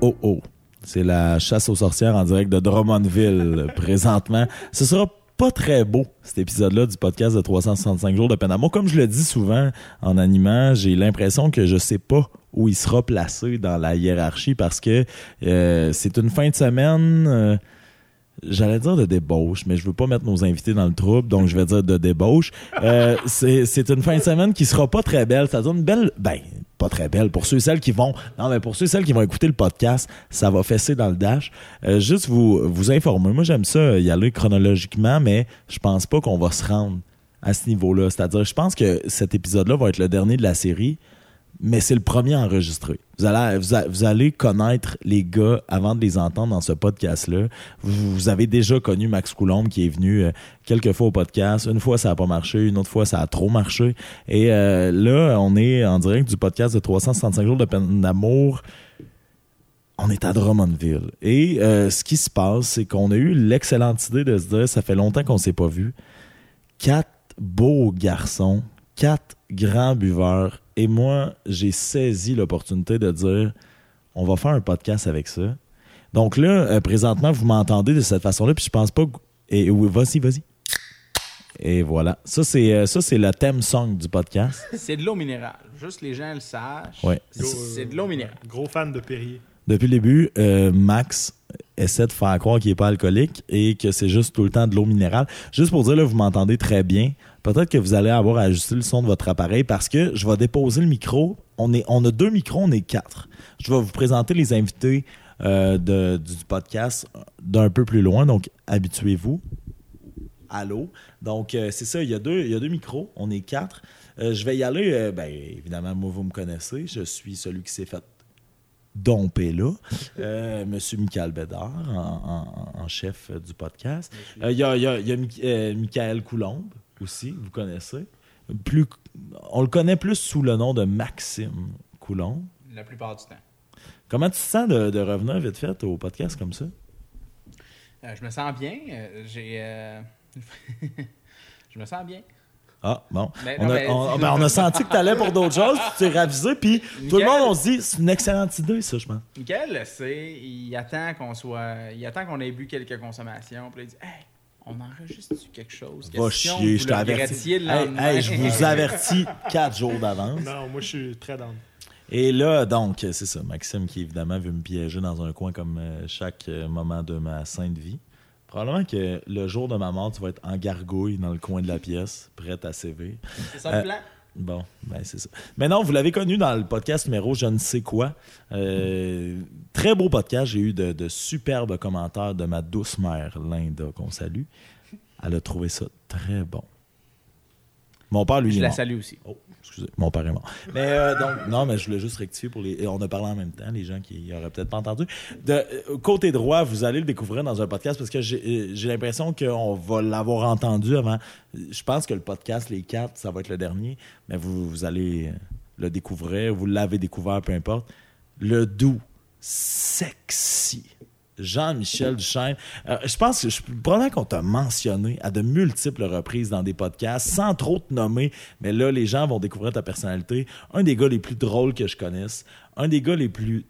oh oh. C'est la chasse aux sorcières en direct de Drummondville présentement. Ce sera pas très beau, cet épisode-là du podcast de 365 jours de peine d'amour. Comme je le dis souvent en animant, j'ai l'impression que je sais pas où il sera placé dans la hiérarchie parce que euh, c'est une fin de semaine... euh, J'allais dire de débauche, mais je veux pas mettre nos invités dans le trouble, donc je vais dire de débauche. Euh, c'est une fin de semaine qui sera pas très belle. Ça donne une belle, ben pas très belle pour ceux et celles qui vont. Non, mais pour ceux et celles qui vont écouter le podcast, ça va fesser dans le dash. Euh, juste vous vous informer. Moi, j'aime ça y aller chronologiquement, mais je pense pas qu'on va se rendre à ce niveau-là. C'est-à-dire, je pense que cet épisode-là va être le dernier de la série mais c'est le premier enregistré. Vous allez, vous, allez connaître les gars avant de les entendre dans ce podcast-là. Vous, avez déjà connu Max Coulombe qui est venu euh, quelques fois au podcast. Une fois, ça a pas marché. Une autre fois, ça a trop marché. Et euh, là, on est en direct du podcast de 365 jours de peine d'amour. On est à Drummondville. Et euh, ce qui se passe, c'est qu'on a eu l'excellente idée de se dire, ça fait longtemps qu'on s'est pas vu. Quatre beaux garçons, quatre grands buveurs. Et moi, j'ai saisi l'opportunité de dire, on va faire un podcast avec ça. Donc là, euh, présentement, vous m'entendez de cette façon-là, puis je pense pas... que- Et oui, vas-y, vas-y. Et voilà. Ça, c'est euh, ça, c'est le thème song du podcast. C'est de l'eau minérale. Juste les gens le sachent. Ouais. C'est de l'eau minérale. Gros fan de Perrier. Depuis le début, euh, Max essaie de faire croire qu'il est pas alcoolique et que c'est juste tout le temps de l'eau minérale. Juste pour dire, là, vous m'entendez très bien. Peut-être que vous allez avoir à ajuster le son de votre appareil parce que je vais déposer le micro. On, est, on a deux micros, on est quatre. Je vais vous présenter les invités euh, de, du podcast d'un peu plus loin, donc habituez-vous. Allô? Donc, euh, c'est ça, il y, a deux, il y a deux micros, on est quatre. Euh, je vais y aller, ben, évidemment, moi, vous me connaissez, je suis celui qui s'est fait domper là. Euh, Monsieur Michael Bédard, en, en- en chef du podcast. Euh, Il y a, il y a- il y a Mi- Michael Coulombe aussi, vous connaissez. Plus, on le connaît plus sous le nom de Maxime Coulombe. La plupart du temps. Comment tu te sens de, de revenir vite fait au podcast comme ça? Euh, je me sens bien. euh, J'ai. euh, je me sens bien. Ah, bon. Ben on, non, a, mais- on- ben, on a senti que tu allais pour d'autres choses, tu t'es ravisé, puis tout le monde, on se dit, c'est une excellente idée, ça, je pense. Michael, c'est. Il attend qu'on soit. Il attend qu'on ait bu quelques consommations. Puis il dit Hey, on enregistre quelque chose? Va Question, chier, vous je le t'avertis. le Hey, lendemain. hey, je vous avertis quatre jours d'avance. Non, moi, je suis très down. Et là, donc, c'est ça, Maxime qui évidemment veut me piéger dans un coin comme euh, chaque euh, moment de ma sainte vie. Probablement que le jour de ma mort, tu vas être en gargouille dans le coin de la pièce, prête à sévir. C'est ça le Euh, plan? Bon, ben c'est ça. Mais non, vous l'avez connu dans le podcast numéro Je ne sais quoi. Euh, très beau podcast. J'ai eu de, de superbes commentaires de ma douce mère, Linda, qu'on salue. Elle a trouvé ça très bon. Mon père, lui, Je la mort. salue aussi. Oh, mon père est mort. Mais euh, non, mais je voulais juste rectifier pour les. On a parlé en même temps, les gens qui auraient peut-être pas entendu. De euh, côté droit, vous allez le découvrir dans un podcast parce que j'ai euh, j'ai l'impression qu'on va l'avoir entendu avant. Je pense que le podcast, les quatre, ça va être le dernier, mais vous, allez le découvrir, vous l'avez découvert, peu importe. Le doux, sexy. Jean-Michel Duchesne. Euh, je pense que je, probablement qu'on t'a mentionné à de multiples reprises dans des podcasts, sans trop te nommer, mais là, les gens vont découvrir ta personnalité. Un des gars les plus drôles que je connaisse, un des gars les plus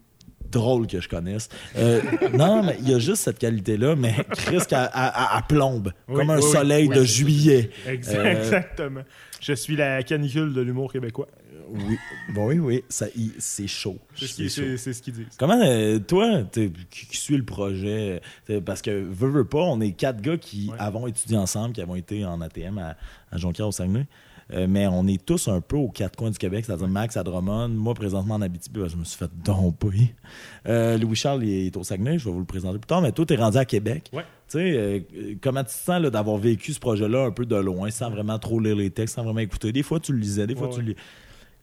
drôles que je connaisse. Euh, non, mais il y a juste cette qualité-là, mais Chris, à, plombe, Oui, comme un oui, soleil Oui, de juillet. Exa- Euh, Exactement. Je suis la canicule de l'humour québécois. Oui, bon, oui, oui, ça, il- c'est chaud. C'est ce qu'ils disent. Comment, euh, toi, qui, qui suit le projet, parce que, veux, veux pas, on est quatre gars qui Ouais. avons étudié ensemble, qui avons été en ATM à, à Jonquière au Saguenay, Euh, mais on est tous un peu aux quatre coins du Québec, c'est-à-dire Max à Drummond, moi présentement en Abitibi, ben, je me suis fait domper. Euh, Louis-Charles il est au Saguenay, je vais vous le présenter plus tard, mais toi, t'es rendu à Québec. Ouais. Tu sais, euh, comment tu te sens là, d'avoir vécu ce projet-là un peu de loin, sans vraiment trop lire les textes, sans vraiment écouter? Des fois, tu le lisais, des fois, Ouais, tu le lis.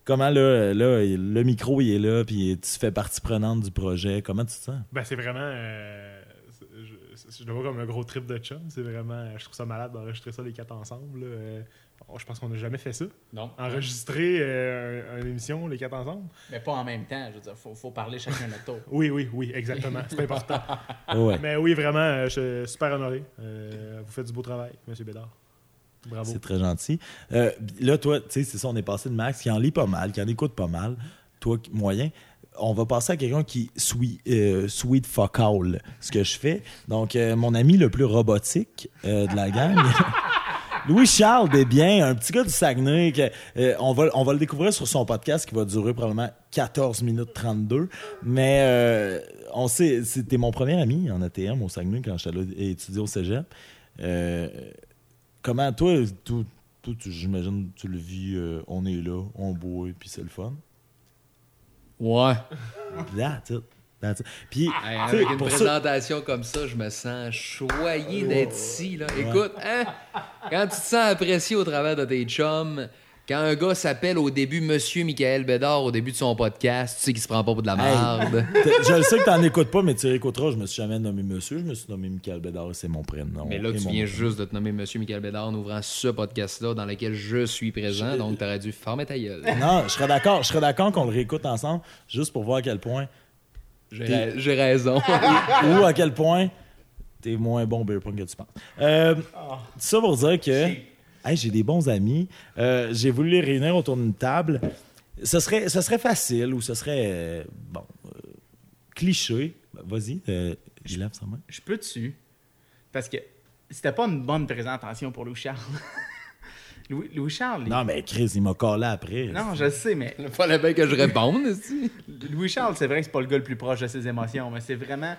Comment là, là, le micro il est là, puis tu fais partie prenante du projet. Comment tu te sens? Ben, c'est vraiment. euh, c'est- je, je le vois comme un gros trip de chum. C'est vraiment. Je trouve ça malade d'enregistrer ça les quatre ensemble. là. Euh, je pense qu'on n'a jamais fait ça. Non. Enregistrer euh, un- une émission les quatre ensemble. Mais pas en même temps. Je veux dire, faut, faut parler chacun notre tour. Oui, oui, oui, exactement. C'est important. Ouais. Mais oui, vraiment, je suis super honoré. Euh, vous faites du beau travail, M. Bédard. C'est très gentil. Euh, là, toi, tu sais, c'est ça, on est passé de Max qui en lit pas mal, qui en écoute pas mal. Toi, moyen. on va passer à quelqu'un qui sweet, euh, sweet fuck all, ce que je fais. Donc, euh, mon ami le plus robotique euh, de la gang. Louis-Charles Desbiens, un petit gars du Saguenay, on, va, le découvrir sur son podcast qui va durer probablement 14 minutes 32. Mais on sait, c'était mon premier ami en ATM au Saguenay quand j'étais étudier au cégep. Comment, toi, toi, toi, tu- j'imagine, tu le vis, euh, on est là, on boit, puis c'est le fun? Ouais. That's it. That's it. Puis, Hey, sais, avec une ça- présentation comme ça, je me sens choyé d'être ici. Là. Écoute, hein, quand tu te sens apprécié au travers de tes chums, quand un gars s'appelle au début Monsieur Michael Bédard au début de son podcast, tu sais qu'il se prend pas pour de la merde. Je le sais que t'en écoutes pas, mais tu écouteras. Je me suis jamais nommé monsieur. Je me suis nommé Michael Bédard. C'est mon prénom. Mais là, tu viens juste de te nommer Monsieur Michael Bédard en ouvrant ce podcast-là dans lequel je suis présent, donc t'aurais dû fermer ta gueule. Non, je serais d'accord. Je serais d'accord qu'on le réécoute ensemble, juste pour voir à quel point J'ai ra- j'ai raison. ou à quel point t'es moins bon beer pong que tu penses. Euh, Ça pour dire que hey, j'ai des bons amis. Euh, j'ai voulu les réunir autour d'une table. Ce serait, ce serait facile ou ce serait euh, bon euh, cliché. Vas-y, euh, il lève sa main. Je peux dessus. Parce que c'était pas une bonne présentation pour Louis-Charles. Louis- Louis-Charles, il- Non, mais Chris, il m'a collé après. non, je sais, mais Il fallait bien que je réponde. esti. Louis-Charles, c'est vrai que c'est pas le gars le plus proche de ses émotions, mais c'est vraiment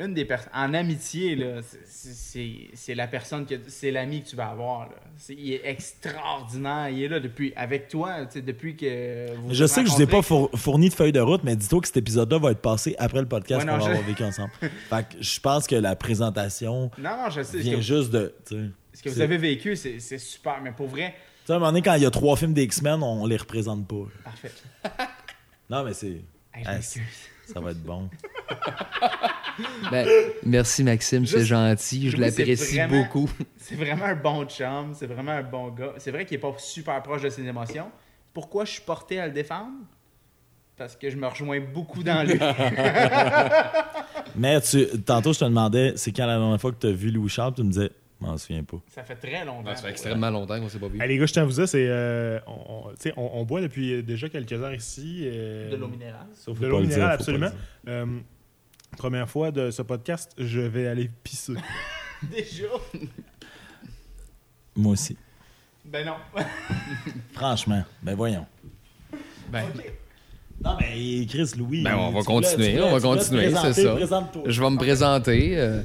une des personnes. En amitié, là, c'est- la personne que. C'est l'ami que tu vas avoir. Là. Il est extraordinaire. Il est là depuis. Avec toi, depuis que. Vous Je sais que je vous ai pas fourni de feuille de route, mais dis-toi que cet épisode-là va être passé après le podcast Ouais, non, je- avoir vécu ensemble. fait que je pense que la présentation Non, non, je sais. Vient que, juste de. ce que vous avez vécu, c'est super. Mais pour vrai, Tu sais, à un moment donné, quand il y a trois films d'X-Men, on les représente pas. parfait. Non, mais c'est. Hey, je Ah, m'excuse. Ça va être bon. Ben, merci Maxime, c'est gentil, je l'apprécie beaucoup. C'est vraiment un bon chum, c'est vraiment un bon gars. C'est vrai qu'il est pas super proche de ses émotions. Pourquoi je suis porté à le défendre? Parce que je me rejoins beaucoup dans lui. Mais tu, tantôt, je te demandais, c'est quand la dernière fois que tu as vu Louis Charles, tu me disais, je m'en souviens pas. ça fait très longtemps. Ça fait extrêmement longtemps qu'on s'est pas vu. Hey, les gars, je tiens à vous dire, c'est, euh, on, on- tu sais, on, on boit depuis déjà quelques heures ici. euh, De l'eau minérale. Faut De l'eau minérale, absolument. Euh, première fois de ce podcast, je vais aller pisser. Déjà? Moi aussi. Ben non. Franchement, ben voyons. Ben, Non, mais Chris, Louis. Ben, on va continuer, on va continuer, c'est ça. je vais me présenter.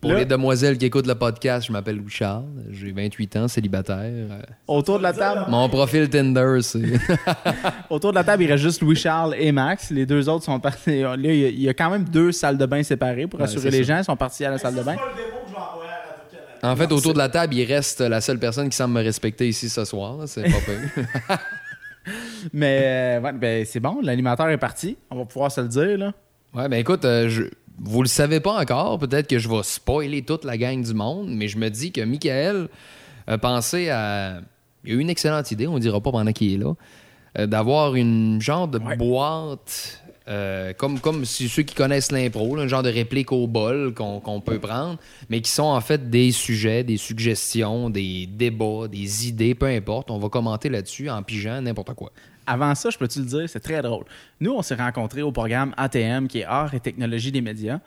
Pour Là- les demoiselles qui écoutent le podcast, je m'appelle Louis Charles, j'ai 28 ans, célibataire. euh, Autour de la table, mon profil Tinder, c'est. autour de la table, il reste juste Louis-Charles et Max. Les deux autres sont partis. Là, il y a- quand même deux salles de bain séparées pour assurer les ça. gens. Ils sont partis à la salle de bain. En fait, autour de la table, il reste la seule personne qui semble me respecter ici ce soir. C'est pas pire. Mais euh, ouais, ben, c'est bon, l'animateur est parti. On va pouvoir se le dire. Là. Ouais, ben écoute, euh, je- vous le savez pas encore. Peut-être que je vais spoiler toute la gang du monde, mais je me dis que Michael a pensé à. Il a eu une excellente idée, on dira pas pendant qu'il est là, euh, d'avoir une genre de Ouais. boîte. euh, comme, comme ceux qui connaissent l'impro, un genre de réplique au bol qu'on qu'on peut prendre, mais qui sont en fait des sujets, des suggestions, des débats, des idées, peu importe. On va commenter là-dessus en pigeant n'importe quoi. Avant ça, je peux te le dire, c'est très drôle. Nous, on s'est rencontrés au programme ATM, qui est Art et Technologie des médias,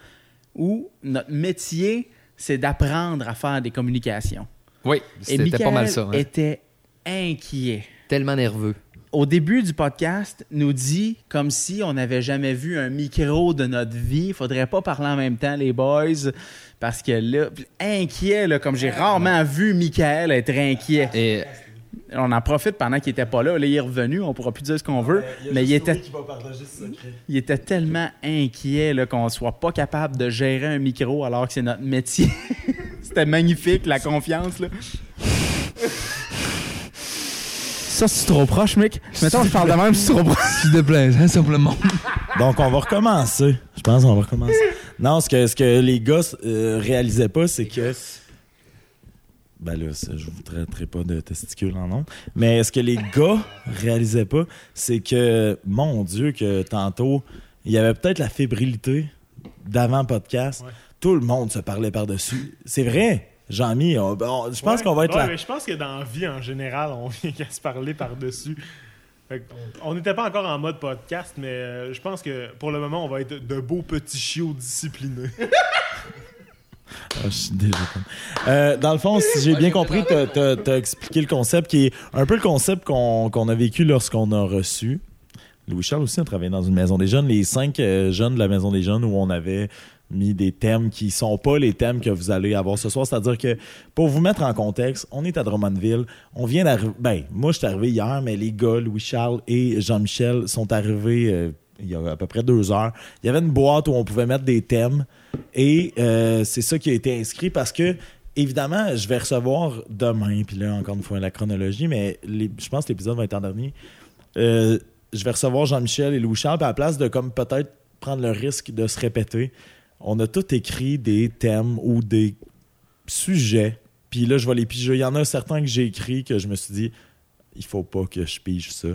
où notre métier, c'est d'apprendre à faire des communications. Oui, c'était pas mal ça. hein. était inquiet. Tellement nerveux. Au début du podcast, nous dit comme si on n'avait jamais vu un micro de notre vie. Il faudrait pas parler en même temps, les boys, parce que là, inquiet, là, comme j'ai rarement vu Michael être inquiet. Et On en profite pendant qu'il était pas là. Là, il est revenu, on pourra plus dire ce qu'on veut, mais il était qui va partager ce secret. il était tellement inquiet là, qu'on soit pas capable de gérer un micro alors que c'est notre métier. C'était magnifique, la confiance. Là. Ça, c'est trop proche, mec. Mettons, je parle de même, c'est trop proche. S'il te plaît, hein, simplement. Donc, on va recommencer. Je pense qu'on va recommencer. Non, ce que, ce que les gars euh, réalisaient pas, c'est que. Ben là, ça, je vous traiterai pas de testicules en nom. Mais ce que les gars réalisaient pas, c'est que, mon Dieu, que tantôt, il y avait peut-être la fébrilité d'avant podcast. Ouais. Tout le monde se parlait par-dessus. C'est vrai. Jean-Mi, je pense Ouais, qu'on va être ouais, là. mais je pense que dans la vie en général, on vient qu'à se parler par-dessus. On n'était pas encore en mode podcast, mais euh, je pense que pour le moment, on va être de beaux petits chiots disciplinés. Ah, je suis Euh, dans le fond, si j'ai bien compris, t'as as, expliqué le concept qui est un peu le concept qu'on qu'on a vécu lorsqu'on a reçu. Louis-Charles aussi a travaillé dans une maison des jeunes, les cinq euh, jeunes de la maison des jeunes où on avait mis des thèmes qui sont pas les thèmes que vous allez avoir ce soir. C'est-à-dire que, pour vous mettre en contexte, on est à Drummondville. On vient d'arriver. Ben, moi, je suis arrivé hier, mais les gars, Louis-Charles et Jean-Michel, sont arrivés euh, il y a à peu près deux heures. Il y avait une boîte où on pouvait mettre des thèmes. Et euh, c'est ça qui a été inscrit parce que, évidemment, je vais recevoir demain, puis là, encore une fois, la chronologie, mais je pense que l'épisode va être en dernier. Euh, je vais recevoir Jean-Michel et Louis-Charles, puis à la place de comme peut-être prendre le risque de se répéter, on a tout écrit des thèmes ou des sujets. Puis là, je vais les piger. Il y en a certains que j'ai écrits que je me suis dit, il faut pas que je pige ça.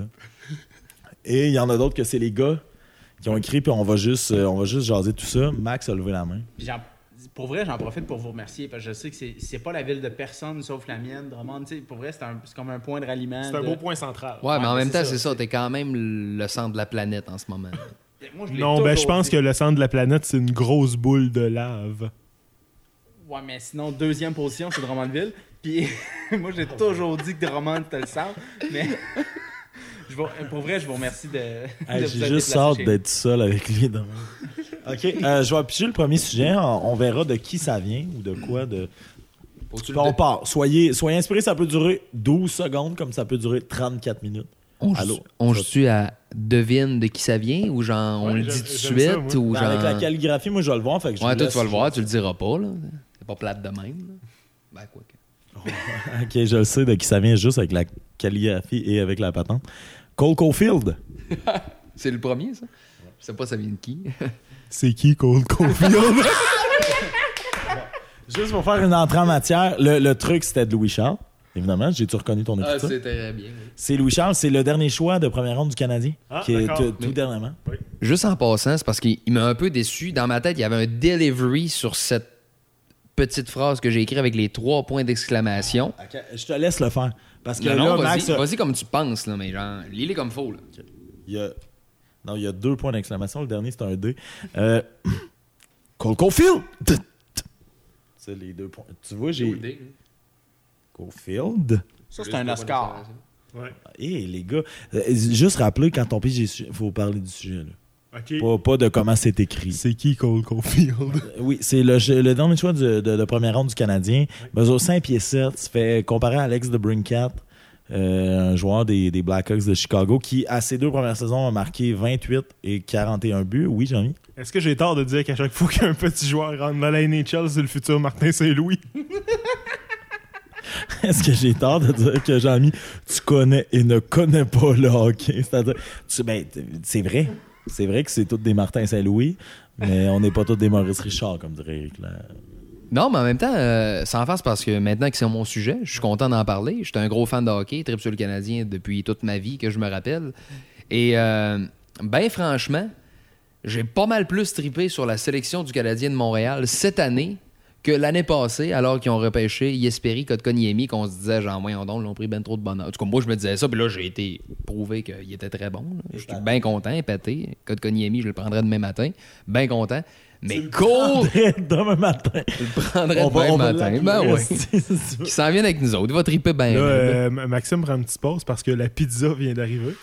Et il y en a d'autres que c'est les gars qui ont écrit, puis on va juste, euh, on va juste jaser tout ça. Max a levé la main. Puis pour vrai, j'en profite pour vous remercier parce que je sais que c'est- c'est pas la ville de personne sauf la mienne. Drummond, pour vrai, c'est comme un point de ralliement. C'est un de- beau point central. Ouais, mais en même temps, c'est ça. T'es quand même le centre de la planète en ce moment. Moi, je l'ai Non, ben je pense que le centre de la planète, c'est une grosse boule de lave. Ouais, mais sinon, deuxième position, c'est Drummondville. Puis moi, j'ai toujours dit que Drummond, c'était le centre. Mais je vous- pour vrai, je vous remercie de. de Hey, vous J'ai juste hâte d'être seul avec lui demain. OK, euh, je vais piger le premier sujet. On, on verra de qui ça vient ou de quoi. De... On part. Soyez, soyez inspirés, ça peut durer 12 secondes comme ça peut durer 34 minutes. On, Allô? on joue-tu à devine de qui ça vient ou genre on Ouais, le dit tout de ça, suite ou Ben, genre. Avec la calligraphie, moi je vais le voir. Fait que je Ouais, toi tu vas le voir, tu le diras pas là. C'est pas plate de même. là. Ben quoi que. Ok, je le sais de qui ça vient juste avec la calligraphie et avec la patente. Cole Caulfield. C'est le premier ça? Je sais pas ça vient de qui. C'est qui Cole Caulfield? Juste pour faire une entrée en matière, le, le truc c'était de Louis Charles. Évidemment, j'ai-tu reconnu ton Ah, écriture? c'est très bien. oui. c'est Louis Charles, c'est le dernier choix de première ronde du Canadien. Ah, qui est d'accord. tout, dernièrement. Juste en passant, c'est parce qu'il il m'a un peu déçu. Dans ma tête, il y avait un delivery sur cette petite phrase que j'ai écrite avec les trois points d'exclamation. Ok, Je te laisse le faire. Parce que Non, là, non, Max, vas-y, a- vas-y comme tu penses, là, mais genre, lis-les comme faux. Là. il y a... Non, il y a deux points d'exclamation. Le dernier, c'est un D. Euh... Cole Caulfield! C'est les deux points. Tu vois, j'ai... Caulfield? Ça, c'est un Oscar. ouais. Hé, les gars, euh, juste rappeler, quand on pige, il faut parler du sujet. Là. Pas, pas de comment c'est écrit. C'est qui Cole Caulfield? Euh, Oui, c'est le, le dernier choix de, de, première ronde du Canadien. Mesure 5 pieds 7, se fait comparer à Alex de Brincat, euh, un joueur des, des Blackhawks de Chicago, qui, à ses deux premières saisons, a marqué 28 et 41 buts. Oui, Jean-Mi? Est-ce que j'ai tort de dire qu'à chaque fois qu'un petit joueur rentre dans la NHL, c'est le futur Martin Saint-Louis? Est-ce que j'ai tort de dire que Jean-Mi, tu connais et ne connais pas le hockey? C'est-à-dire, ben, c'est vrai. C'est vrai que c'est tous des Martin Saint-Louis, mais on n'est pas tous des Maurice Richard, comme dirait Eric. Non, mais en même temps, euh, sans face parce que maintenant que c'est mon sujet, je suis content d'en parler. J'étais un gros fan de hockey, trip sur le Canadien depuis toute ma vie, que je me rappelle. Et euh, ben franchement, j'ai pas mal plus trippé sur la sélection du Canadien de Montréal cette année que l'année passée, alors qu'ils ont repêché Yesperi, Kotkaniemi, qu'on se disait, genre, voyons donc, ils ont pris ben trop de bonheur. En tout cas, moi, je me disais ça, puis là, j'ai été prouvé qu'il était très bon. Je suis bien content, épaté. Kotkaniemi, je le prendrais demain matin. Bien content. Mais Cole, Demain matin. je le On va- demain on matin. Ben veux. Qui s'en vient avec nous autres. Il va triper bien. Euh, Maxime prend une petite pause parce que la pizza vient d'arriver.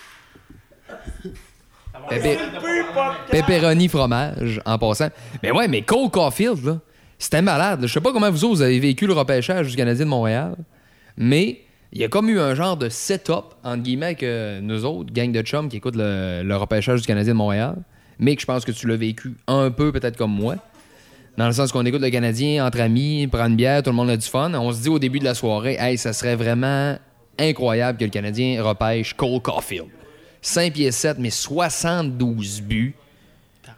Pepperoni fromage, en passant. Mais ouais, mais Cole Caulfield, là, c'était malade. là. Je sais pas comment vous autres, avez vécu le repêchage du Canadien de Montréal, mais il y a comme eu un genre de setup, entre guillemets, avec euh, nous autres, gang de chums qui écoutent le, le repêchage du Canadien de Montréal, mais que je pense que tu l'as vécu un peu peut-être comme moi. Dans le sens qu'on écoute le Canadien entre amis, prend une bière, tout le monde a du fun. On se dit au début de la soirée, hey, ça serait vraiment incroyable que le Canadien repêche Cole Caulfield. 5 pieds 7, mais 72 buts.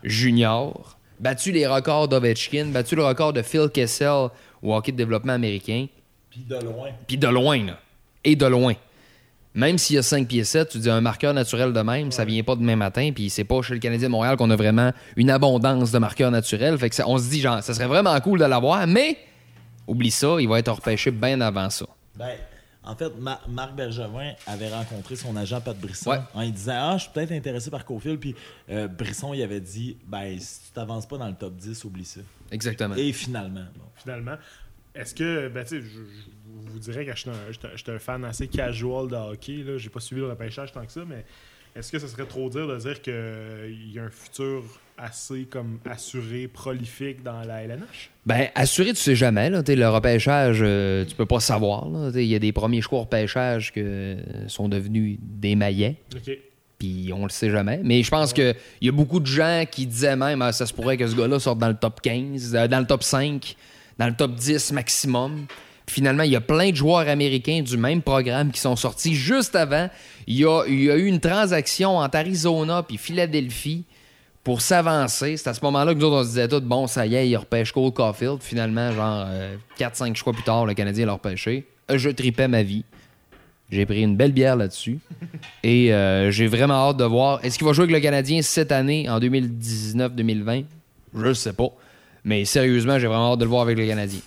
Junior. Battu les records d'Ovechkin, battu le record de Phil Kessel au hockey de développement américain. Puis de loin. Puis de loin, là. Et de loin. Même s'il y a 5 pieds 7, tu dis un marqueur naturel de même, ça vient pas demain matin, puis c'est pas chez le Canadien de Montréal qu'on a vraiment une abondance de marqueurs naturels. Fait que ça- on se dit, genre, ça serait vraiment cool de l'avoir, mais oublie ça, il va être repêché bien avant ça. Ben, En fait, Ma- Marc Bergevin avait rencontré son agent Pat Brisson Ouais. en lui disant Ah, je suis peut-être intéressé par Cofield. Puis euh, Brisson, il avait dit Ben, si tu t'avances pas dans le top 10, oublie ça. Exactement. Et finalement, bon. finalement. Est-ce que, ben, tu sais, je, je vous dirais que je suis un, je un- je fan assez casual de hockey. Là. J'ai pas suivi le repêchage tant que ça, mais est-ce que ce serait trop dire de dire qu'il y a un futur assez comme assuré, prolifique dans la LNH? Ben, assuré, tu sais jamais. Là, le repêchage, euh, tu peux pas savoir. Il y a des premiers choix au repêchage qui sont devenus des maillets. OK. Puis on le sait jamais. Mais je pense que il y a beaucoup de gens qui disaient même ah, ça se pourrait que ce gars-là sorte dans le top 15, euh, dans le top 5, dans le top 10 maximum. Puis finalement, il y a plein de joueurs américains du même programme qui sont sortis juste avant. Il y a, il y a eu une transaction entre Arizona puis Philadelphie pour s'avancer. C'est à ce moment-là que nous autres, on se disait tout, bon, ça y est, il repêche Cole Caulfield. Finalement, genre 4-5 choix plus tard, le Canadien l'a repêché. Euh, Je tripais ma vie. J'ai pris une belle bière là-dessus. Et euh, j'ai vraiment hâte de voir. Est-ce qu'il va jouer avec le Canadien cette année, en 2019-2020 Je sais pas. Mais sérieusement, j'ai vraiment hâte de le voir avec le Canadien.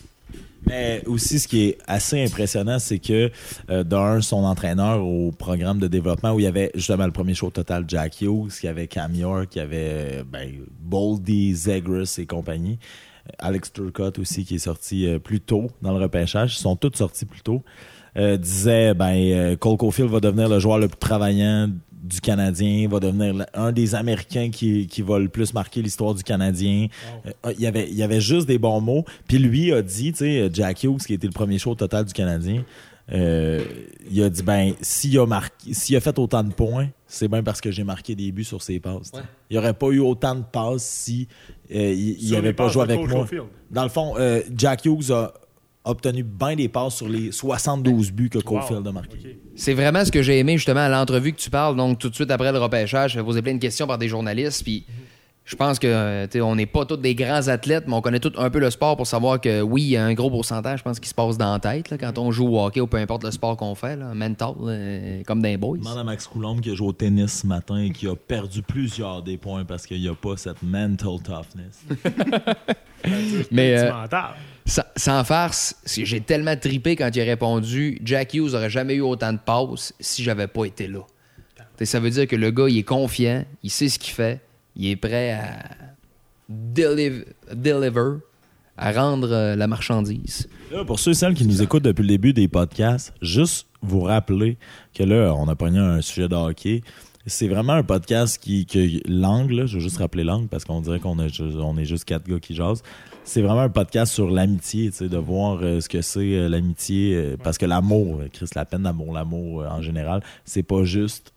Mais aussi, ce qui est assez impressionnant, c'est que euh, d'un, son entraîneur au programme de développement où il y avait justement le premier show total Jack Hughes, y avait Cam York, y avait euh, ben, Boldy, Zegras et compagnie. Alex Turcotte aussi qui est sorti euh, plus tôt dans le repêchage. Ils sont tous sortis plus tôt. Euh, disait ben euh, Cole Caulfield va devenir le joueur le plus travaillant du Canadien, va devenir un des Américains qui, qui va le plus marquer l'histoire du Canadien. Euh, il, y avait, il y avait juste des bons mots. Puis lui a dit, tu sais, Jack Hughes, qui était le premier show total du Canadien, euh, il a dit, ben, s'il a, marqué, s'il a fait autant de points, c'est bien parce que j'ai marqué des buts sur ses passes. Ouais. Il n'y aurait pas eu autant de passes si euh, il n'avait pas joué avec moi. Dans le fond, euh, Jack Hughes a obtenu bien des passes sur les 72 buts que Caulfield Wow. a marqué. OK. C'est vraiment ce que j'ai aimé justement à l'entrevue que tu parles. Donc, tout de suite après le repêchage, je vais poser plein de questions par des journalistes. Puis, je pense que tu sais, on n'est pas tous des grands athlètes, mais on connaît tous un peu le sport pour savoir que oui, il y a un gros pourcentage, je pense, qui se passe dans la tête là, quand on joue au hockey ou peu importe le sport qu'on fait, là, mental, euh, comme dans les boys. Demande à Max Coulombe qui a joué au tennis ce matin et qui a perdu plusieurs des points parce qu'il n'y a pas cette mental toughness. Mais euh, mental. Sans, farce, j'ai tellement tripé quand il a répondu Jack Hughes aurait jamais eu autant de passes si j'avais pas été là. Ça veut dire que le gars, il est confiant, il sait ce qu'il fait, il est prêt à deliv- deliver, à rendre euh, la marchandise. Là, pour ceux et celles qui nous écoutent depuis le début des podcasts, juste vous rappeler que là, on a pogné un sujet de hockey. C'est vraiment un podcast qui, que l'angle, je veux juste rappeler l'angle parce qu'on dirait qu'on on est juste quatre gars qui jasent. C'est vraiment un podcast sur l'amitié, tu sais, de voir euh, ce que c'est euh, l'amitié. euh, Parce que l'amour, Chris, la peine d'amour, l'amour en général, c'est pas juste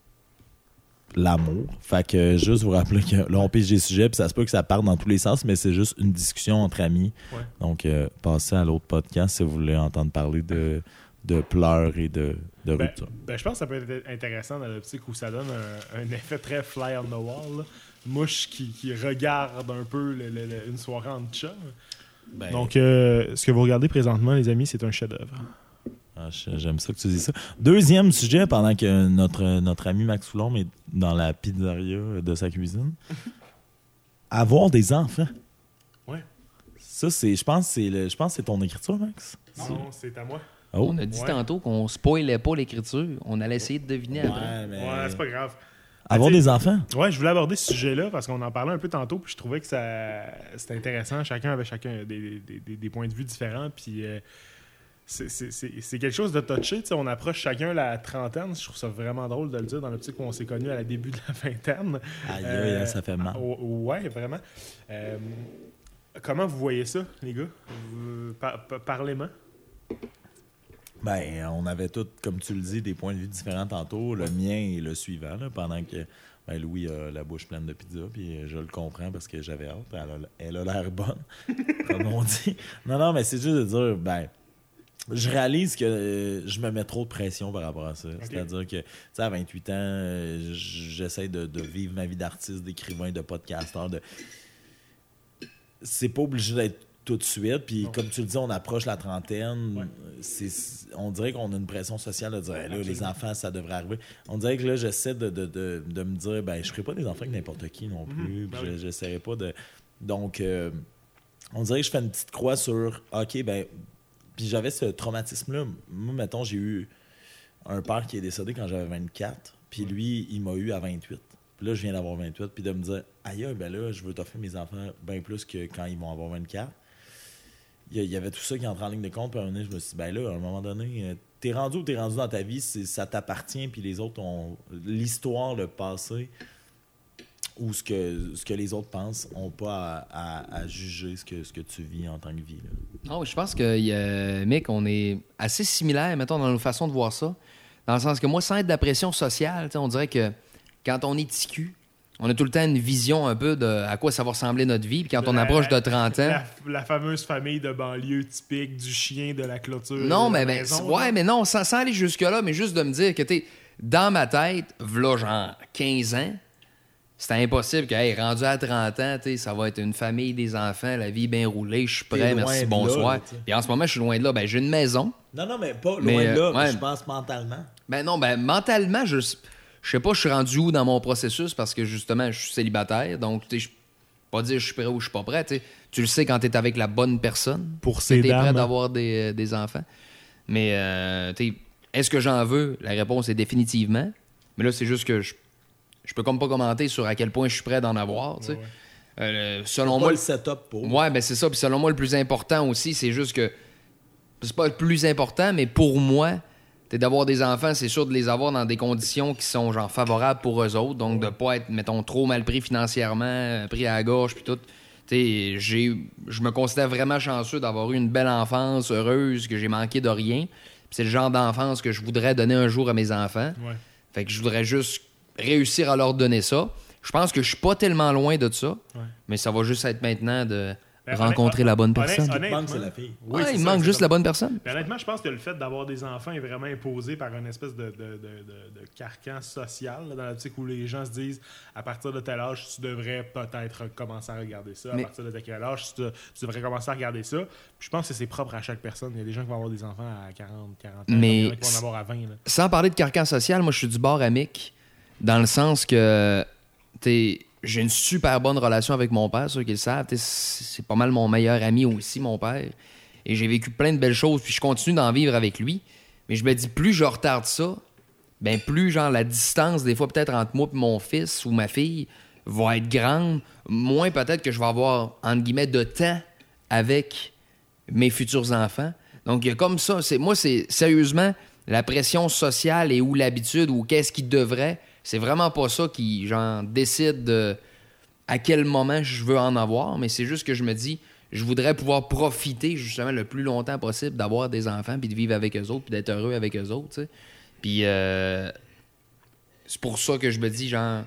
l'amour. Fait que juste vous rappeler que là, on pige des sujets, puis ça se peut que ça parte dans tous les sens, mais c'est juste une discussion entre amis. Ouais. Donc, passez à l'autre podcast si vous voulez entendre parler de, de pleurs et de, de Ben, rupture. ben, je pense que ça peut être intéressant dans l'optique où ça donne un, un effet très fly on the wall. là. Mouche qui, qui regarde un peu le- le- le- une soirée en chum. Ben, Donc, euh, ce que vous regardez présentement, les amis, c'est un chef-d'œuvre. ah, j'aime ça que tu dis ça. Deuxième sujet, pendant que notre, notre ami Max Foulon est dans la pizzeria de sa cuisine. Avoir des enfants. Ouais. Ça, c'est, je pense, que c'est le- je pense que c'est ton écriture, Max. Non, c'est à moi. Oh. On a dit Ouais. tantôt qu'on spoilait pas l'écriture, on allait essayer de deviner après. Ouais, mais- Ouais, c'est pas grave. Avoir des enfants? Ouais, je voulais aborder ce sujet-là parce qu'on en parlait un peu tantôt, puis je trouvais que ça c'était intéressant. Chacun avait chacun des, des- des- des points de vue différents, puis euh, c'est- quelque chose de touché. On approche chacun la trentaine. Je trouve ça vraiment drôle de le dire dans l'optique où on s'est connus à la début de la vingtaine. Aïe, Euh, aïe, ça fait mal. oh, ouais, vraiment. Euh, comment vous voyez ça, les gars? Par- Parlez-moi. Ben, on avait tous, comme tu le dis, des points de vue différents tantôt. Le mien est le suivant, là, pendant que ben, Louis a la bouche pleine de pizza, puis je le comprends parce que j'avais hâte. Elle a- Elle a l'air bonne, comme on dit. Non, non, mais c'est juste de dire, ben, je réalise que euh, je me mets trop de pression par rapport à ça. C'est-à-dire que, tu sais, à 28 ans, euh, j'essaie de, de vivre ma vie d'artiste, d'écrivain, de podcasteur, de... C'est pas obligé d'être tout de suite. Puis, Non. comme tu le dis, on approche la trentaine. Ouais. C'est- On dirait qu'on a une pression sociale de dire, Hey, là, les enfants, ça devrait arriver. On dirait que là, j'essaie de, de, de, de me dire, ben, je ferai pas des enfants avec n'importe qui non plus. Mhm. Ben Puis oui. je- pas de. Donc, euh, on dirait que je fais une petite croix sur, OK, ben, puis j'avais ce traumatisme-là. Moi, mettons, j'ai eu. un père qui est décédé quand j'avais 24, puis lui, il m'a eu à 28. Puis là, je viens d'avoir 28, puis de me dire, aïe, ben là, je veux t'offrir mes enfants bien plus que quand ils vont avoir 24. Il y, avait tout ça qui entre en ligne de compte, puis à un moment donné, je me suis dit, ben là, à un moment donné, euh, t'es rendu où t'es rendu dans ta vie, ça t'appartient, puis les autres ont l'histoire, le passé, ou ce que, ce que les autres pensent, ont pas à, juger ce que, ce que tu vis en tant que vie. là. Non, je pense que, a- Mick, on est assez similaires, mettons, dans nos façons de voir ça. Dans le sens que moi, sans être de la pression sociale, on dirait que quand on est TQ, on a tout le temps une vision un peu de à quoi ça va ressembler notre vie. Puis quand on approche de 30 ans. La, la fameuse famille de banlieue typique du chien de la clôture. Non, mais ben, maison, ouais, là. mais non, sans, sans aller jusque-là, mais juste de me dire que, tu dans ma tête, v'là genre 15 ans, c'était impossible que, hey, rendu à 30 ans, tu sais, ça va être une famille, des enfants, la vie bien roulée, je suis prêt, merci, bonsoir. Puis en ce moment, je suis loin de là. Ben, j'ai une maison. Non, non, mais pas loin Mais, de là, euh, ouais. je pense mentalement. Ben non, ben mentalement, je je sais pas, je suis rendu où dans mon processus parce que justement, je suis célibataire. Donc, tu sais, je pas dire je suis prêt ou je suis pas prêt. tu le sais quand tu es avec la bonne personne. Pour ces t'es prêt dames. d'avoir des, euh, des enfants. Mais, euh, tu sais, est-ce que j'en veux? La réponse est définitivement. Mais là, c'est juste que je, je peux comme pas commenter sur à quel point je suis prêt d'en avoir. tu sais. Euh, selon Pas moi, le setup pour. Ouais, ben c'est ça. Puis selon moi, le plus important aussi, c'est juste que. C'est pas le plus important, mais pour moi, t'es d'avoir des enfants, c'est sûr de les avoir dans des conditions qui sont genre favorables pour eux autres. Donc de pas être, mettons, trop mal pris financièrement, euh, pris à la gorge, puis tout. Tu sais, j'ai. Je me considère vraiment chanceux d'avoir eu une belle enfance, heureuse, que j'ai manqué de rien. C'est le genre d'enfance que je voudrais donner un jour à mes enfants. Ouais. Fait que je voudrais juste réussir à leur donner ça. Je pense que je suis pas tellement loin de ça, Ouais. mais ça va juste être maintenant de Ben, rencontrer la bonne personne. Ce qui te honnêtement- manque, c'est la fille. Oui, il ça, manque juste la bonne personne. Mais honnêtement, je pense que le fait d'avoir des enfants est vraiment imposé par une espèce de, de, de, de- de carcan social, là, dans l'optique où les gens se disent à partir de tel âge, tu devrais peut-être commencer à regarder ça. Mais- À partir de quel âge, tu, tu devrais commencer à regarder ça. Puis je pense que c'est propre à chaque personne. Il y a des gens qui vont avoir des enfants à 40, 40 ans. Mais Il y en a qui vont en avoir à 20. là. Sans parler de carcan social, moi, je suis du bord amique, dans le sens que t'es- j'ai une super bonne relation avec mon père, ceux qui le savent. C'est pas mal mon meilleur ami aussi, mon père. Et j'ai vécu plein de belles choses, puis je continue d'en vivre avec lui. Mais je me dis, plus je retarde ça, ben plus genre la distance, des fois peut-être entre moi et mon fils ou ma fille, va être grande, moins peut-être que je vais avoir, entre guillemets, de temps avec mes futurs enfants. Donc, il y a comme ça. Moi, c'est sérieusement la pression sociale et ou l'habitude ou qu'est-ce qui devrait. C'est vraiment pas ça qui, genre, décide de à quel moment je veux en avoir, mais c'est juste que je me dis, je voudrais pouvoir profiter justement le plus longtemps possible d'avoir des enfants, puis de vivre avec eux autres, puis d'être heureux avec eux autres, tu sais. Puis euh, c'est pour ça que je me dis, genre,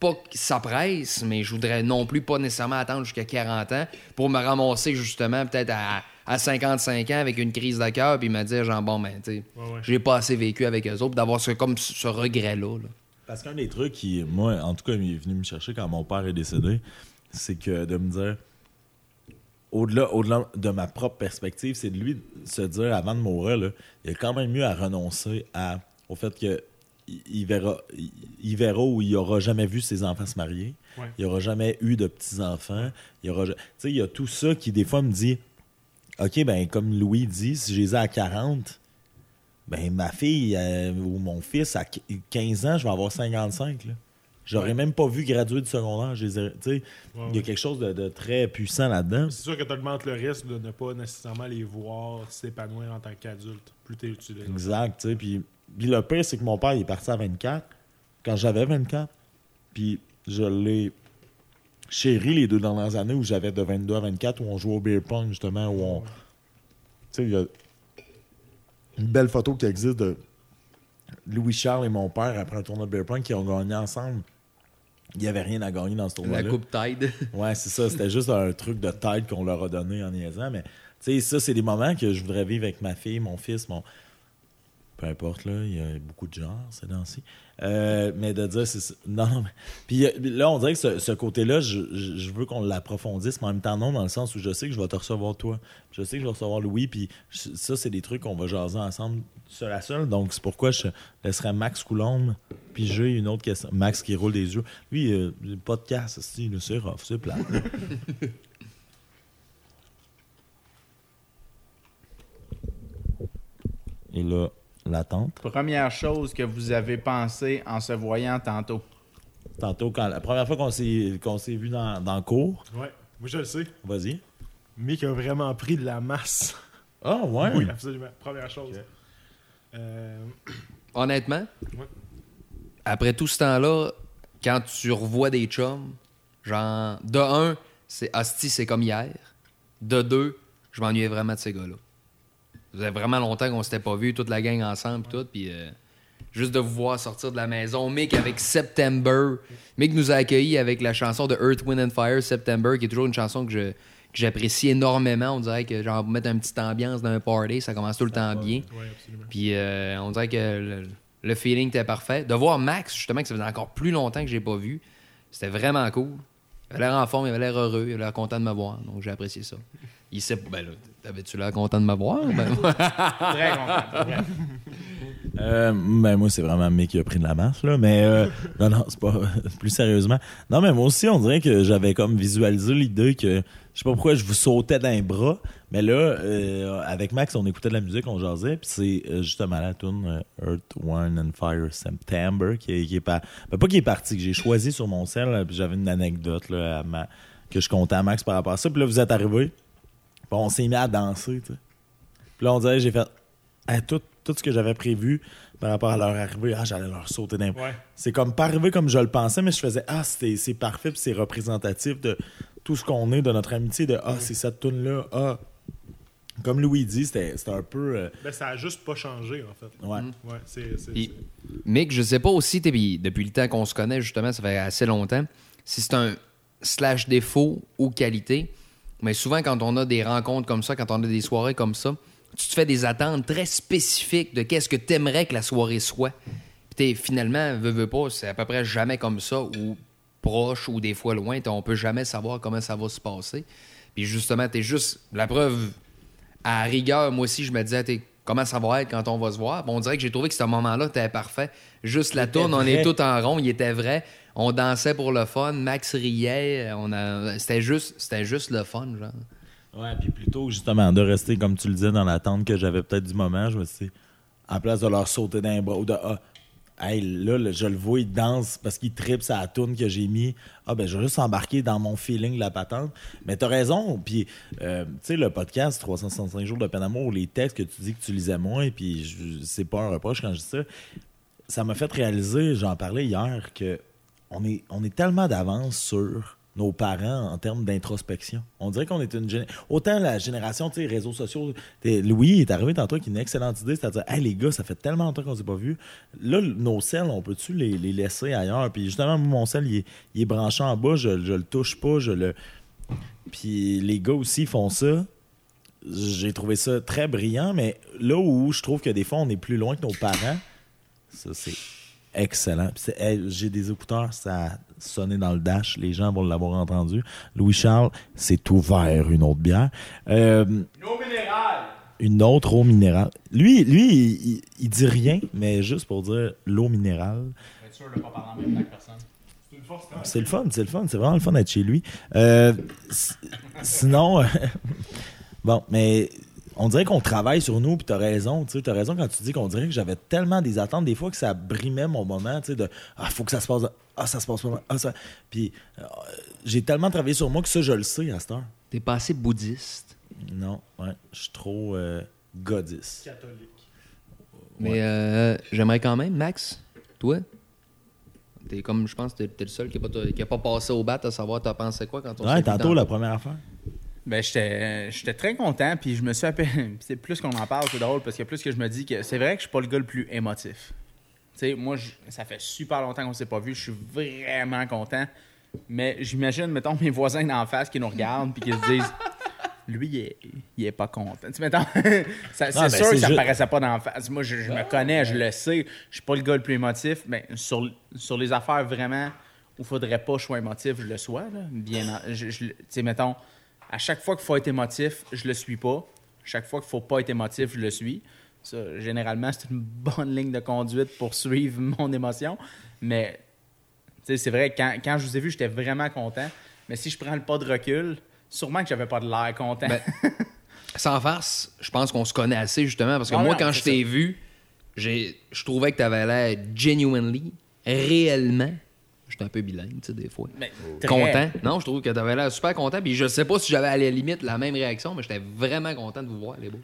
pas que ça presse, mais je voudrais non plus pas nécessairement attendre jusqu'à 40 ans pour me ramasser justement peut-être à, à 55 ans avec une crise de cœur, puis me dire, genre, bon, ben, tu sais, Ouais, ouais. j'ai pas assez vécu avec eux autres, d'avoir ce, comme ce regret-là. là. Parce qu'un des trucs qui, moi, en tout cas, il est venu me chercher quand mon père est décédé, c'est que de me dire, au-delà, au-delà de ma propre perspective, c'est de lui se dire avant de mourir, là, il est quand même mieux à renoncer à, au fait que il, verra, il, verra où il aura jamais vu ses enfants se marier, Ouais. il aura jamais eu de petits enfants, il aura, il y a tout ça qui des fois me dit, ok, ben comme Louis dit, si je les ai à 40, ben, ma fille euh, ou mon fils, à qu- 15 ans, je vais avoir 55. Là. J'aurais Ouais. même pas vu graduer du secondaire. Tu Ouais, Il y a quelque chose de, de très puissant là-dedans. C'est sûr que tu augmentes le risque de ne pas nécessairement les voir s'épanouir en tant qu'adulte. Plus t'es utile. Exact. tu sais, Puis, puis le pire, c'est que mon père il est parti à 24 quand j'avais 24. Puis je l'ai chéri les deux dernières années où j'avais de 22 à 24 où on jouait au beer pong justement. Où on... Tu sais, il y a une belle photo qui existe de Louis-Charles et mon père après un tournoi de beer pong qui ont gagné ensemble. Il n'y avait rien à gagner dans ce tournoi-là. La coupe Tide. Ouais, c'est ça. C'était juste un truc de tête qu'on leur a donné en niaisant. Mais, tu sais, ça, c'est des moments que je voudrais vivre avec ma fille, mon fils, mon. Peu importe, là. Il y a beaucoup de genres, ces temps-ci. Euh, mais de dire, c'est. Non, non, mais. Puis euh, là, on dirait que ce, côté-là, je, veux qu'on l'approfondisse, mais en même temps, non, dans le sens où je sais que je vais te recevoir toi. Je sais que je vais recevoir Louis. Puis ça, c'est des trucs qu'on va jaser ensemble, seul à seul. Donc, c'est pourquoi je laisserai Max Coulombe. Puis j'ai une autre question. Max qui roule des yeux. Lui, euh, podcast, c'est rough, c'est plat. Et là, l'attente. Première chose que vous avez pensé en se voyant tantôt? Tantôt, quand la première fois qu'on s'est qu'on s'est vu dans, dans le cours, Ouais, moi je le sais. vas-y. Mick a vraiment pris de la masse. Ah, ouais. Oui, absolument. Première chose. Euh, Honnêtement, Ouais. après tout ce temps-là, quand tu revois des chums, genre, de un, c'est hostie, c'est comme hier. De deux, je m'ennuyais vraiment de ces gars-là. Ça faisait vraiment longtemps qu'on s'était pas vus, toute la gang ensemble, pis tout, puis euh, juste de vous voir sortir de la maison. Mick avec September. Mick nous a accueillis avec la chanson de Earth, Wind and Fire, September, qui est toujours une chanson que je que j'apprécie énormément. On dirait que, genre, mettre une petite ambiance d'un party, ça commence tout le temps bien. Puis euh, on dirait que le, le feeling était parfait. De voir Max, justement, que ça faisait encore plus longtemps que j'ai pas vu, c'était vraiment cool. Il avait l'air en forme, il avait l'air heureux, il avait l'air content de me voir. Donc j'ai apprécié ça. Il sait Ben là, t'avais-tu l'air content de me voir? Ben, Très content. vrai. Euh, ben moi, c'est vraiment Mick qui a pris de la masse, là. Mais euh, non, non, c'est pas plus sérieusement. Non, mais moi aussi, on dirait que j'avais comme visualisé l'idée que je sais pas pourquoi je vous sautais les bras. Mais là, euh, avec Max, on écoutait de la musique, on jasait, puis c'est euh, justement la tune euh, Earth, Wine and Fire September qui est, qui est ben, pas qui est parti, que j'ai choisi sur mon sel, puis j'avais une anecdote là, à ma- que je comptais à Max par rapport à ça. Puis là, vous êtes arrivés, puis on s'est mis à danser, tu sais. Puis là, on dirait, j'ai fait tout, tout ce que j'avais prévu par rapport à leur arrivée, ah, j'allais leur sauter d'un Ouais. C'est comme pas arrivé comme je le pensais, mais je faisais Ah, c'est parfait, puis c'est représentatif de tout ce qu'on est, de notre amitié, de Ah, c'est cette tune là ah. Comme Louis dit, c'était c'était un peu. euh, Ben, ça a juste pas changé, en fait. ouais. Ouais, c'est. c'est- Puis- c'est- Mick, je sais pas aussi, t'es- puis depuis le temps qu'on se connaît, justement, ça fait assez longtemps, si c'est un slash défaut ou qualité, mais souvent quand on a des rencontres comme ça, quand on a des soirées comme ça, tu te fais des attentes très spécifiques de qu'est-ce que t'aimerais que la soirée soit. Puis t'es finalement, veux, veux pas, c'est à peu près jamais comme ça, ou proche, ou des fois loin, on peut jamais savoir comment ça va se passer. Puis justement, t'es juste, la preuve, à rigueur, moi aussi, je me disais, comment ça va être quand on va se voir? Bon, on dirait que j'ai trouvé que ce moment-là était parfait. Juste la tourne, on est tout en rond, il était vrai. On dansait pour le fun, Max riait, on a... c'était juste, c'était juste le fun, genre. Ouais, puis plutôt justement de rester, comme tu le disais, dans l'attente que j'avais peut-être du moment, je me suis dit, en place de leur sauter d'un bras ou de Ah, hey, là, là, je le vois, il danse parce qu'il tripe sa tourne que j'ai mis. Ah, ben, je vais juste embarquer dans mon feeling de la patente. Mais t'as raison, puis, euh, tu sais, le podcast 365 jours de peine d'amour, les textes que tu dis que tu lisais moins, puis c'est pas un reproche quand je dis ça, ça m'a fait réaliser, j'en parlais hier, que on est, on est tellement d'avance sur nos parents en termes d'introspection. On dirait qu'on est une géné- autant la génération, tu sais, réseaux sociaux. Louis est arrivé tantôt avec une excellente idée, c'est-à-dire, hey les gars, ça fait tellement longtemps qu'on s'est pas vus. Là, nos selles, on peut-tu les, laisser ailleurs? Puis justement, mon sel, il est, il branché en bas, je, je le touche pas, je le. Puis les gars aussi font ça. J'ai trouvé ça très brillant, mais là où je trouve que des fois on est plus loin que nos parents, ça c'est excellent. J'ai des écouteurs, ça a sonné dans le dash, les gens vont l'avoir entendu. Louis Charles, c'est ouvert une autre bière. Euh, Nos minérales! une autre eau minérale. Lui, lui il, il- il dit rien, mais juste pour dire l'eau minérale. Être sûr de pas parler en même temps que personne. C'est le fun, c'est le fun, c'est vraiment le fun d'être chez lui. Euh, sinon, bon, mais on dirait qu'on travaille sur nous, puis t'as raison, tu sais, t'as raison quand tu dis qu'on dirait que j'avais tellement des attentes des fois que ça brimait mon moment, tu sais, de ah faut que ça se passe, ah ça se passe pas, ah ça, puis euh, j'ai tellement travaillé sur moi que ça je le sais à cette heure. T'es pas assez bouddhiste. Non, ouais, je suis trop euh, godis. catholique. Mais euh, j'aimerais quand même, Max, toi, t'es comme, je pense, que t'es t'es le seul qui a, pas, qui a pas passé au bat à savoir t'as pensé quoi quand on s'est Ouais, tantôt la première affaire. Ben, j'étais j'étais très content, puis je me suis appelé. C'est plus qu'on en parle, c'est drôle, parce que plus que je me dis que c'est vrai que je suis pas le gars le plus émotif. Tu sais, moi, je- ça fait super longtemps qu'on s'est pas vu, je suis vraiment content. Mais j'imagine, mettons, mes voisins d'en face qui nous regardent, puis qui se disent. Lui, il est, il est pas content. Tu mettons, c'est ben, sûr que ça ju- paraissait pas d'en face. Moi, je, je me connais, je le sais. Je suis pas le gars le plus émotif. Mais sur, sur les affaires vraiment où il faudrait pas que je sois émotif, je le sois. Là. Bien, en- je, je- tu sais, mettons, à chaque fois qu'il faut être émotif, je le suis pas. Chaque fois qu'il faut pas être émotif, je le suis. Ça, généralement, c'est une bonne ligne de conduite pour suivre mon émotion. Mais tu sais, c'est vrai, quand, quand je vous ai vu, j'étais vraiment content. Mais si je prends le pas de recul, sûrement que j'avais pas de l'air content. Ben, Sans farce, je pense qu'on se connaît assez justement parce que Ah moi, non, quand je t'ai vu, je trouvais que tu avais l'air genuinely, réellement. J'étais un peu bilingue, tu sais, des fois. Mais très- Content. Non, je trouve que tu avais l'air super content. Puis je sais pas si j'avais à la limite la même réaction, mais j'étais vraiment content de vous voir, les boys.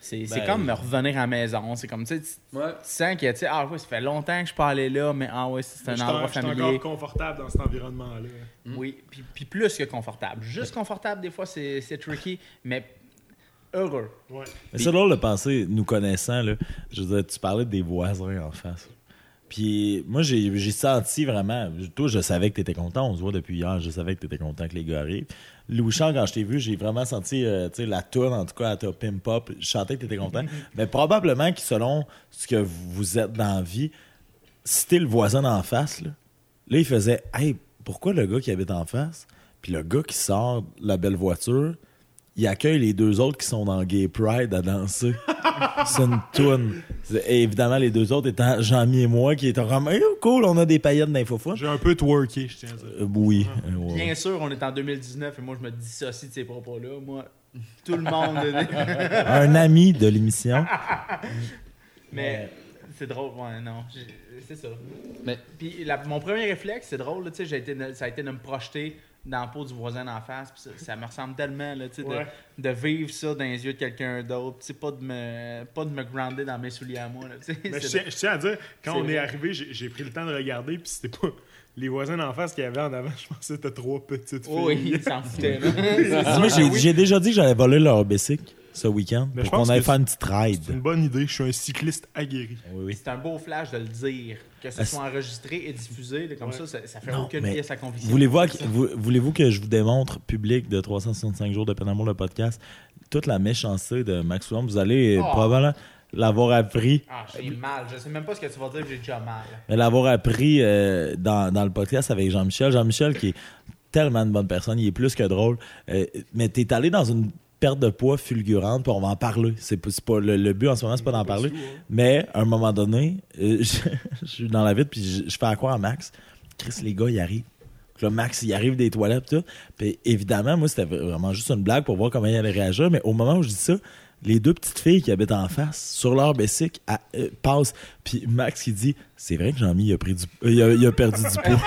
C'est Ben, comme me revenir à la maison. C'est comme, tu sais, tu tu sens que, tu sais, ah ouais, ça fait longtemps que je suis pas allé là, mais ah ouais, c'est un suis endroit en- je suis familier. encore confortable dans cet environnement-là. Oui, puis, puis plus que confortable. Juste confortable, des fois, c'est c'est tricky, mais heureux. Ouais. Mais c'est drôle de penser, nous connaissant, là, je veux dire, tu parlais des voisins en face. Puis moi, j'ai senti vraiment. Toi, je savais que tu étais content. On se voit depuis hier. Je savais que tu étais content que les gars arrivent. Louis Charles, quand je t'ai vu, j'ai vraiment senti euh, la tourne, en tout cas, à ta pimp pop. Je sentais que tu étais content. Mais probablement que selon ce que vous êtes dans la vie, si t'es le voisin d'en face, là, là, il faisait Hey, pourquoi le gars qui habite en face, puis le gars qui sort de la belle voiture, il accueille les deux autres qui sont dans Gay Pride à danser. C'est une toune. Et évidemment, les deux autres étant Jean-Mi et moi, qui étaient vraiment Hey, cool, on a des paillettes d'infofun. J'ai un peu twerké, je tiens à dire. Euh, oui. euh, ouais. Bien sûr, on est en 2019 et moi, je me dissocie de ces propos-là. Moi, tout le monde. Un ami de l'émission. mais c'est drôle, ouais, non. C'est ça. Mais- Puis la- mon premier réflexe, c'est drôle, là, j'ai été, ça a été de me projeter dans la peau du voisin d'en face. ça, ça me ressemble tellement, là, tu sais, de- de, vivre ça dans les yeux de quelqu'un d'autre. Pas de me, pas de me grounder dans mes souliers à moi, là. Mais je tiens, je tiens à dire, quand on est arrivé, j'ai pris le temps de regarder, puis c'était pas les voisins d'en face qu'il y avait en avant. Je pensais que c'était trois petites filles. Oui, il s'en. Moi, j'ai j'ai déjà dit que j'allais voler leur bicycle ce week-end Mais je pour pense qu'on aille que faire une petite C'est une ride. bonne idée, je suis un cycliste aguerri. Oui, oui. C'est un beau flash de le dire. Que ce Ah, soit enregistré et diffusé, là, comme Ouais. ça, ça, ça fait Non, aucune mais pièce à conviction. Voulez-vous vous- voulez-vous que je vous démontre, public de 365 jours de peine d'amour, le podcast, toute la méchanceté de Max? Vous allez euh, Oh. probablement l'avoir appris. Ah, j'ai mal. Je sais même pas ce que tu vas dire, j'ai déjà mal. Mais l'avoir appris euh, dans, dans le podcast avec Jean-Michel. Jean-Michel qui est tellement une bonne personne, il est plus que drôle. Euh, mais t'es allé dans une perte de poids fulgurante, puis on va en parler. C'est pas, pas le, le but en ce moment, c'est pas d'en parler. Mais à un moment donné, euh, je, je suis dans la vide, puis je, je fais à quoi à Max? Chris, les gars, ils arrivent. Là, Max, il arrive des toilettes, tout. Puis évidemment, moi, c'était vraiment juste une blague pour voir comment il allait réagir. Mais au moment où je dis ça, les deux petites filles qui habitent en face, sur leur bicycle, à- euh, passent. Puis Max, il dit C'est vrai que Jean-Mi, il a, pris du, euh, il a, il a perdu du poids.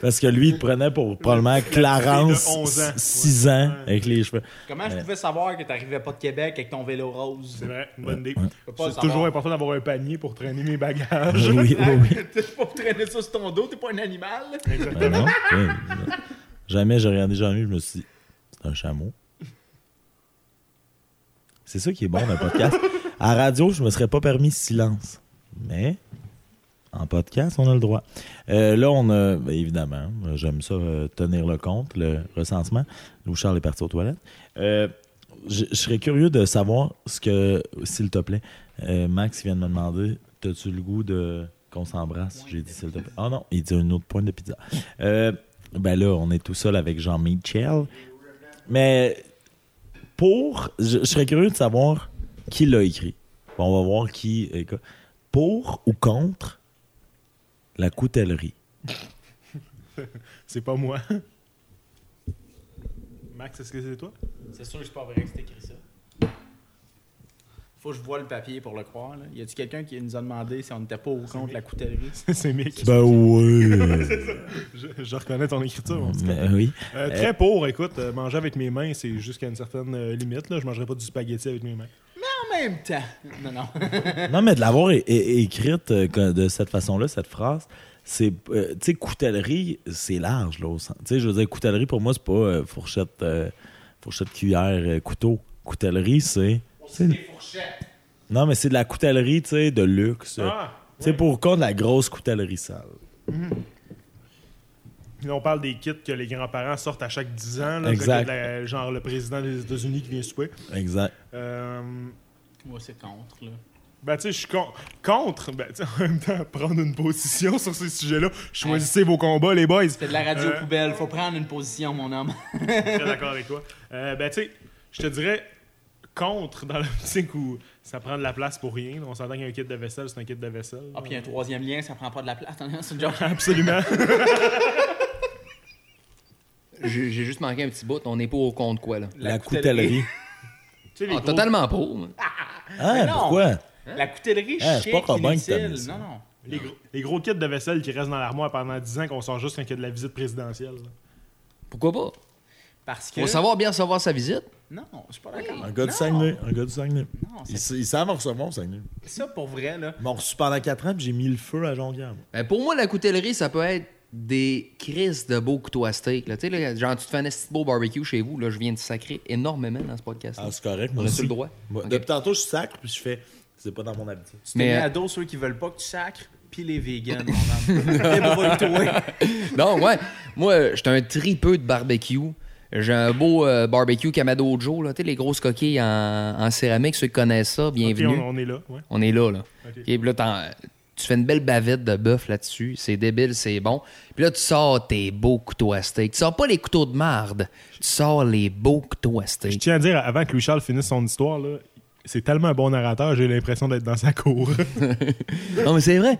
Parce que lui, il te prenait pour probablement Clarence, fille de 11 ans. 6 ans, Ouais. avec les cheveux. Comment je pouvais savoir que t'arrivais pas de Québec avec ton vélo rose? C'est vrai, bonne idée. C'est toujours important d'avoir un panier pour traîner mes bagages. oui, oui, oui. T'es pas pour traîner ça sur ton dos, t'es pas un animal. Ben non. Ouais. Jamais j'ai regardé Jean-Mi, je me suis dit, c'est un chameau. C'est ça qui est bon dans le podcast. À la radio, je me serais pas permis silence. Mais en podcast, on a le droit. Euh, là, on a, ben, évidemment, j'aime ça euh, tenir le compte, le recensement. Louis Charles est parti aux toilettes. Euh, je, serais curieux de savoir ce que, s'il te plaît, Max vient de me demander, as-tu le goût de qu'on s'embrasse? J'ai dit s'il te plaît. Ah non, il dit une autre pointe de pizza. Ben là, on est tout seul avec Jean-Michel. Mais pour, je, je serais curieux de savoir qui l'a écrit. On va voir qui. Pour ou contre la coutellerie. C'est pas moi. Max, est-ce que c'est toi? C'est sûr que c'est pas vrai que c'est écrit ça. Faut que je vois le papier pour le croire. Là. Y a-tu quelqu'un qui nous a demandé si on n'était pas ou contre la coutellerie? c'est Mick. Ben oui. Je, je reconnais ton écriture. mon petit Mais oui. Euh, très pour, écoute, euh, manger avec mes mains, c'est jusqu'à une certaine euh, limite. Là. Je mangerai pas du spaghetti avec mes mains. En même temps. Non, non. Non, mais de l'avoir écrite euh, de cette façon-là, cette phrase, c'est. euh, tu sais, coutellerie, c'est large, là, au sens. Tu sais, je veux dire, coutellerie, pour moi, c'est pas euh, fourchette, euh, fourchette, cuillère, euh, couteau. Coutellerie, c'est. c'est- des fourchettes. Non, mais c'est de la coutellerie, tu sais, de luxe. Ah! tu sais, pour contre la grosse coutellerie sale. Là, on parle des kits que les grands-parents sortent à chaque 10 ans. Là, Exact. La- genre le président des États-Unis qui vient souper. Exact. Euh, Moi, c'est contre. Là. ben, tu sais, je suis con- contre. Ben, tu sais, en même temps, prendre une position sur ces sujets-là. Choisissez vos combats, les boys. C'est de la radio Euh, poubelle. Faut prendre une position, mon homme. Très d'accord avec toi. Euh, ben, tu sais, je te dirais contre dans l'optique où ça prend de la place pour rien. On s'entend qu'un kit de vaisselle, c'est un kit de vaisselle. Ah, puis un troisième lien, ça prend pas de la place. C'est une joke. Absolument. J'ai j'ai juste manqué un petit bout. On n'est pas au compte quoi, là? La, coutellerie. Tu sais, les Ah, gros- totalement pour. moi. Ah, non. pourquoi? La coutellerie Ah, c'est chic, pas Robin qui t'a inutile. mis ça. Non, non. Les gros, les gros kits de vaisselle qui restent dans l'armoire pendant 10 ans qu'on sort juste quand il y a de la visite présidentielle. là. Pourquoi pas? Parce que. Faut savoir bien recevoir sa visite. Non, je suis pas d'accord. Un gars du Non. Saguenay. Un gars du Saguenay. Non, Ils, c'est- ils savent en recevoir au Saguenay. ça pour vrai, là. Ils m'ont reçu pendant 4 ans puis j'ai mis le feu à Jonquière. Ben, pour moi, la coutellerie, ça peut être des crises de beaux couteaux à steak. Là. Là, genre, tu te fais un de beau barbecue chez vous. Là, je viens de sacrer énormément dans ce podcast. Ah, c'est correct, moi On aussi. le droit? Moi. Depuis tantôt, je sacre puis je fais. C'est pas dans mon habitude. Tu t'es Mais, mis euh, à dos ceux qui veulent pas que tu sacres, puis les vegans. Non, ouais. Moi, j'étais un tripeux de barbecue. J'ai un beau euh, barbecue Kamado Joe, là. Tu sais, les grosses coquilles en, en céramique, ceux qui connaissent ça, bienvenue. on, on est là. Ouais. On est là, là. Là, tu fais une belle bavette de bœuf là-dessus. C'est débile, c'est bon. Puis là, tu sors tes beaux couteaux à steak. Tu sors pas les couteaux de marde. Tu sors les beaux couteaux à Je steak. tiens à dire, avant que Louis-Charles finisse son histoire, là, c'est tellement un bon narrateur, j'ai l'impression d'être dans sa cour. Non, mais c'est vrai.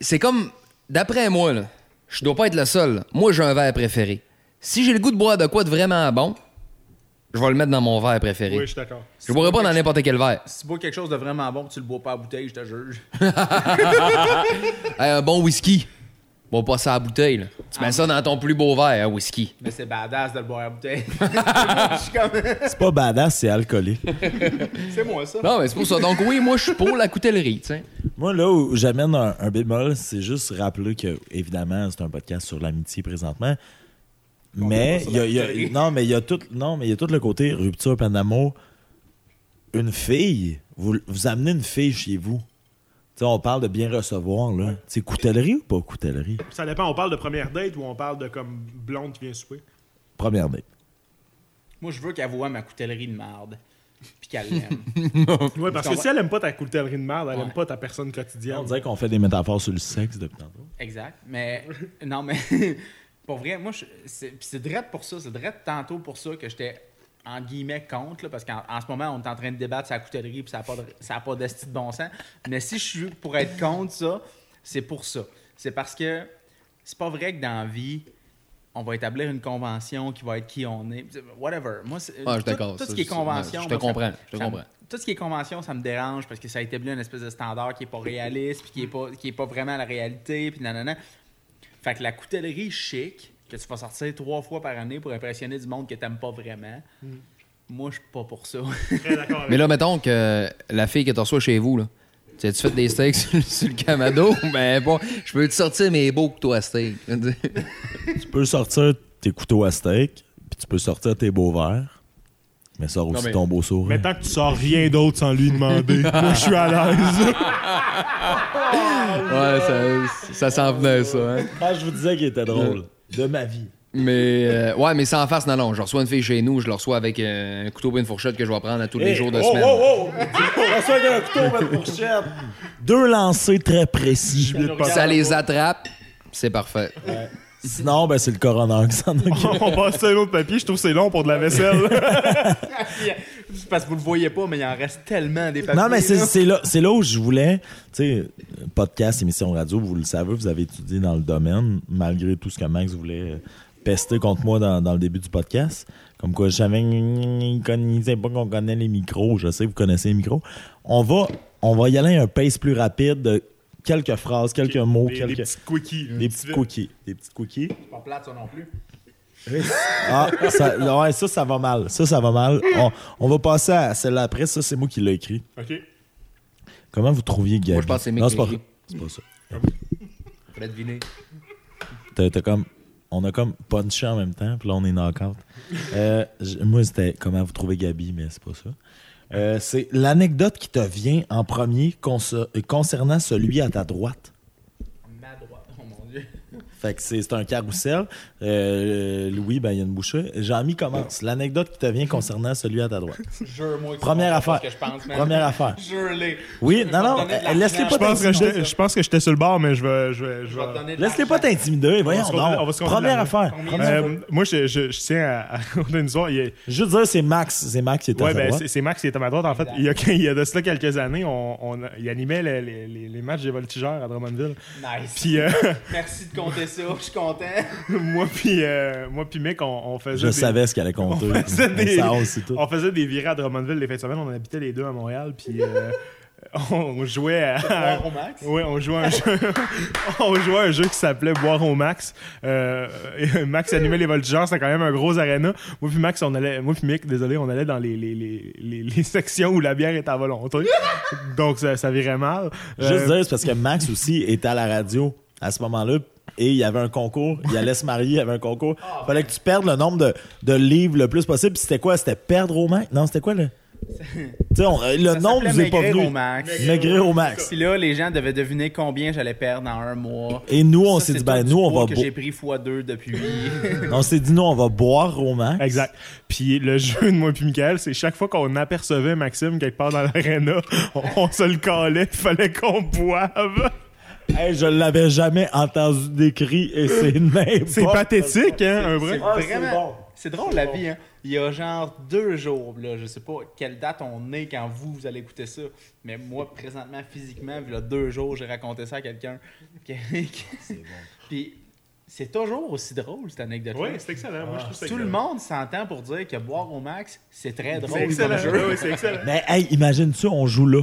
C'est comme, d'après moi, là, je dois pas être le seul. Moi, j'ai un verre préféré. Si j'ai le goût de boire de quoi de vraiment bon, je vais le mettre dans mon verre préféré. oui, je suis d'accord. je boirai pas dans n'importe quel verre. Si tu bois quelque chose de vraiment bon, tu le bois pas à bouteille, je te juge. Hey, un bon whisky. Bois pas ça à bouteille. là. Tu mets ça dans ton plus beau verre, un whisky. Mais c'est badass de le boire à bouteille. je suis comme. C'est pas badass, c'est alcoolique. C'est moi ça. Non, mais c'est pour ça. Donc oui, moi, je suis pour la coutellerie, tu sais. Moi, là où j'amène un, un bémol, c'est juste rappeler que, évidemment, c'est un podcast sur l'amitié présentement. Mais il y a, y non, mais il y a tout, non, mais il y a tout le côté rupture, d'amour. Une fille, vous, vous amenez une fille chez vous. Tu sais, on parle de bien recevoir, là. C'est coutellerie ou pas coutellerie? Ça dépend, on parle de première date ou on parle de comme blonde qui vient souper? Première date. Moi, je veux qu'elle voit ma coutellerie de merde. Puis qu'elle l'aime. Ouais, parce que si elle aime pas ta coutellerie de merde, elle Ouais. aime pas ta personne quotidienne. On dirait qu'on fait des métaphores sur le sexe depuis tantôt. exact. Mais. Non, mais. pour vrai, moi, c'est drette pour ça. C'est drette tantôt pour ça que j'étais. En guillemets, contre, là, parce qu'en en ce moment, on est en train de débattre la coutellerie, puis ça n'a pas, de- ça a pas d'esti de bon sens. Mais si je suis pour être contre ça, c'est pour ça. C'est parce que c'est pas vrai que dans la vie, on va établir une convention qui va être qui on est. Whatever. Moi, Ah, je tout- ce qui est convention. je te comprends, je te ça me- comprends. Tout ce qui est convention, ça me dérange parce que ça établit une espèce de standard qui est pas réaliste, puis qui est pas, qui est pas vraiment la réalité, puis nanana. Fait que la coutellerie chic, que tu vas sortir trois fois par année pour impressionner du monde que t'aimes pas vraiment, moi, je suis pas pour ça. Très d'accord avec Mais là, mettons que la fille que tu reçois chez vous, là, tu as-tu fait des steaks sur, sur le Kamado? Ben bon, je peux te sortir mes beaux couteaux à steak. Tu peux sortir tes couteaux à steak, puis tu peux sortir tes beaux verres, mais sors aussi mais- ton beau sourire. Mais tant que tu sors rien d'autre sans lui demander, moi je suis à l'aise. ouais, ça, ça s'en venait, ça. hein. Ah, je vous disais qu'il était drôle. De ma vie. Mais, euh, ouais, mais sans face, non, non. Je reçois une fille chez nous, je le reçois avec euh, un couteau et une fourchette que je vais prendre à tous les jours de oh, semaine. Oh, oh, On reçoit avec un couteau, une fourchette. Deux lancers très précis. Ça les attrape, c'est parfait. Sinon, ben, c'est le coroner qui s'en occupe. on passe à un autre papier, je trouve que c'est long pour de la vaisselle. Parce que vous le voyez pas, mais il en reste tellement des papiers. Non, mais c'est là. c'est là, c'est là où je voulais. Tu sais, podcast, émission radio, vous le savez, vous avez étudié dans le domaine, malgré tout ce que Max voulait pester contre moi dans, dans le début du podcast. Comme quoi, je savais il connaissait pas qu'on connaît les micros. Je sais que vous connaissez les micros. On va, on va y aller à un pace plus rapide de quelques phrases, quelques mots, Des, des quelques. petits quickies. Des petits cookies. Des petits cookies. C'est pas plate, ça non plus. Ah, ça, ouais, ça, ça va mal. Ça, ça va mal. On, on va passer à celle-là après. Ça, c'est moi qui l'ai écrit. OK. Comment vous trouviez Gabi? Moi, je pense que c'est Non, c'est pas, c'est pas ça. Fallait deviner. T'as- t'as comme, on a comme punché en même temps, puis là, on est knock-out. Euh, moi, c'était comment vous trouvez Gabi, mais c'est pas ça. Euh, c'est l'anecdote qui te vient en premier conce- concernant celui à ta droite. Ma droite. Oh mon dieu. Fait que c'est un carrousel. Euh, Louis, ben, il y a une bouchée. Jean-Mi commence. L'anecdote qui te vient concernant celui à ta droite. Jure-moi que c'est Première affaire. que je pense. Première affaire. Jure-les. Oui, Je non, non, laisse-les pas Je pense, que t'intimider. j'étais, je pense que j'étais sur le bord, mais je vais. Je je Laisse-les pas t'intimider. Voyons on va se continuer Première affaire. Euh, moi, je, je, je tiens à, à raconter une histoire. Je veux dire, c'est Max. C'est Max qui est à Ouais, sa ben, droite. c'est, c'est Max qui est à ma droite. En fait, il y a, il y a de cela quelques années, on, on- il animait les, les- les- les matchs des voltigeurs à Drummondville. Nice. Puis, euh, Merci de compter ça, je suis content. moi puis euh, moi puis mec, on, on faisait Je des- savais ce qu'elle allait compter. On faisait des- Ça, on sait tout. On faisait des virées à Drummondville les fins de semaine. On habitait les deux à Montréal, puis euh, on jouait à. Boire au max. Ouais, on jouait à un jeu. on jouait à un jeu qui s'appelait Boire au max. Euh, et Max animait les voltigeurs, c'était quand même un gros arena. Moi puis Max, on allait, moi puis Mick, désolé, on allait dans les, les, les, les, les sections où la bière est à volonté. Donc ça, ça virait mal. Juste Euh, dire, c'est parce que Max aussi était à la radio à ce moment-là. Et il y avait un concours. Il allait se marier, il y avait un concours. Fallait que tu perdes le nombre de, de livres le plus possible. Puis c'était quoi? C'était perdre au max? Non, c'était quoi le. tu sais, on- le Ça nombre nous est pas Maigrir venu. au max. Maigrir au max. Puis là, les gens devaient deviner combien j'allais perdre en un mois. Et nous, on s'est dit, ben, nous, on va, que bo- j'ai pris x2 depuis. on s'est dit, nous, on va boire au max. Exact. Puis le jeu de moi puis Michael, c'est chaque fois qu'on apercevait Maxime quelque part dans l'aréna, on, on se le calait, il fallait qu'on boive. Hey, je l'avais jamais entendu décrit et c'est n'importe C'est pathétique, hein, un C'est vrai. Ah, c'est vraiment. bon. C'est drôle la vie, hein. Il y a genre deux jours, là, je sais pas quelle date on est quand vous, vous allez écouter ça. Mais moi, présentement, physiquement, il y a deux jours, j'ai raconté ça à quelqu'un. Puis c'est toujours aussi drôle, cette anecdote Oui, c'est excellent. Moi, je trouve ça Tout le monde s'entend pour dire que boire au max, c'est très drôle C'est excellent. comme jeu. Oui, c'est excellent. Mais hey, imagine-tu, on joue là.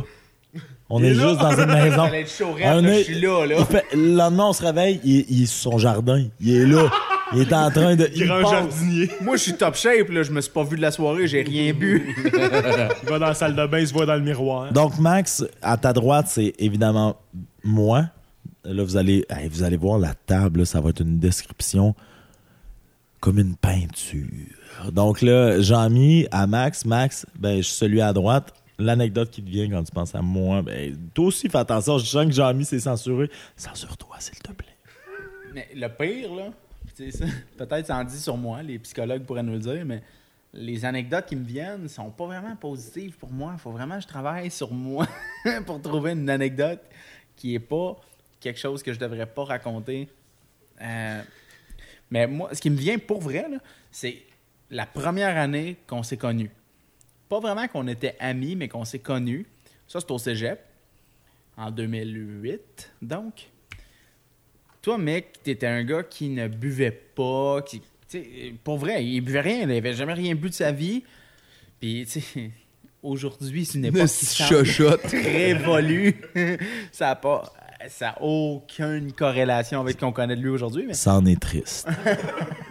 On Il est juste dans une maison. Être chaud, je suis là, là. Il fait- le lendemain, on se réveille, il, il est sur son jardin. Il est là. Il est en train de. il Grand jardinier. Moi, je suis top shape, là. Je me suis pas vu de la soirée, j'ai rien bu. Il va dans la salle de bain, il se voit dans le miroir. Donc, Max, à ta droite, c'est évidemment moi. Là, vous allez, hey, vous allez voir la table, là, ça va être une description comme une peinture. Donc là, Jean-Mi à Max. Max, ben, je suis celui à droite. L'anecdote qui te vient quand tu penses à moi, ben, toi aussi, fais attention. Je sens que Jean-Mi s'est censuré. Censure-toi, s'il te plaît. Mais le pire, là, peut-être ça en dit sur moi, les psychologues pourraient nous le dire, mais les anecdotes qui me viennent sont pas vraiment positives pour moi. Faut vraiment que je travaille sur moi pour trouver une anecdote qui est pas quelque chose que je devrais pas raconter. Euh, mais moi, ce qui me vient pour vrai, c'est la première année qu'on s'est connus. Pas vraiment qu'on était amis, mais qu'on s'est connus. Ça, c'est au cégep, en 2008, donc. Toi, mec, t'étais un gars qui ne buvait pas, qui, pour vrai, il buvait rien, il avait jamais rien bu de sa vie. Puis, tu sais, aujourd'hui, c'est une époque qui révolue. ça n'a pas, ça a aucune corrélation avec ce qu'on connaît de lui aujourd'hui, mais Ça en est triste.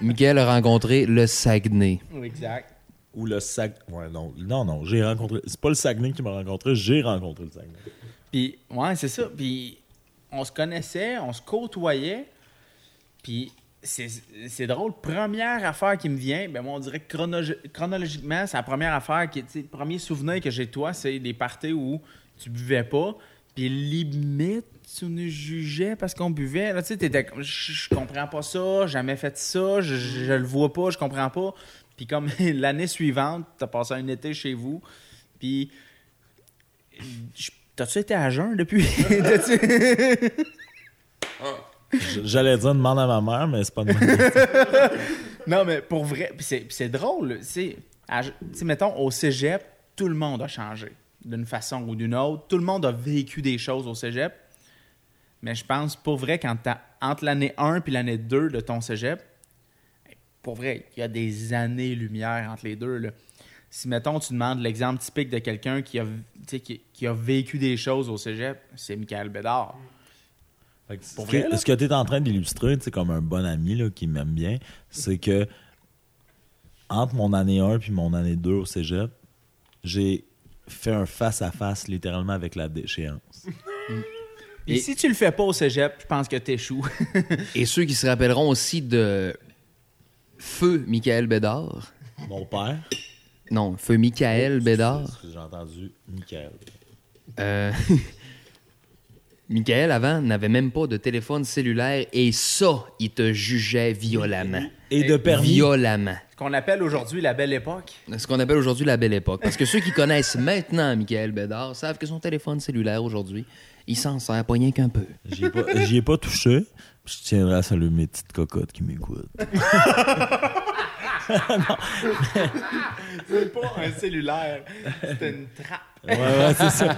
Michael a rencontré le Saguenay. exact. Ou le sac. Ouais, non, non, non. J'ai rencontré. C'est pas le Saguenay qui m'a rencontré, j'ai rencontré le Saguenay. Puis, ouais, c'est ça. Puis, on se connaissait, on se côtoyait. Puis, c'est drôle. Première affaire qui me vient, ben moi, on dirait que chronologi- chronologiquement, c'est la première affaire, qui, sais, le premier souvenir que j'ai de toi, c'est des parties où tu buvais pas. Puis, limite, tu nous jugeais parce qu'on buvait. Là, tu sais, t'étais comme, je comprends pas ça, jamais fait ça, je le vois pas, je comprends pas. Puis, comme l'année suivante, t'as passé un été chez vous. Puis, T'as-tu été à jeun depuis? J'allais dire demande à ma mère, mais c'est pas de non, mais pour vrai, c'est, drôle. Tu mettons, au cégep, tout le monde a changé d'une façon ou d'une autre. Tout le monde a vécu des choses au cégep. Mais je pense, pour vrai, quand entre l'année 1 puis l'année 2 de ton cégep, pour vrai, il y a des années-lumière entre les deux. Là. Si, mettons, tu demandes l'exemple typique de quelqu'un qui a, tu sais, qui, qui a vécu des choses au cégep, c'est Michael Bédard. Fait que Pour ce que- vrai, là? ce que tu es en train d'illustrer, tu sais, comme un bon ami là, qui m'aime bien, c'est que entre mon année 1 puis mon année 2 au cégep, j'ai fait un face-à-face littéralement avec la déchéance. Et- si tu le fais pas au cégep, je pense que t'échoues. Et ceux qui se rappelleront aussi de Feu Michael Bédard. Mon père? Non, Feu Michael Bédard. J'ai entendu Michael. Euh, Michael, avant, n'avait même pas de téléphone cellulaire et ça, il te jugeait violemment. Et de permis. Violemment. Ce qu'on appelle aujourd'hui la belle époque. Ce qu'on appelle aujourd'hui la belle époque. Parce que ceux qui connaissent maintenant Michael Bédard savent que son téléphone cellulaire aujourd'hui, il s'en sert pas rien qu'un peu. J'y ai, ai pas touché. Je tiendrai à saluer mes petites cocottes qui m'écoutent. C'est pas un cellulaire, c'est une trappe. Ouais, ouais, c'est ça.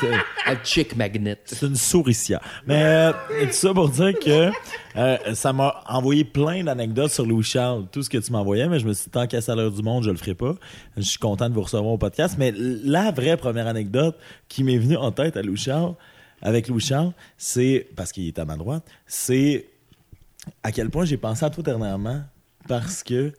C'est- Un chick magnet. C'est une souricière. Mais euh, tout ça pour dire que euh, ça m'a envoyé plein d'anecdotes sur Louis Charles, tout ce que tu m'envoyais, mais je me suis dit, tant qu'à l'heure du monde, je le ferai pas. Je suis content de vous recevoir au podcast. Mais la vraie première anecdote qui m'est venue en tête à Louis Charles, avec Louis Charles, c'est, parce qu'il est à ma droite, c'est à quel point j'ai pensé à toi dernièrement parce que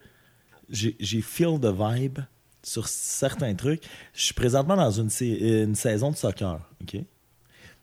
j'ai feel the vibe sur certains trucs. Je suis présentement dans une, sa- une saison de soccer, OK?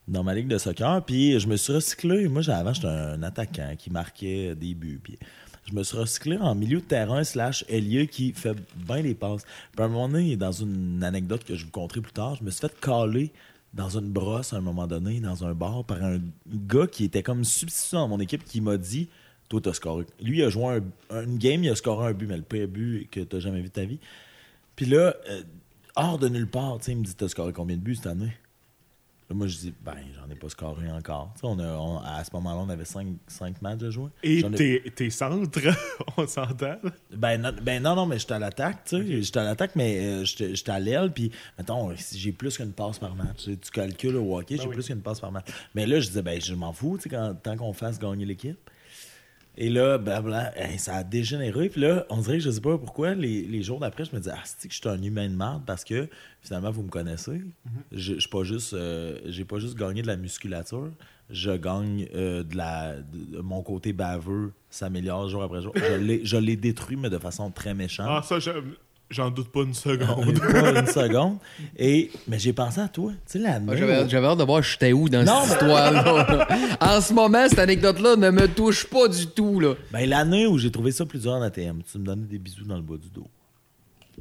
Dans ma ligue de soccer, puis je me suis recyclé. Moi, avant, j'étais un attaquant qui marquait des buts, puis je me suis recyclé en milieu de terrain slash ailier qui fait bien les passes. Puis à un moment donné, dans une anecdote que je vous conterai plus tard, je me suis fait caler dans une brosse à un moment donné, dans un bar, par un gars qui était comme substitut dans mon équipe qui m'a dit Toi, t'as scoré. Lui, il a joué un, game, il a scoré un but, mais le pire but que t'as jamais vu de ta vie. Puis là, euh, hors de nulle part, tu sais, il me dit T'as scoré combien de buts cette année? Là, Moi, je dis Ben, j'en ai pas scoré encore. On a, on- à ce moment-là, on avait cinq, cinq matchs à jouer. Et J'en ai- tes, tes centres, on s'entend? ben non, ben non, non, mais j'étais à l'attaque, tu sais. J'étais à l'attaque, mais euh, j'étais à l'aile, puis mettons, si j'ai plus qu'une passe par match. Tu calcules au hockey, j'ai oui. plus qu'une passe par match. Mais là, je disais, ben, je m'en fous, tu sais, tant qu'on fasse gagner l'équipe. Et là, blabla, hey, ça a dégénéré. Puis là, on dirait que je sais pas pourquoi, les, les jours d'après, je me dis, ah, c'est que je suis un humain de merde parce que finalement, vous me connaissez. Je je pas juste, euh, j'ai pas juste gagné de la musculature, je gagne euh, de la, de- mon côté baveux s'améliore jour après jour. Je l'ai- Je l'ai détruit, mais de façon très méchante. Ah, ça, je- j'en doute pas une seconde. Pas une seconde. Et, mais j'ai pensé à toi. Tu sais, l'année. Moi, J'avais j'avais hâte de voir j'étais où dans Non, cette mais- histoire-là. en ce moment, cette anecdote-là ne me touche pas du tout. Là. Ben, l'année où j'ai trouvé ça plus dur en ATM, tu me donnais des bisous dans le bas du dos.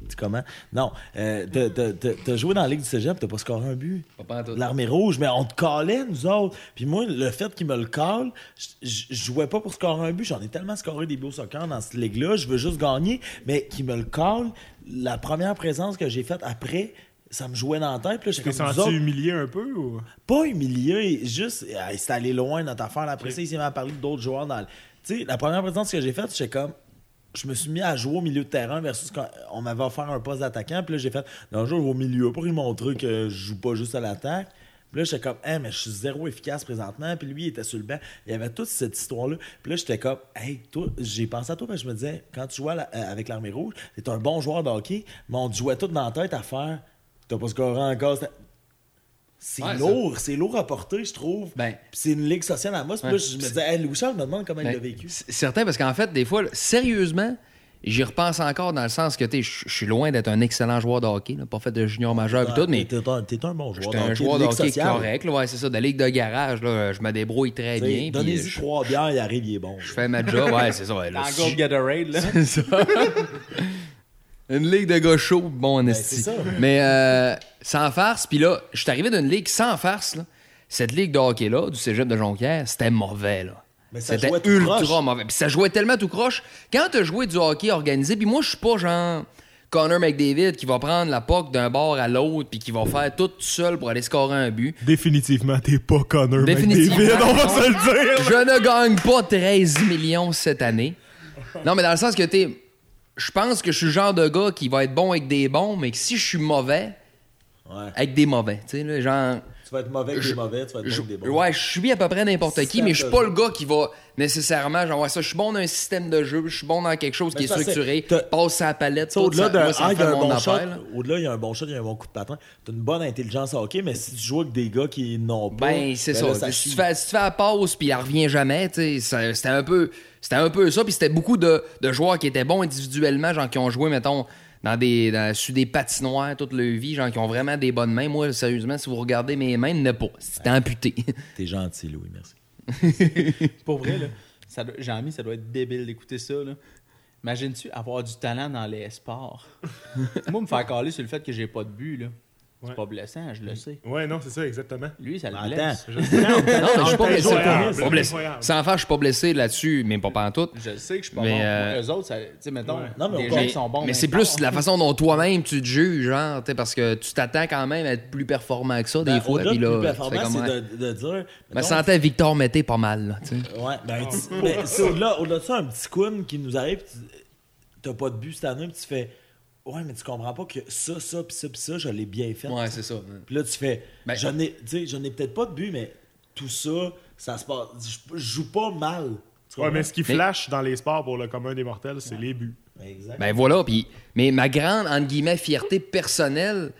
Tu comment? Non. Euh, t'as- t'as- t'as t'as joué dans la Ligue du Cégep, t'as pas scoré un but. Pas pantoute. L'armée rouge, mais on te calait, nous autres. Puis moi, le fait qu'il me le cale, je- je je jouais pas pour scorer un but. J'en ai tellement scoré des au soccer dans cette ligue-là. Je veux juste gagner. Mais qu'il me le cale, la première présence que j'ai faite après, ça me jouait dans la tête. Puis là, T'es senti autres, humilié un peu ou? pas humilié, juste, c'est allé loin notre affaire. Après ça, il s'est mis à parler d'autres joueurs dans le- Tu sais, la première présence que j'ai faite, j'étais comme. Je me suis mis à jouer au milieu de terrain versus quand on m'avait offert un poste d'attaquant. Puis là, j'ai fait. Non, je joue au milieu pour lui montrer que je joue pas juste à l'attaque. Puis là, j'étais comme, hey, mais je suis zéro efficace présentement. Puis lui, il était sur le banc. Il y avait toute cette histoire-là. Puis là, j'étais comme, hey, toi, j'ai pensé à toi parce que je me disais, quand tu jouais à la- euh, avec l'Armée Rouge, t'es un bon joueur de hockey, mais on te jouait tout dans la tête à faire. T'as pas scoré encore. C'est Ouais, lourd, c'est lourd à porter, je trouve. Ben. C'est une ligue sociale à moi. Puis Ouais. là, je me disais, hey, Louis Charles me demande comment il Ben, l'a vécu. c- Certain, parce qu'en fait, des fois, là, sérieusement, j'y repense encore dans le sens que tu sais, je suis loin d'être un excellent joueur de hockey, là, pas fait de junior majeur et tout, mais T'es un, t'es un bon joueur. j'étais un joueur de ligue hockey sociale. correct. Là, ouais, c'est ça, de la ligue de garage, là, je me débrouille très T'sais, bien. Donnez-y trois bières, il arrive, il est bon. je fais ma job, ouais, c'est ça. Ouais, là, Gold Gatorade, là. C'est ça. Une ligue de gars chauds, bon en esti. Ben, c'est ça. Mais euh, sans farce, puis là, je suis arrivé d'une ligue sans farce, là. Cette ligue de hockey-là, du cégep de Jonquière, c'était mauvais, là. Mais ça C'était jouait tout ultra croche. mauvais. Puis ça jouait tellement tout croche. Quand tu joué du hockey organisé, puis moi, je suis pas genre Connor McDavid qui va prendre la puck d'un bord à l'autre puis qui va faire tout seul pour aller scorer un but. Définitivement, t'es pas Connor Définitivement. McDavid, on va se le dire. Je ne gagne pas 13 millions cette année. Non, mais dans le sens que tu je pense que je suis le genre de gars qui va être bon avec des bons, mais que si je suis mauvais, Ouais. avec des mauvais. Tu sais, genre. Tu vas être mauvais avec Je- des mauvais, tu vas être je- bon avec des bons. ouais, je suis à peu près n'importe qui, mais je suis pas le gars qui va nécessairement, genre, ouais, ça, je suis bon dans un système de jeu, je suis bon dans quelque chose Mais qui est structuré, passe à la palette, au-delà d'un ah, bon shot, au-delà, il y a un bon shot, il y a un bon coup de patin. T'as une bonne intelligence à hockey, mais si tu joues avec des gars qui n'ont pas. Ben, c'est là, ça. si, tu fais, si tu fais la pause puis il revient jamais, tu sais, ça- c'était un peu c'était un peu ça. Puis c'était beaucoup de, de joueurs qui étaient bons individuellement, genre qui ont joué, mettons, dans des, dans- sur des patinoires toute leur vie, genre qui ont vraiment des bonnes mains. Moi, sérieusement, si vous regardez mes mains, ne pas. C'était amputé. T'es gentil, Louis, merci. Pour vrai, là, ça doit- Jean-Mi, ça doit être débile d'écouter ça. Là. Imagines-tu avoir du talent dans les sports? Moi, me faire caler sur le fait que j'ai pas de but, là. C'est Ouais. pas blessant, je le sais. Ouais, non, c'est ça, exactement. Lui, ça le Attends. blesse. non, mais je suis pas blessé. Pas. Sans faire, je suis pas blessé là-dessus, mais pas pantoute. Je le sais que je suis pas Mais, bon. euh, Eux autres, ça, tu sais, mettons, Ouais. Non, mais on gens sont bons. mais c'est plus la façon dont toi-même tu te juges, genre, tu sais, parce que tu t'attends quand même à être plus performant que ça, des Ben, fois. au-delà Puis là, plus performant, c'est de, de dire. Je me sentais Victor Mété pas mal, là, tu sais. Ouais, ben, mais c'est au-delà, au-delà de ça, un petit coon qui nous arrive, tu- t'as pas de but cette année, puis tu fais Ouais, mais tu comprends pas que ça, ça, puis ça, puis ça, je l'ai bien fait. Ouais, c'est ça. Puis là, tu fais Ben, Je n'ai tu sais, je n'ai peut-être pas de but, mais tout ça, ça se passe. Je, je joue pas mal. Tu Ouais, mais ce qui Mais- flash dans les sports pour le commun des mortels, c'est les buts. Exact. Ben voilà, puis mais ma grande entre guillemets fierté personnelle,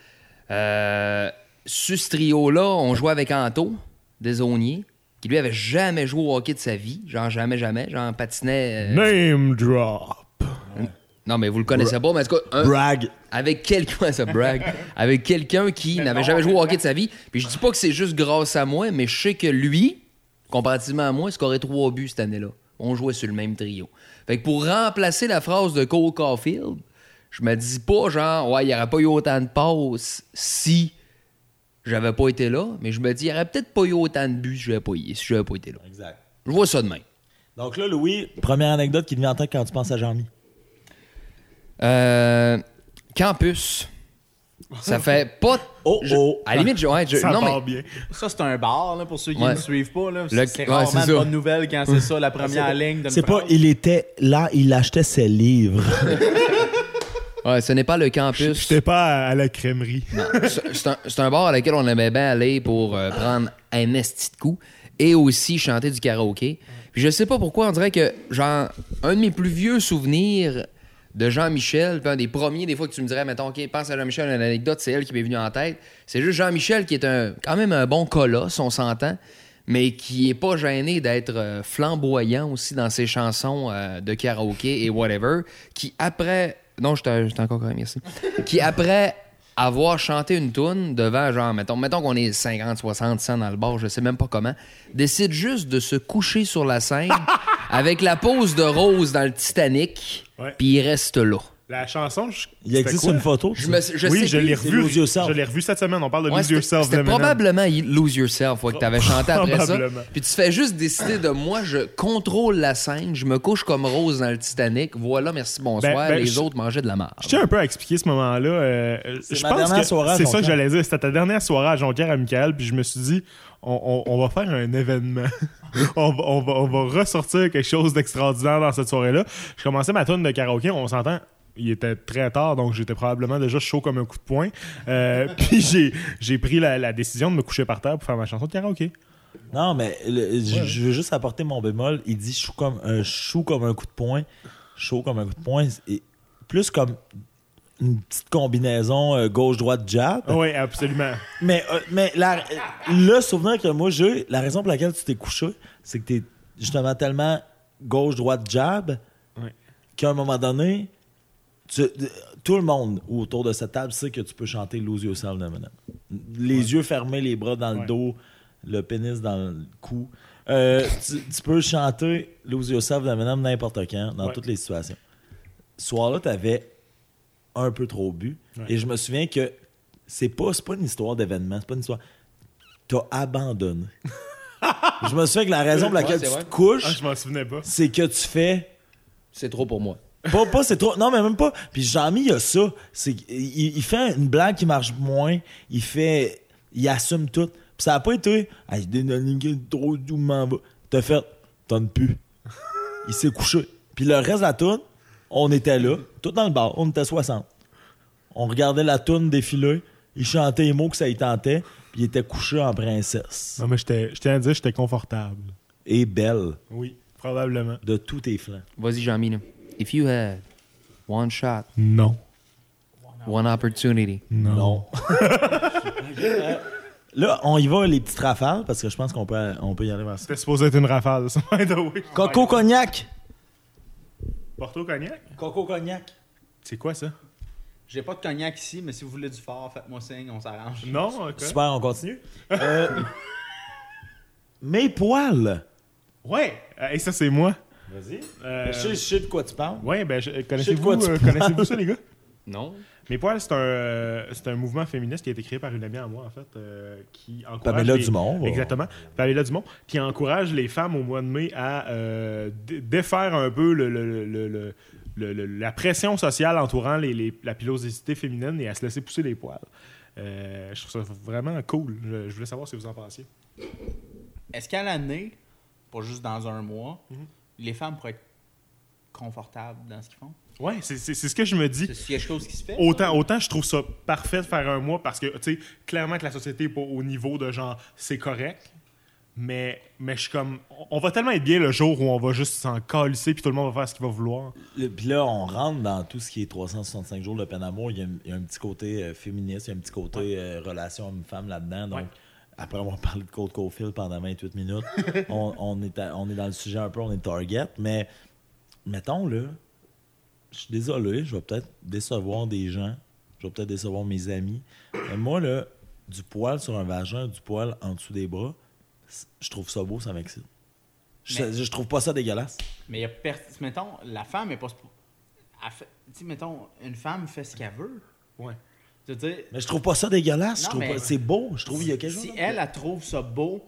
euh, sur ce trio-là, on jouait avec Anto Desaunier, qui lui avait jamais joué au hockey de sa vie, genre jamais, jamais, genre patinait. euh, Name drop. Non, mais vous le connaissez pas, mais en tout cas, un- Brag. avec quelqu'un, ça brag, avec quelqu'un qui n'avait jamais joué au hockey de sa vie. Puis je dis pas que c'est juste grâce à moi, mais je sais que lui, comparativement à moi, scorait trois buts cette année-là. On jouait sur le même trio. Fait que pour remplacer la phrase de Cole Caulfield, je me dis pas genre, ouais, il n'y aurait pas eu autant de passes si j'avais pas été là, mais je me dis, il n'y aurait peut-être pas eu autant de buts si j'avais pas, si j'avais pas été là. Exact. Je vois ça demain. Donc là, Louis, première anecdote qui te vient en tête quand tu penses à Jean-Mi. Euh, campus. Ça fait pas. Oh, je- oh. À la limite, je, ouais, je- Ça non, mais bien. Ça, c'est un bar, là, pour ceux qui Ouais. ne suivent pas. C'est ouais, rarement ça. bonnes nouvelles quand c'est ça, la première ligne C'est pas, il était là, il achetait ses livres. Ouais, ce n'est pas le campus. J'étais pas à, à la crèmerie. C'est un, c'est un bar à lequel on aimait bien aller pour euh, prendre un esti de coup et aussi chanter du karaoké. Puis je sais pas pourquoi, on dirait que, genre, un de mes plus vieux souvenirs de Jean-Michel, puis un des premiers, des fois que tu me dirais, mettons, OK, pense à Jean-Michel, une anecdote, c'est elle qui m'est venue en tête. C'est juste Jean-Michel qui est un, quand même un bon colosse, on s'entend, mais qui est pas gêné d'être euh, flamboyant aussi dans ses chansons euh, de karaoké et whatever, qui après... Non, j'étais j'étais encore correct, merci. qui après avoir chanté une toune devant, genre, mettons, mettons qu'on est 50, 60, 100 dans le bar, je sais même pas comment, décide juste de se coucher sur la scène avec la pose de Rose dans le Titanic. Puis il reste là. La chanson, je- Il existe quoi? une photo. Je, me, je oui, sais je l'ai c'est revu. Lose Yourself. Je l'ai revu cette semaine. On parle de Ouais, Lose Yourself. C'était probablement Lose Yourself ouais, que tu avais chanté après ça. Puis tu fais juste décider de moi, je contrôle la scène, je me couche comme Rose dans le Titanic. Voilà, merci, bonsoir. Ben, ben, les je- autres mangeaient de la marde. Je tiens un peu à expliquer ce moment-là. euh, je ma pense dernière que soirée à c'est ça que j'allais dire. C'était ta dernière soirée à Jonquière à Michael, puis je me suis dit, on, on- on va faire un événement. on, va, on, va, on va ressortir quelque chose d'extraordinaire dans cette soirée-là. Je commençais ma tourne de karaoké, on s'entend. Il était très tard, donc j'étais probablement déjà chaud comme un coup de poing. Euh, puis j'ai, j'ai pris la, la décision de me coucher par terre pour faire ma chanson de karaoké. Non, mais le- je, je veux juste apporter mon bémol. Il dit chou comme un chou comme un coup de poing, chaud comme un coup de poing, et plus comme une petite combinaison euh, gauche-droite jab. Oui, absolument. Mais, euh, mais la- le souvenir que moi j'ai, la raison pour laquelle tu t'es couché, c'est que t'es justement tellement gauche-droite jab qu'à un moment donné, tu- tout le monde autour de cette table sait que tu peux chanter Lose Yourself d'Eminem. Les yeux fermés, les bras dans le Ouais. dos, le pénis dans le cou. Euh, tu, tu peux chanter Lose Yourself d'Eminem n'importe quand, dans Ouais. toutes les situations. Ce soir-là, t'avais un peu trop bu. Ouais. Et je me souviens que c'est pas, c'est pas une histoire d'événement, c'est pas une histoire. T'as abandonné. je me souviens que la raison pour laquelle tu vrai. te couches, Ah, je m'en souvenais pas. c'est que tu fais. C'est trop pour moi. Pas, pas c'est trop. Non, mais même pas. Puis Jean-Mi, il y a ça. C'est il, il fait une blague qui marche moins. Il fait. Il assume tout. Puis ça a pas été. Ah, je donne trop doux, m'en va. T'as fait. T'en plus. Il s'est couché. Puis le reste de la toune, on était là, tout dans le bar. On était 60. On regardait la toune défiler. Il chantait les mots que ça y tentait. Puis il était couché en princesse. Non, mais j'étais- je tiens à dire j'étais confortable. Et belle Oui, probablement. de tous tes flancs. Vas-y, Jean-Mi. là. If you had one shot, Non. one opportunity. Non. Non. Là, on y va les petites rafales parce que je pense qu'on peut, on peut y aller vers ça. C'était supposé être une rafale, ça. by the way. Coco Cognac. Porto Cognac? Coco Cognac. C'est quoi ça? J'ai pas de cognac ici, mais si vous voulez du fort, faites-moi signe, on s'arrange. Non, ok. Super, on continue. Euh, mes poils. Ouais, et ça, c'est moi. Vas-y. Euh, Je, sais, je sais de quoi tu parles. Ouais, ben, de connaissez-vous euh, parles. connaissez-vous ça, les gars? Non? Mes poils, c'est un, euh, c'est un mouvement féministe qui a été créé par une amie à moi, en fait, euh, qui encourage... Pamela les- Dumont. Exactement. Pamela Dumont, qui encourage les femmes au mois de mai à euh, dé- défaire un peu le, le- le- le- le- le- la pression sociale entourant les- les- la pilosité féminine et à se laisser pousser les poils. Euh, je trouve ça vraiment cool. Je, je voulais savoir si vous en pensiez. Est-ce qu'à l'année, pas juste dans un mois, Mhm. Les femmes pourraient être confortables dans ce qu'ils font. Ouais, c'est c'est- c'est ce que je me dis. C'est quelque chose qui se fait. Autant, autant je trouve ça parfait de faire un mois parce que, tu sais, clairement que la société est pas au niveau de genre, c'est correct. Mais, mais je suis comme, on va tellement être bien le jour où on va juste s'en calisser puis tout le monde va faire ce qu'il va vouloir. Le- Puis là, on rentre dans tout ce qui est 365 jours de peine d'amour. Il, y a un- il y a un petit côté euh, féministe, il y a un petit côté euh, relation homme-femme là-dedans. Donc, Ouais. Après avoir parlé de Code Cofield pendant 28 minutes, on, on est à- on est dans le sujet un peu, on est target. Mais mettons, là, je suis désolé, je vais peut-être décevoir des gens, je vais peut-être décevoir mes amis. Mais moi, là, du poil sur un vagin, du poil en dessous des bras, je trouve ça beau, ça m'excite. Je, Mais- je trouve pas ça dégueulasse. Mais il y a per- mettons, la femme est pas. suppo- elle fait- Tu sais, mettons, une femme fait ce qu'elle veut. Ouais. Je veux dire, Mais je trouve pas ça dégueulasse. pas- C'est beau. Je trouve qu'il y a quelque chose. si elle, elle trouve ça beau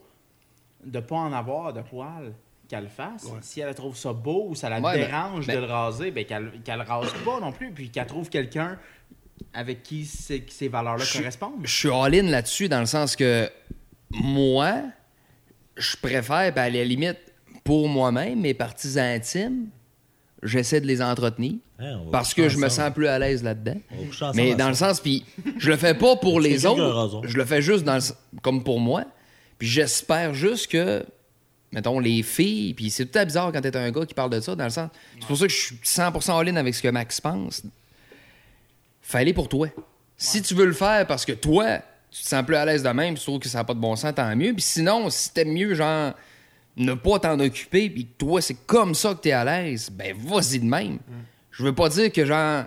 de pas en avoir de poils, qu'elle le fasse. Ouais. Si elle trouve ça beau ou ça la Ouais, dérange mais- de le raser, ben qu'elle qu'elle rase pas non plus, puis qu'elle trouve quelqu'un avec qui ces, ces valeurs-là correspondent. Je suis all-in là-dessus dans le sens que moi, je préfère, ben, à la limite, pour moi-même, mes parties intimes, j'essaie de les entretenir Hein, parce que je me sens plus à l'aise là-dedans. Mais dans le sens, puis je le fais pas pour les autres, je le fais juste dans le- comme pour moi. Puis j'espère juste que, mettons, les filles, puis c'est tout à bizarre quand t'es un gars qui parle de ça, dans le sens. C'est pour ça que je suis 100% all-in avec ce que Max pense. Fallait pour toi. Si tu veux le faire parce que toi, tu te sens plus à l'aise de même, puis tu trouves que ça n'a pas de bon sens, tant mieux. Puis sinon, si t'aimes mieux, genre, ne pas t'en occuper, puis que toi, c'est comme ça que t'es à l'aise, ben vas-y de même. Je veux pas dire que, genre,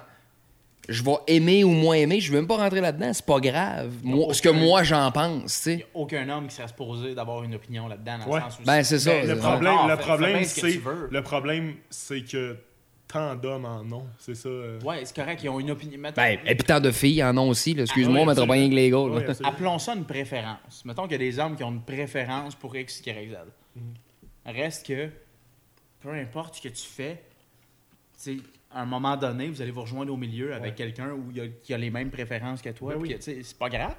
je vais aimer ou moins aimer, je veux même pas rentrer là-dedans, c'est pas grave. Moi, ce que moi, j'en pense, tu Il n'y sais. a aucun homme qui serait supposé d'avoir une opinion là-dedans, dans Ouais. le sens où Ben, c'est ça. Le c'est- problème, le problème, c'est le problème, c'est que tant d'hommes en ont, c'est ça. euh. Ouais, c'est correct, ils ont une opinion. Mettons- Ben, et puis tant de filles en ont aussi, là. excuse-moi, Ah mettra pas rien que les gars. Appelons ça une préférence. Mettons qu'il y a des hommes qui ont une préférence pour X, Y, Z. Reste que, peu importe ce que tu fais, à un moment donné, vous allez vous rejoindre au milieu avec quelqu'un où il y a, qui a les mêmes préférences que toi. Ben oui. c'est pas grave.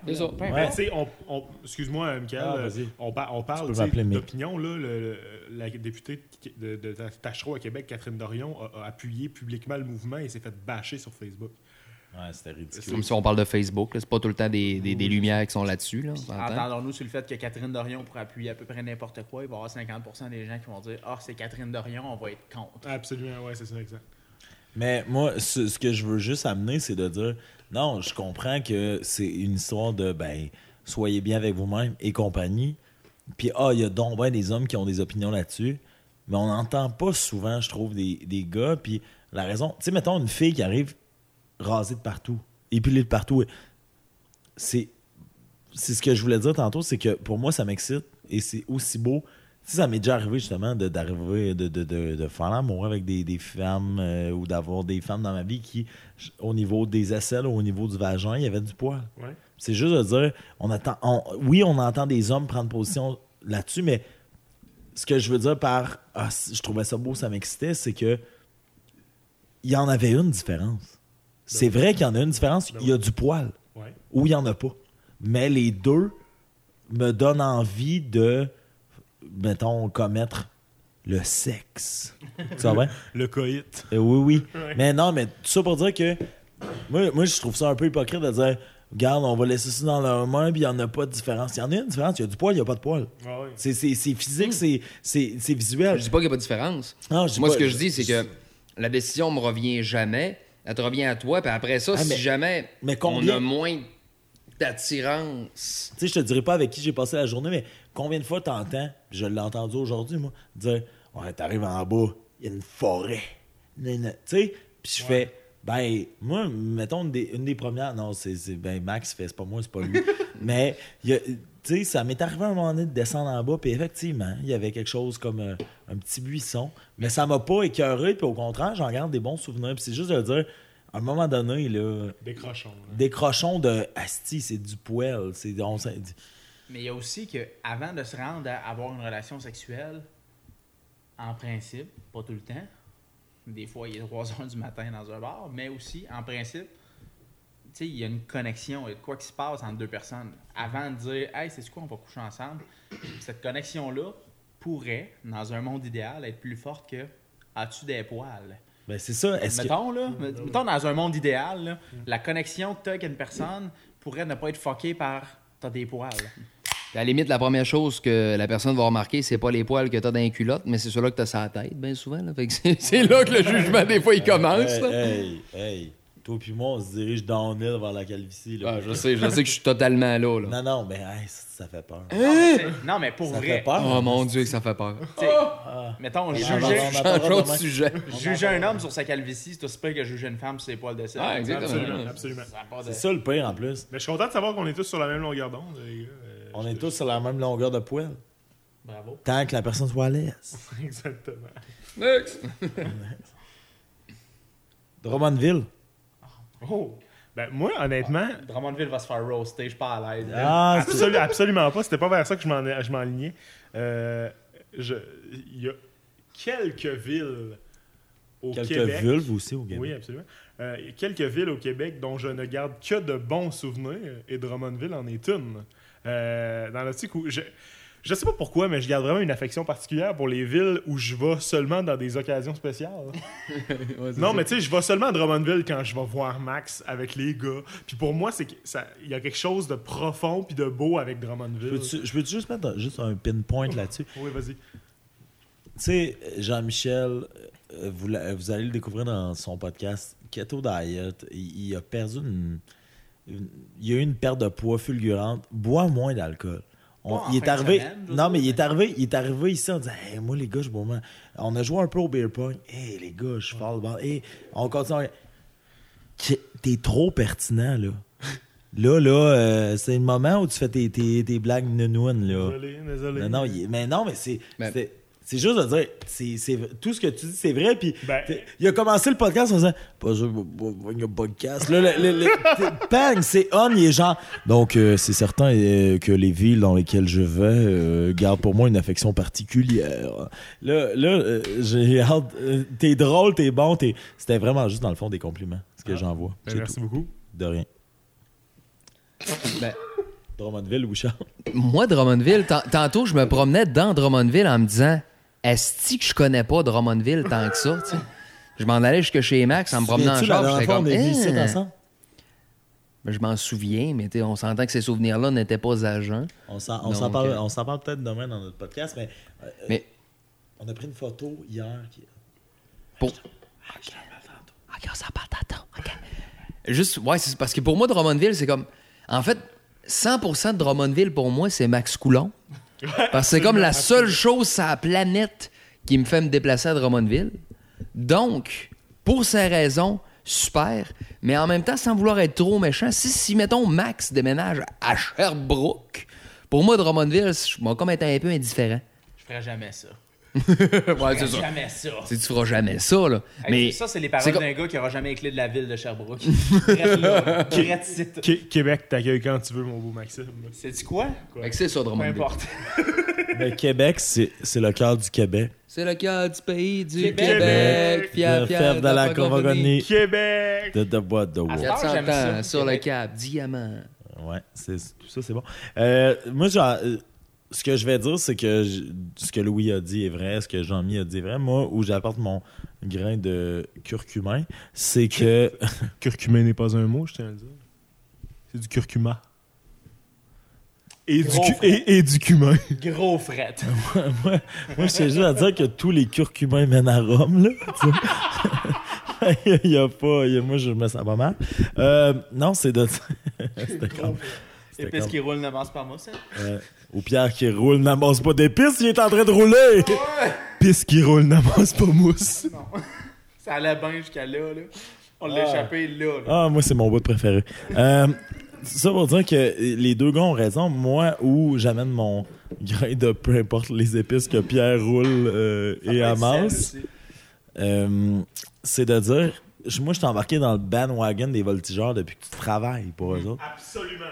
On, on- excuse-moi, Michael, Ah, euh, on, par- on parle d'opinion. là, le- le- la députée de, de, de Tachereau à Québec, Catherine Dorion, a, a appuyé publiquement le mouvement et s'est fait bâcher sur Facebook. Ouais, c'était ridicule. Comme si on parle de Facebook, là. c'est pas tout le temps des, des- des lumières qui sont là-dessus. Là. Entendons-nous sur le fait que Catherine Dorion pourrait appuyer à peu près n'importe quoi. Il va y avoir 50% des gens qui vont dire Ah, c'est Catherine Dorion, on va être contre. Absolument, ouais, c'est ça, exact. Mais moi, ce, ce que je veux juste amener, c'est de dire non, je comprends que c'est une histoire de ben, soyez bien avec vous-même et compagnie. Puis, ah, il y a donc ben des hommes qui ont des opinions là-dessus. Mais on n'entend pas souvent, je trouve, des, des gars. Puis, la raison, tu sais, mettons une fille qui arrive rasée de partout, épilée de partout. C'est. C'est ce que je voulais dire tantôt, c'est que pour moi, ça m'excite et c'est aussi beau. Tu sais, ça m'est déjà arrivé justement de- d'arriver, de, de, de, de faire l'amour avec des, des femmes euh, ou d'avoir des femmes dans ma vie qui, au niveau des aisselles ou au niveau du vagin, il y avait du poil. Ouais. C'est juste de dire, on attend, on- oui, on entend des hommes prendre position là-dessus, mais ce que je veux dire par ah, je trouvais ça beau, ça m'excitait, c'est que il y en avait une différence. C'est vrai qu'il y en a une différence. Il y a du poil Ouais. ou il n'y en a pas. Mais les deux me donnent envie de, mettons, commettre le sexe. tu vois? Le coït. Euh, oui, oui. Ouais. Mais non, mais tout ça pour dire que moi, moi, je trouve ça un peu hypocrite de dire Regarde, on va laisser ça dans leur main, puis il n'y en a pas de différence. Il y en a une différence, il y a du poil, il n'y a pas de poil. Ah ouais. C'est c'est- c'est physique, c'est- c'est c'est visuel. Je dis pas qu'il n'y a pas de différence. Non, je dis Moi, pas- ce que je dis, c'est que la décision me revient jamais. Elle te revient à toi. Puis après ça, Ah, mais- si jamais mais on a moins d'attirance. Tu sais, je te dirais pas avec qui j'ai passé la journée, mais combien de fois t'entends, je l'ai entendu aujourd'hui, moi, dire Ouais, t'arrives en bas, il y a une forêt. Tu sais, puis je fais Ben, moi, mettons une des, une des premières. Non, c'est ben Max fait, c'est pas moi, c'est pas lui. mais, tu sais, ça m'est arrivé à un moment donné de descendre en bas, puis effectivement, il y avait quelque chose comme euh, un petit buisson. Mais ça m'a pas écœuré, puis au contraire, j'en garde des bons souvenirs. Puis c'est juste de dire, à un moment donné, là, Décrochons. là. décrochons de Asti, c'est du poêle. C'est, on Mais il y a aussi que avant de se rendre à avoir une relation sexuelle, en principe, pas tout le temps, des fois il est 3 heures du matin dans un bar, mais aussi, en principe, il y a une connexion, il y a de quoi qui se passe entre deux personnes. Avant de dire, hey, c'est quoi, on va coucher ensemble, cette connexion-là pourrait, dans un monde idéal, être plus forte que as-tu des poils? Ben, c'est ça. Est-ce que... Mettons, là, mettons dans un monde idéal, là, la connexion que tu as avec une personne pourrait ne pas être fuckée par t'as des poils. À la limite, la première chose que la personne va remarquer, c'est pas les poils que t'as dans les culottes, mais c'est ceux-là que t'as sur la tête, bien souvent. Là. Fait que c'est, c'est là que le jugement, des fois, il commence. Hey, hey. Toi puis moi, on se dirige downhill vers la calvitie. Là. Ah, je sais, je sais que je suis totalement là. là. Non, non, mais hey, ça, ça fait peur. Non, mais pour Ça vrai, fait peur. Oh mon Dieu, que ça fait peur. tu sais, Ah. mettons, On juger, parlera- on en parlera Changeons de demain. sujet. juger un homme sur sa calvitie, c'est aussi pire que juger une femme sur ses poils de sel. Ah, exactement. Absolument, absolument. Ça a pas de- C'est ça le pire en plus. Mais je suis content de savoir qu'on est tous sur la même longueur d'onde, les gars. Euh, On est tous sur la même longueur de poil. Bravo. Tant que la personne soit à l'aise. Exactement. Next. Drummondville. Oh! Ben, moi, honnêtement, Drummondville va se faire roaster, je suis pas à l'aise. Ah, absolument pas. C'était pas vers ça que je m'en- je m'enlignais. Euh, je- Il y a quelques villes au quelques Québec. vulves aussi au Québec. Oui, absolument. Euh, quelques villes au Québec dont je ne garde que de bons souvenirs et Drummondville en est une. Euh, dans l'optique où je je sais pas pourquoi, mais je garde vraiment une affection particulière pour les villes où je vais seulement dans des occasions spéciales. non, mais tu sais, je vais seulement à Drummondville quand je vais voir Max avec les gars. Puis pour moi, c'est que ça- il y a quelque chose de profond puis de beau avec Drummondville. peux-tu je peux-tu juste mettre un- juste un pinpoint là-dessus? Oui, vas-y. Tu sais, Jean-Michel, euh, vous, la- vous allez le découvrir dans son podcast Keto Diet. Il, il a perdu une, une- Il a eu une perte de poids fulgurante. Bois moins d'alcool. On- en il est arrivé. semaine, non, mais il est arrivé, il est arrivé ici en disant Hey, Moi, les gars, je moins. On a joué un peu au beer pong. Hey, les gars, je parle. Bon. Hey, on continue. T'es- trop pertinent, là. Là, là, euh, c'est le moment où tu fais tes, tes, tes blagues nounounes, là. Désolé, désolé. Non, non, il- mais non, mais c'est. Ben- c'est- juste de dire, c'est, c'est- tout ce que tu dis, c'est vrai. Puis Ben- il a commencé le podcast en disant, pas sûr, pas- pas- pas- podcast. Là, le, le- bang, c'est on, il est genre. Donc, euh, c'est certain euh, que les villes dans lesquelles je vais euh, gardent pour moi une affection particulière. Là, là euh, j'ai hâte. euh, t'es drôle, t'es bon, t'es. C'était vraiment juste dans le fond des compliments, ce que j'envoie. Ben, merci tout. beaucoup. De rien. Ben, Drummondville ou moi, Drummondville, tan- tantôt, je me promenais dans Drummondville en me disant Est-ce que je connais pas Drummondville tant que ça tu sais? Je m'en allais jusque chez Max en me promenant en char. J'étais comme Hein? ensemble? Ben, Je m'en souviens, mais on s'entend que ces souvenirs-là n'étaient pas à jeun. On s'en, on Donc, s'en parle, euh, on s'en parle peut-être demain dans notre podcast, mais, euh, Mais on a pris une photo hier. Qui... pour. Ok, on s'en parle tantôt. Juste, ouais, c'est parce que pour moi, Drummondville, c'est comme. En fait, 100% de Drummondville, pour moi, c'est Max Coulon. Parce que c'est comme la seule chose sur la planète qui me fait me déplacer à Drummondville. Donc, pour ces raisons, super. Mais en même temps, sans vouloir être trop méchant, si, si mettons, Max déménage à Sherbrooke, pour moi, Drummondville, je vais comme être un peu indifférent. Je ferais jamais ça. Ouais, Je c'est ça. jamais ça. Tu feras jamais ça, là. Hey, Mais ça, c'est les paroles d'un gars qui aura jamais les clés de la ville de Sherbrooke. Qué- Québec t'accueille quand tu veux, mon beau Maxime. C'est-tu quoi? Que c'est ça, Peu Drummondville. importe. Mais Québec, c'est, c'est le cœur du Québec. C'est le cœur du pays du Québec. Québec. Fier, Le fier fer de de la. Coronie Québec! de The Bois de War. 400 j'aime ça, ans sur le cap, diamant. Ouais, c'est, tout ça, c'est bon. Euh, moi, genre, euh, ce que je vais dire, c'est que je- ce que Louis a dit est vrai, ce que Jean-Mi a dit est vrai. Moi, où j'apporte mon grain de curcumin, c'est que. Curcumin n'est pas un mot, je tiens à le dire. C'est du curcuma. Et du, Gros et, et du cumin. Gros fret. moi, moi je tiens juste à dire que tous les curcumins mènent à Rome, là. il y a pas. il y a- moi, je me sens pas mal. Euh, non, c'est de. C'était comme. Épices comme- qui roulent n'avance pas moi, ça. Euh, au Pierre qui roule n'amasse pas d'épices, il est en train de rouler. Pisse qui roule n'amasse pas mousse. Non. Ça allait bien jusqu'à là, là. On l'a Ah. échappé là, là. Ah, moi, c'est mon bout préféré. Euh, ça pour dire que les deux gars ont raison. Moi, où j'amène mon grain de peu importe les épices que Pierre roule euh, et amasse, euh, c'est de dire, moi, je suis embarqué dans le bandwagon des voltigeurs depuis que tu travailles pour eux autres. Absolument,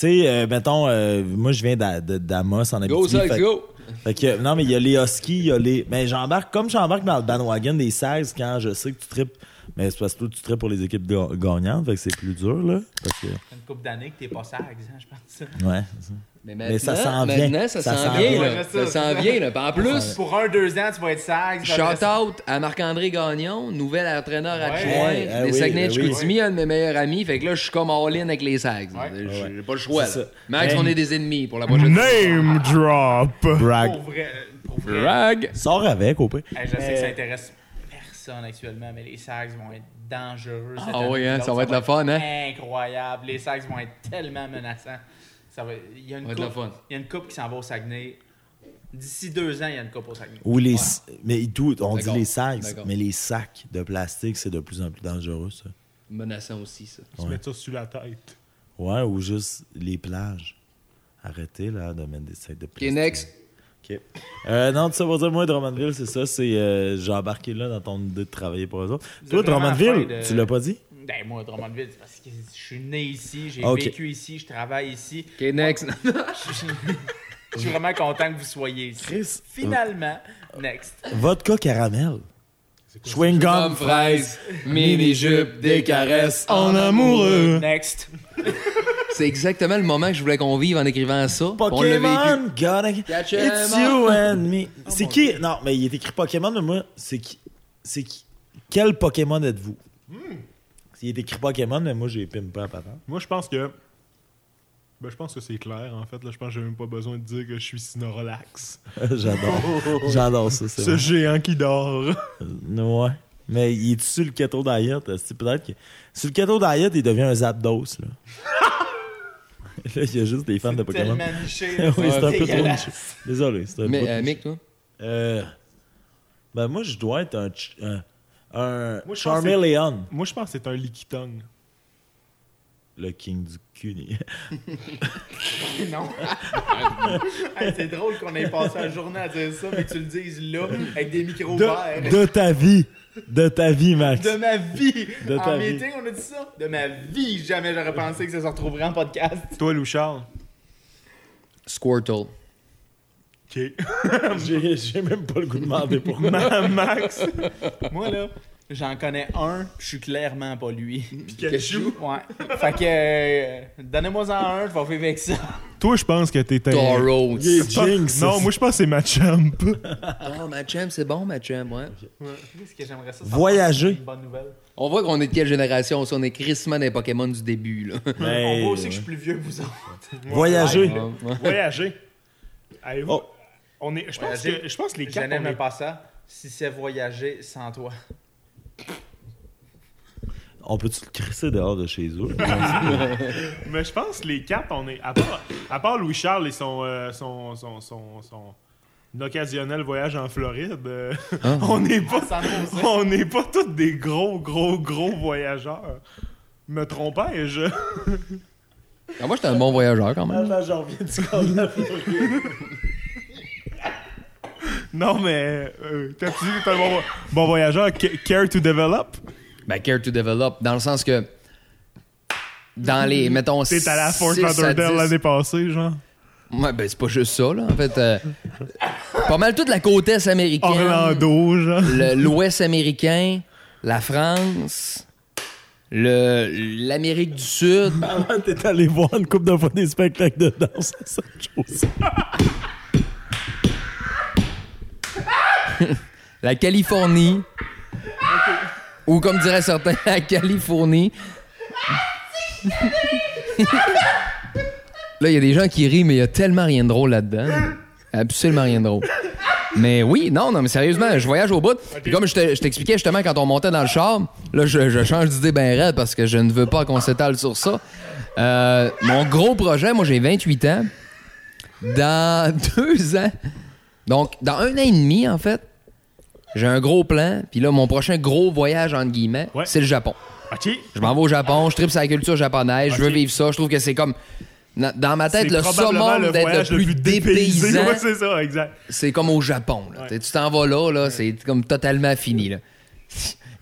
sais, euh, mettons, euh, moi, je viens d'Amos en Go, Abitibi. Sax, fait- go! Fait que, non, mais il y a les Huskies, il y a les. Mais j'embarque, comme j'embarque dans le bandwagon des 16 quand je sais que tu tripes Mais c'est parce que toi, tu traites pour les équipes ga- gagnantes, fait que c'est plus dur, là. Parce que, Une couple d'années que t'es pas sage, hein, je pense. ouais. c'est ça. Mais, Mais ça s'en vient. maintenant, ça, Ça s'en vient, là. Ça s'en vient, là. En plus, Pour un, deux ans, tu vas être sage. shout out à Marc-André Gagnon, nouvel entraîneur adjoint Ouais, ah des oui, Saguenay de ben oui. Chicoutimi, un de mes meilleurs amis. Fait que là, je suis comme all-in avec les Sags. Ouais. J'ai pas le choix. Là. Max, on est des ennemis pour la prochaine Name drop! Brag. Pour vrai. Pour vrai. Drag. Sors avec, au pire. Hey, je sais que ça intéresse personne actuellement, mais les Sags vont être dangereux. Ah oui, hein, ça va être le fun, hein? Incroyable. Les Sags vont être tellement menaçants. Ça va... Il y a une le coupe, fun. il y a une coupe qui s'en va au Saguenay. D'ici deux ans, il y a une coupe au Saguenay. Ou les. Ouais. Mais tout, on dit les sacs, mais les sacs de plastique, c'est de plus en plus dangereux, ça. Menaçant aussi, ça. Tu Ouais. mets ça sur la tête. Ouais, ou juste les plages. Arrêtez, là, de mettre des sacs de Ok, plastique. next. OK. Euh, non, tout ça pour dire, moi, Drummondville, c'est ça. C'est, euh, j'ai embarqué là dans ton idée de travailler pour eux autres. Toi, Drummondville, de- tu l'as pas dit? Ben, moi, Drummondville, c'est parce que je suis né ici, j'ai Ok. vécu ici, je travaille ici. Ok, next. Je suis vraiment content que vous soyez ici. Chris, Finalement, next. vodka caramel. Chewing gum, fraise, mini-jupe, des caresses En amoureux! Next. C'est exactement le moment que je voulais qu'on vive en écrivant ça. Pokémon, gotta Catch It's 'em you and me. C'est qui? Non, mais il est écrit Pokémon, mais moi, c'est qui? C'est qui? Quel Pokémon êtes-vous? Il est écrit Pokémon, mais moi, j'ai pimpé à patente. Moi, je pense que. Ben, je pense que c'est clair, en fait. Là, je pense que j'ai même pas besoin de dire que je suis Snorlax. J'adore. J'adore ça. C'est Ce vrai. géant qui dort. Ouais. Mais il est sur le keto diet? euh, c'est Peut-être que. Sur le keto diet, il devient un Zapdos, là. là, il y a juste des fans de Pokémon. Niché. oui, c'est un peu trop niché. Désolé, c'est un Mais peu euh. Mick, toi? Euh, ben, moi, je dois être un. un, un Moi, je pense Charmeleon. Moi, je pense que c'est un Lickitung. Le king du cul. Non. Hey, c'est drôle qu'on ait passé la journée à dire ça, mais tu le dises là, avec des micros verts. De, de ta vie. De ta vie, Max. De ma vie. De en ta vie. meeting, on a dit ça. De ma vie, jamais j'aurais pensé que ça se retrouverait en podcast. Toi, Lou Charles. Squirtle. Ok. J'ai j'ai même pas le goût de demander pourquoi. Ma- Max. Moi, là, j'en connais un, je suis clairement pas lui. Pikachu. Ouais. Fait que, euh, donnez-moi en un, je vais vivre avec ça. Toi, je pense que t'es un. Tauros. Il est Jinx. Non, moi, je pense que c'est Machamp. Oh, Machamp, c'est bon, Machamp, ouais. Qu'est-ce que j'aimerais ça? Voyager. Une bonne nouvelle. On voit qu'on est de quelle génération. On est crissement des Pokémon du début, là. Mais, On voit aussi que je suis plus vieux que vous autres. Voyager. Voyager. Avez-vous- Oh. On est, je, pense que, je pense que les Je quatre, on n'aime est- pas ça. Si c'est voyager sans toi. On peut-tu le crisser dehors de chez eux? Mais je pense que les quatre, on est. À part, à part Louis-Charles et son, euh, son, son, son, son occasionnel voyage en Floride, euh, Ah. on n'est pas. On n'est pas tous des gros, gros, gros voyageurs. Me trompais-je? Ah, moi, j'étais un bon voyageur, quand même. j'en reviens du corps de la Non, mais. Euh, T'as-tu dit que t'es un bon, vo- bon voyageur? Ca- Care to develop? Ben, care to develop, dans le sens que. Dans les. Mettons. T'es allé à Fort six à Lauderdale l'année passée, genre? Ouais, ben, c'est pas juste ça, là. En fait, euh, pas mal toute la côte est américaine. Orlando, genre? le- L'Ouest américain, la France, le l'Amérique du Sud. Avant, t'es allé voir une coupe de fois des spectacles de danse à cette chose. la Californie. Ou comme diraient certains, la Californie. là, il y a des gens qui rient, mais il y a tellement rien de drôle là-dedans. Absolument rien de drôle. Mais oui, non, non, mais sérieusement, je voyage au bout. Puis comme je te- je t'expliquais justement quand on montait dans le char, là, je, je change d'idée ben raide parce que je ne veux pas qu'on s'étale sur ça. Euh, mon gros projet, moi, j'ai 28 ans. Dans deux ans, donc dans un an et demi, en fait, j'ai un gros plan. Puis là, mon prochain gros voyage, entre guillemets, Ouais. c'est le Japon. Ok. Je m'en vais au Japon, je tripe sur la culture japonaise, je veux Ok. vivre ça. Je trouve que c'est comme. na- Dans ma tête, le probablement summum d'être voyage le plus dépaysant, Ouais, c'est ça, exact. c'est comme au Japon. là. Ouais. Tu t'en vas là, là c'est comme totalement fini.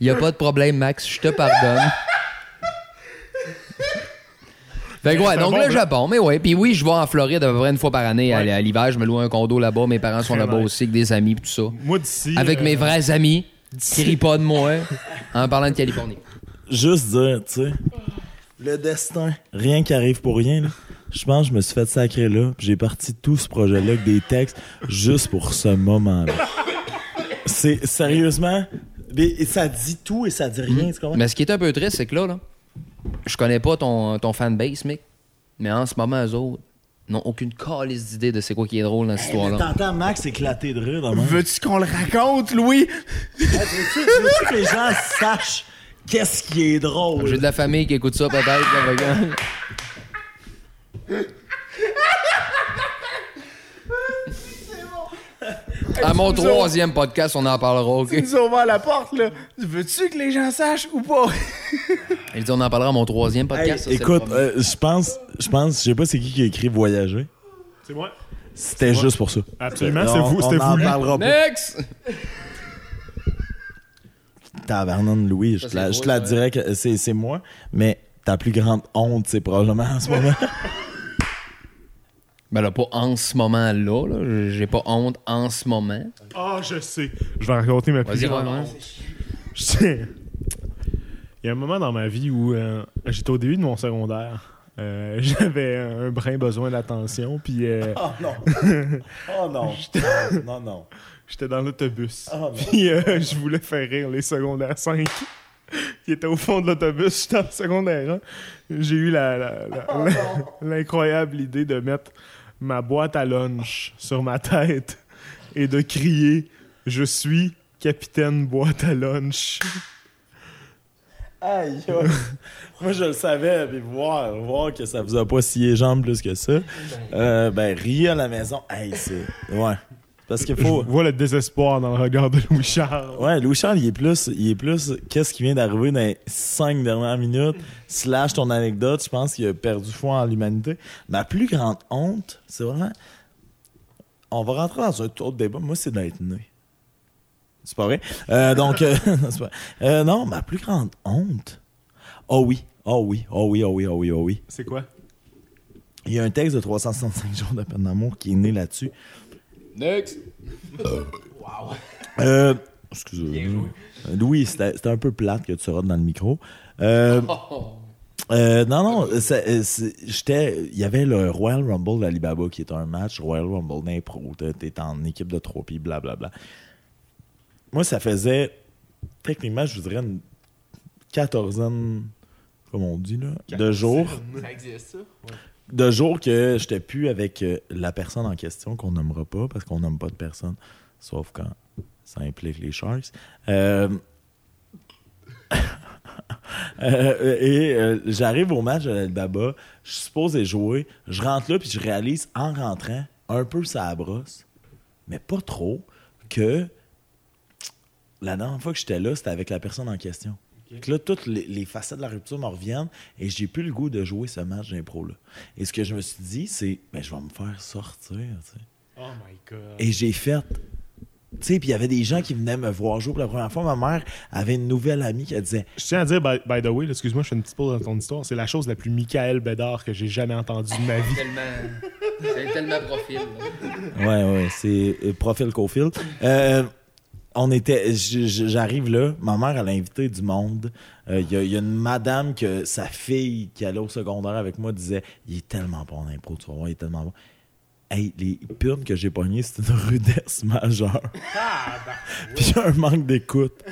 Il n'y a pas de problème, Max, je te pardonne. Fait que ouais, donc bon le. Japon, mais ouais. Puis oui, je vais en Floride à peu près une fois par année à- Ouais. à l'hiver. Je me loue un condo là-bas. Mes parents sont là-bas aussi, avec des amis, tout ça. Moi, d'ici. Avec euh, mes vrais amis. qui rit pas de moi en parlant de Californie. Juste dire, tu sais, le destin, rien qui arrive pour rien, là. Je pense que je me suis fait sacrer là, puis j'ai parti tout ce projet-là avec des textes juste pour ce moment-là. C'est sérieusement, mais ça dit tout et ça dit rien, tu comprends? Mais ce qui est un peu triste, c'est que là, là, je connais pas ton, ton fanbase, mec, mais en ce moment, eux autres n'ont aucune calice d'idée de c'est quoi qui est drôle dans cette histoire-là. T'entends Max éclater de rire dans Veux-tu qu'on le raconte, Louis? Veux-tu que les gens sachent qu'est-ce qui est drôle? J'ai de la famille qui écoute ça peut-être. là, regarde. À mon troisième podcast, on en parlera, ok? Tu nous as ouvert la porte, là. Veux-tu que les gens sachent ou pas? Il dit on en parlera à mon troisième Hey, podcast. ça, c'est le écoute, premier. euh, je pense, je pense, je sais pas c'est qui qui a écrit Voyager. C'est moi? C'était juste pour ça. Absolument, c'est vous, c'était On en parlera pas. Next! Tavernon Louis, je te la, c'est je te drôle, la ouais. dirais que c'est c'est moi, mais ta plus grande honte, c'est probablement en ce moment. Ben là, pas en ce moment-là. là. J'ai pas honte en ce moment. Ah, je sais. Je vais raconter ma plus Vas-y, grande. Je sais. Il y a un moment dans ma vie où euh, j'étais au début de mon secondaire. Euh, J'avais un brin besoin d'attention, puis euh, oh non. Oh non. non, non. j'étais dans l'autobus. Oh non. Puis euh, je voulais faire rire les secondaires 5 qui étaient au fond de l'autobus. J'étais en secondaire 1. J'ai eu la- la- la- Oh la- l'incroyable idée de mettre ma boîte à lunch sur ma tête et de crier « Je suis capitaine boîte à lunch Aïe, aïe. Moi, je le savais, puis voir, voir que ça vous a pas scié les jambes plus que ça. Euh, ben, rire à la maison, hey, c'est. Ouais. Parce qu'il ». Je faut. vois le désespoir dans le regard de Louis-Charles. Ouais, Louis Charles, il est plus, il est plus, qu'est-ce qui vient d'arriver dans les cinq dernières minutes, slash ton anecdote, je pense qu'il a perdu foi en l'humanité. Ma plus grande honte, c'est vraiment, on va rentrer dans un autre débat, moi, c'est d'être né. C'est pas vrai? Euh, donc, euh, pas- euh, non, ma plus grande honte, oh oui, oh oui, oh oui, oh oui, oh oui, oh oui. C'est quoi? Il y a un texte de 365 jours de peine d'amour qui est né là-dessus. Next! Euh, excusez-moi. Louis, c'était un peu plate que tu seras dans le micro. Euh, euh, non, non, euh. Il y avait le Royal Rumble d'Alibaba qui est un match Royal Rumble d'impro. T'es- en équipe de trois puis blablabla. Moi, ça faisait techniquement, je vous dirais, une quatorzaine, comme on dit, là, de jours. Ça existe, ça? De jours que j'étais plus avec euh, la personne en question qu'on nommera pas parce qu'on nomme pas de personne, sauf quand ça implique les Sharks. Euh, euh, et j'arrive au match de l'Albaba, je suis supposé jouer, je rentre là puis je réalise en rentrant un peu ça brosse, mais pas trop, que la dernière fois que j'étais là, c'était avec la personne en question. Que là, toutes les, les facettes de la rupture me reviennent et j'ai plus le goût de jouer ce match d'impro-là. Et ce que je me suis dit, c'est, ben, je vais me faire sortir. Oh my God. Et j'ai fait. Tu sais, puis il y avait des gens qui venaient me voir jouer pour la première fois. Ma mère avait une nouvelle amie qui disait Je tiens à dire, by, by the way, excuse-moi, je fais une petite pause dans ton histoire. C'est la chose la plus Michael Bédard que j'ai jamais entendue de ma vie. Tellement. C'est tellement profil. là. Ouais, ouais, c'est euh, profil co-fil. Euh, on était, j'arrive là, ma mère elle a invité du monde. Euh, Il y, a- il y a une madame que sa fille qui allait au secondaire avec moi disait, il est tellement bon en impro, tu vas voir, il est tellement bon. Hey, les purnes que j'ai pognées, c'est une rudesse majeure. Puis un manque d'écoute.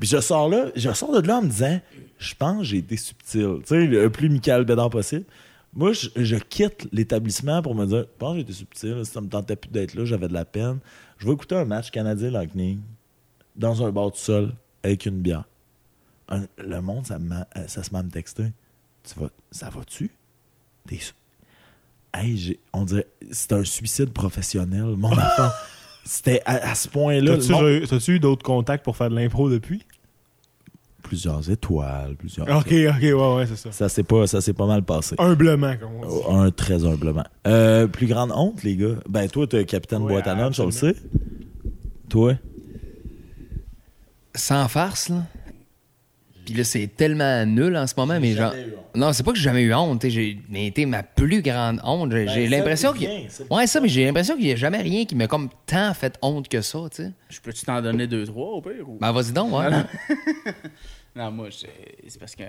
Puis je sors là, je sors de là en me disant, je pense que j'ai été subtil. Tu sais, le plus Michael Bédard possible. Moi, je, je quitte l'établissement pour me dire, je pense que j'ai été subtil. Ça me tentait plus d'être là, j'avais de la peine. Je vais écouter un match Canadien-Lightning dans un bar tout seul avec une bière. Un- le monde, ça, euh, ça se met à me texter. Tu vas, ça va-tu? T'es Hey, j'ai- on dirait, c'est un suicide professionnel, mon enfant. C'était à, à ce point-là. T'as-tu monde- eu d'autres contacts pour faire de l'impro depuis? plusieurs étoiles, plusieurs. Ok, ok, ouais, ouais, c'est ça. Ça s'est pas, ça pas mal passé. Humblement, comme on dit. Oh, Un très humblement. Euh, plus grande honte, les gars. Ben toi, t'es capitaine Ouais, boîte à lunch, on le sait. Toi, Sans farce, là. Puis là, c'est tellement nul en ce moment, mais genre. Non, c'est pas que j'ai jamais eu honte. J'ai mais été ma plus grande honte. J'ai Ben, l'impression qu'il. Ouais, ça, mais j'ai l'impression qu'il n'y a jamais rien qui m'a comme tant fait honte que ça, tu sais. Je peux-tu t'en donner deux, trois au pire? Ou... Ben, vas-y donc, ouais. Non, moi, c'est c'est parce que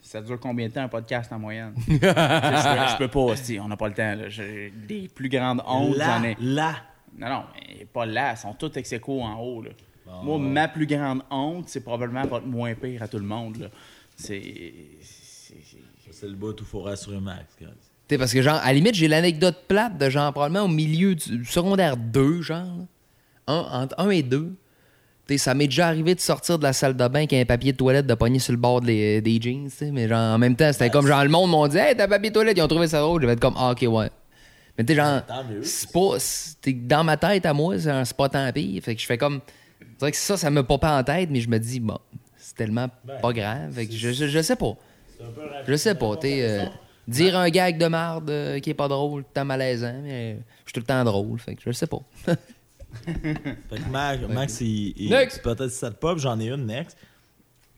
ça dure combien de temps un podcast en moyenne? je, peux, je peux pas, si, on n'a pas le temps. là. J'ai des plus grandes hontes, Là, j'en ai. là. Non, non, mais pas là, ils sont tous ex en haut. Là. Moi, ma plus grande honte, c'est probablement votre moins pire à tout le monde. là. C'est. c'est- le bout tout faut rassurer Max. T'sais, parce que, genre, à la limite, j'ai l'anecdote plate de genre, probablement au milieu du secondaire 2, genre. Un, entre 1 et 2. T'sais, ça m'est déjà arrivé de sortir de la salle de bain avec un papier de toilette de pogner sur le bord des, des jeans, t'sais. Mais genre, en même temps, c'était comme genre, le monde m'ont dit, hey, t'as un papier de toilette, ils ont trouvé ça drôle. J'avais été comme, ah, ok, ouais. Mais t'sais, genre, c'est pas. dans ma tête, à moi, c'est un- c'est pas tant pire. Fait que je fais comme. C'est vrai que ça, ça me pop en tête, mais je me dis, bon, c'est tellement Ben, pas grave. Fait que je, je, je sais pas. Un peu. Je sais pas, t'es. euh, dire un gag de marde euh, qui est pas drôle, tout le temps malaisant, mais euh, je suis tout le temps drôle, fait que je sais pas. Fait que Max, Max il, il- Next. peut-être si ça te pop, j'en ai une next.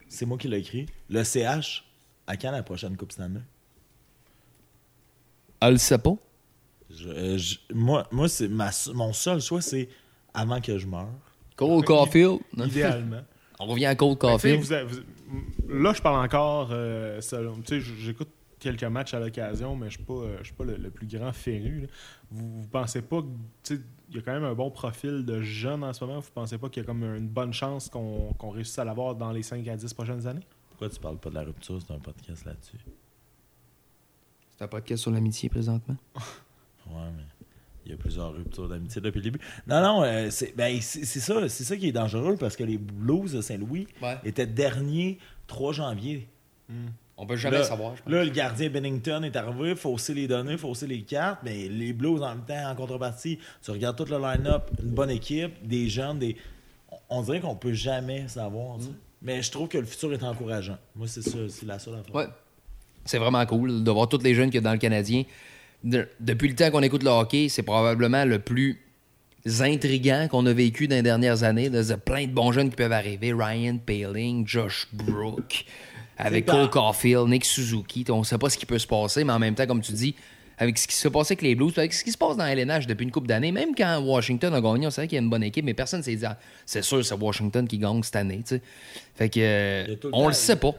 C'est moi qui l'ai écrit. Le CH, à quand la prochaine Coupe Stanley? Elle le sait pas. Je- euh, je- moi, moi c'est ma, mon seul choix, c'est avant que je meure. Cole Caulfield. non? Idéalement. On revient à Cole Caulfield. vous avez- vous- là, je parle encore euh, selon. Tu sais, j'écoute quelques matchs à l'occasion, mais je suis pas, euh, je suis pas le, le plus grand féru. là. Vous, vous pensez pas que. tu sais, Il y a quand même un bon profil de jeunes en ce moment? Vous pensez pas qu'il y a comme une bonne chance qu'on qu'on réussisse à l'avoir dans les 5 à 10 prochaines années? Pourquoi tu parles pas de la rupture? C'est un podcast là-dessus. C'est un podcast sur l'amitié présentement. Ouais, mais il y a plusieurs ruptures d'amitié depuis le début. Non, non, euh, c'est ben, c'est- ça, c'est ça qui est dangereux parce que les Blues de Saint-Louis Ouais. étaient derniers 3 janvier. On peut jamais là, savoir, je pense. Là, le gardien Bennington est arrivé, fausser les données, fausser les cartes, mais les Blues en même temps, en contrepartie, tu regardes tout le line-up, une bonne équipe, des jeunes, des. On- dirait qu'on peut jamais savoir. sais. Mais je trouve que le futur est encourageant. Moi, c'est ça, c'est la seule affaire. Ouais. C'est vraiment cool de voir tous les jeunes qu'il y a dans le Canadien. De- depuis le temps qu'on écoute le hockey, c'est probablement le plus intriguant qu'on a vécu dans les dernières années. Il y a plein de bons jeunes qui peuvent arriver. Ryan Paling, Josh Brook, avec Cole Caulfield, Nick Suzuki. On ne sait pas ce qui peut se passer, mais en même temps, comme tu dis, avec ce qui se passait avec les Blues, avec ce qui se passe dans LNH depuis une couple d'années, même quand Washington a gagné, on savait qu'il y a une bonne équipe, mais personne ne s'est dit, Ah, c'est sûr, c'est Washington qui gagne cette année. tu sais. Fait que, euh, le on le sait pas.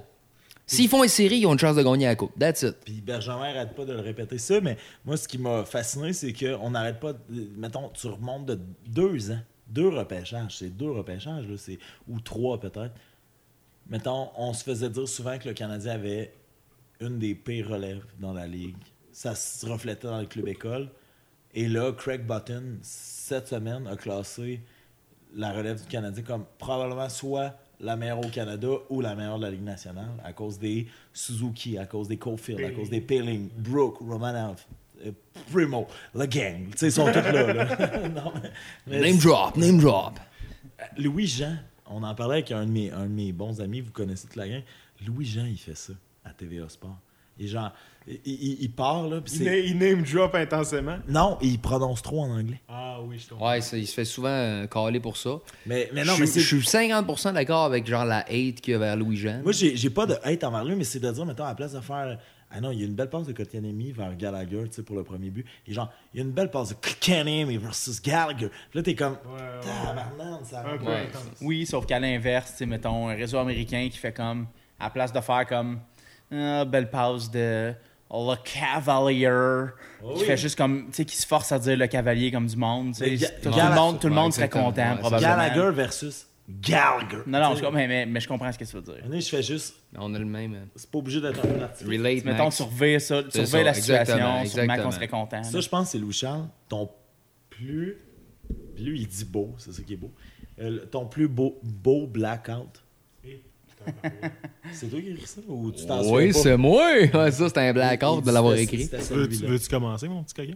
S'ils font une série, ils ont une chance de gagner la coupe. That's it. Puis Benjamin arrête pas de le répéter ça, mais moi, ce qui m'a fasciné, c'est qu'on n'arrête pas. de- mettons, tu remontes de deux ans, deux repêchages, c'est deux repêchages, là, c'est, ou trois peut-être. Mettons, on se faisait dire souvent que le Canadien avait une des pires relèves dans la ligue. Ça se reflétait dans le club école. Et là, Craig Button, cette semaine, a classé la relève du Canadien comme probablement soit la meilleure au Canada ou la meilleure de la Ligue nationale à cause des Suzuki, à cause des Caulfield, à cause des Peeling, Brooke, Romanov, euh, Primo, la gang. Tu sais, ils sont tous là. là. Non, mais- mais Name drop, name drop. Louis-Jean, on en parlait avec un de, mes, un de mes bons amis, vous connaissez toute la gang. Louis-Jean, il fait ça à TVA Sport. Et genre, il, il- il part, là, puis Il, c'est... na- il name drop intensément. Non, il prononce trop en anglais. Ah oui, je comprends. Ouais, ça, il se fait souvent euh, caler pour ça. Mais, mais non, je, mais je suis 50% d'accord avec genre la hate qu'il y a vers Louis-Jean. Moi, j'ai, pas de hate envers lui, mais c'est de dire, mettons, à la place de faire. Ah non, il y a une belle passe de Kotkaniemi vers Gallagher, tu sais, pour le premier but. Et genre, il y a une belle passe de Kotkaniemi versus Gallagher. Puis là, t'es comme. Ouais, ouais. Tabarnak, ça Un rentre peu pas. Ouais. intense. Oui, sauf qu'à l'inverse, tu sais, mettons, un réseau américain qui fait comme, à la place de faire comme, ah, belle passe de le Cavalier, Oh qui oui. fait juste comme, tu sais, qui se force à dire le Cavalier comme du monde. tout, tout Gallagher- le monde, tout le monde serait content, probablement. Gallagher versus Gallagher. Non, non, je, mais, mais, mais je comprends ce que tu veux dire. moment, je fais juste. On a le même. euh, C'est pas obligé d'être un artiste. Relate, Mettons, Max. surveiller ça, C'est surveiller la situation, exactement, sûrement exactement. qu'on serait content. Ça, je pense que c'est Louis Charles. Ton plus. Lui, il dit beau, c'est ça qui est beau. Euh, ton plus beau, beau blackout. C'est toi qui écris ça ou tu t'en Oui, c'est moi. Ouais, ça, c'est un blackout de l'avoir écrit. c'était Tu veux-. Veux-tu commencer, mon petit coquin?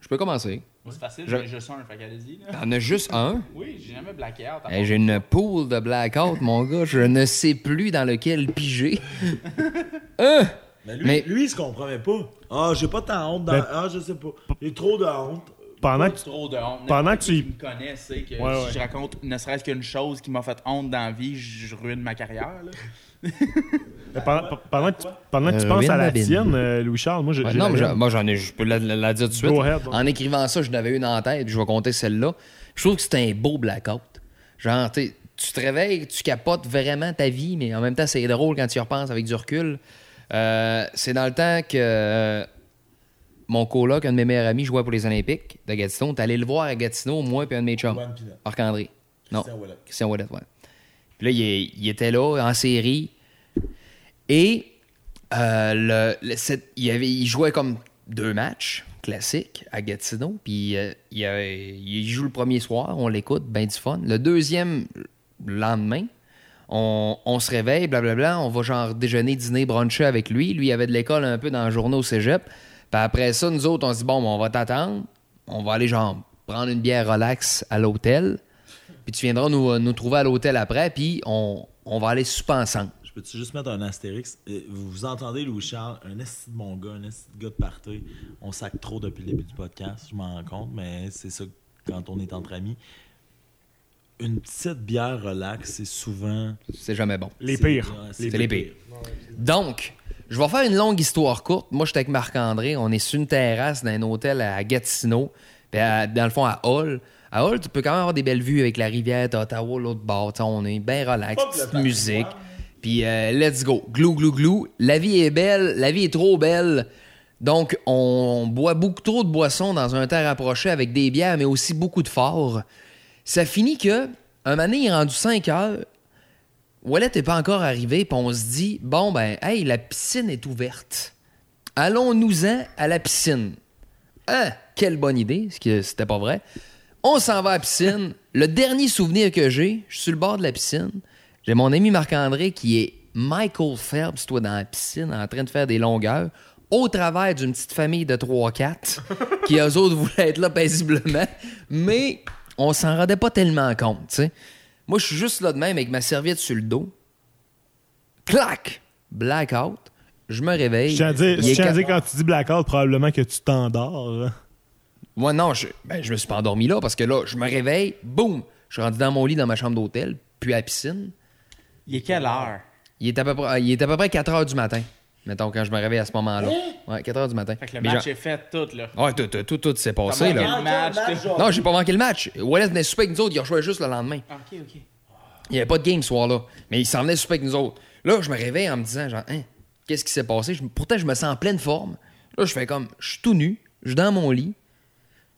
Je peux commencer. C'est facile, Je- j'en ai juste un, fait qu'allez-y. T'en as juste un? Oui, j'ai jamais blacké out. à Hey, part- J'ai une pool de blackout, mon gars. Je ne sais plus dans lequel piger. Hein? Mais lui, Mais- lui, il se compromet pas. Ah, j'ai pas tant honte dans. Ah, je sais pas. J'ai trop de honte. Pendant que tu- trop de honte. pendant N'importe que tu y- qui me connaît sait que Ouais, si ouais. je raconte ne serait-ce qu'une chose qui m'a fait honte dans la vie, je ruine ma carrière. Là. Pendant, pendant que tu, pendant que tu Euh, penses à la tienne, euh, Louis-Charles, moi, j'ai. Ouais, j'ai non, la moi j'en ai, je peux la, la- la dire tout de suite. Ahead. En écrivant ça, je n'avais une en tête, puis je vais compter celle-là. Je trouve que c'est un beau blackout. Genre, tu te réveilles, tu capotes vraiment ta vie, mais en même temps, c'est drôle quand tu y repenses avec du recul. Euh, c'est dans le temps que euh, mon coloc, un de mes meilleurs amis, jouait pour les Olympiques de Gatineau. T'es allé le voir à Gatineau, moi et un de mes chums. Marc-André. Non. Christian Ouellet, ouais. Puis là, il, était là, en série. Et euh, le, le- cette- il, avait, il jouait comme deux matchs classiques à Gatineau. Puis euh, il, avait- il joue le premier soir, on l'écoute, ben du fun. Le deuxième lendemain, on, on se réveille, blablabla, on va genre déjeuner, dîner, bruncher avec lui. Lui, il avait de l'école un peu dans le journée au cégep. Puis après ça, nous autres, on se dit, bon, ben, on va t'attendre. On va aller genre prendre une bière relax à l'hôtel. Puis tu viendras nous, nous trouver à l'hôtel après, puis on, on va aller souper ensemble. Je peux-tu juste mettre un astérix? Euh, Vous, vous entendez Louis-Charles, un esti de mon gars, un esti de gars de party. On sac trop depuis le début du podcast, je m'en rends compte, mais c'est ça quand on est entre amis. Une petite bière relax, c'est souvent... C'est jamais bon. Les pires. C'est les pires. Donc, je vais faire une longue histoire courte. Moi, j'étais avec Marc-André. On est sur une terrasse d'un hôtel à Gatineau, puis à- dans le fond à Hall. À Hall, tu peux quand même avoir des belles vues avec la rivière d'Ottawa, l'autre bord. On est bien relax, petite musique. Puis euh, let's go. Glou, glou, glou. La vie est belle. La vie est trop belle. Donc, on boit beaucoup trop de boissons dans un temps rapproché avec des bières, mais aussi beaucoup de forts. Ça finit que, un moment donné, il est rendu 5 heures. Wallet n'est pas encore arrivé, puis on se dit bon, ben, hey, la piscine est ouverte. Allons-nous-en à la piscine. Ah, quelle bonne idée, ce que c'était pas vrai. On s'en va à la piscine. Le dernier souvenir que j'ai, je suis sur le bord de la piscine. J'ai mon ami Marc-André qui est Michael Phelps, toi, dans la piscine, en train de faire des longueurs, au travers d'une petite famille de 3-4, qui eux autres voulaient être là paisiblement. Mais on s'en rendait pas tellement compte, tu sais. Moi, je suis juste là de même avec ma serviette sur le dos. Clac! Blackout. Je me réveille. Je tiens à dire, Il je est tiens à quatre- dire, quand tu dis blackout, probablement que tu t'endors. Moi, non, je, ben, je me suis pas endormi là parce que là, je me réveille, boum! Je suis rendu dans mon lit dans ma chambre d'hôtel, puis à la piscine. Il est quelle heure? Il est à peu près, il est à peu près 4 heures du matin, mettons, quand je me réveille à ce moment-là. Ouais, 4 heures du matin. Fait que le Mais match genre- est fait tout, là. Ouais, tout, tout, tout, tout s'est passé, là. manqué le match. t'es- Non, j'ai pas manqué le match. Wallet venait souper avec nous autres, il a joué juste le lendemain. Ok, ok. Il n'y avait pas de game ce soir-là. Mais il s'en venait souper avec nous autres. Là, je me réveille en me disant, genre, hein, qu'est-ce qui s'est passé? Je- pourtant, je me sens en pleine forme. Là, je fais comme, je suis tout nu, je suis dans mon lit.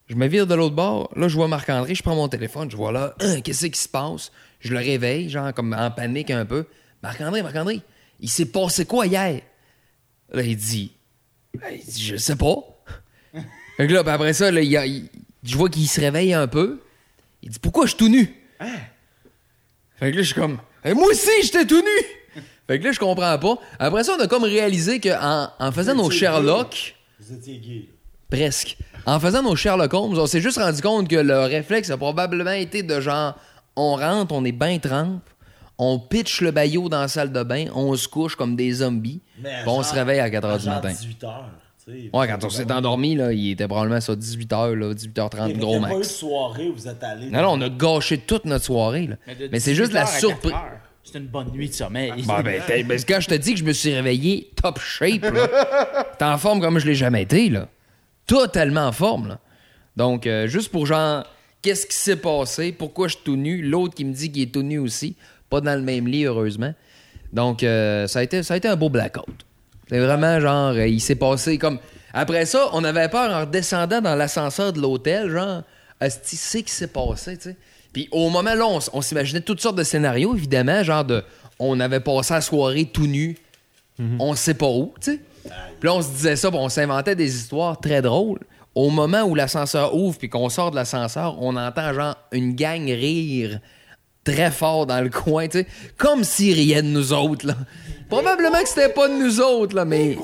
Je me vire de l'autre bord. Là, je vois Marc-André, je prends mon téléphone, je vois là, Hein, qu'est-ce qui se passe? Je le réveille, genre, comme en panique un peu. Marc-André, Marc-André, il s'est passé quoi hier? Là, il dit, Ben, il dit, je sais pas. fait que là, puis après ça, là, il y a- il- je vois qu'il se réveille un peu. Il dit, pourquoi je suis tout nu? Fait que là, je suis comme, Eh, moi aussi, j'étais tout nu! fait que là, je comprends pas. Après ça, on a comme réalisé qu'en en faisant nos Sherlock, Vous étiez gay. presque, en faisant nos Sherlock Holmes, on s'est juste rendu compte que le réflexe a probablement été de genre, on rentre, on est bien trempe, on pitch le baillot dans la salle de bain, on se couche comme des zombies, puis on se réveille à 4 h du matin. 18 heures. tu sais. Ouais, quand on s'est endormi, là, il était probablement ça 18h, là, 18h30, Il y gros a pas eu de max. soirée où vous êtes allés. Non, non, on a gâché toute notre soirée, là. Mais c'est juste la 18 heures à surprise. 4 heures, C'est une bonne nuit de sommeil. Bah, ben, ben, quand je te dis que je me suis réveillé top shape, t'es en forme comme je l'ai jamais été, là. Totalement en forme, là. Donc, euh, juste pour genre, qu'est-ce qui s'est passé? Pourquoi je suis tout nu? L'autre qui me dit qu'il est tout nu aussi. Pas dans le même lit, heureusement. Donc, euh, ça, a été, ça a été un beau blackout. C'est vraiment genre, euh, il s'est passé comme. Après ça, on avait peur en redescendant dans l'ascenseur de l'hôtel, genre, Asti, c'est qui s'est passé, tu sais. Puis au moment là, on, on s'imaginait toutes sortes de scénarios, évidemment, genre de. On avait passé la soirée tout nu, on sait pas où, tu sais. Puis là, on se disait ça, puis on s'inventait des histoires très drôles. Au moment où l'ascenseur ouvre, puis qu'on sort de l'ascenseur, on entend genre une gang rire très fort dans le coin, tu sais. Comme s'ils riaient de nous autres, là. Probablement que c'était pas de nous autres, là, mais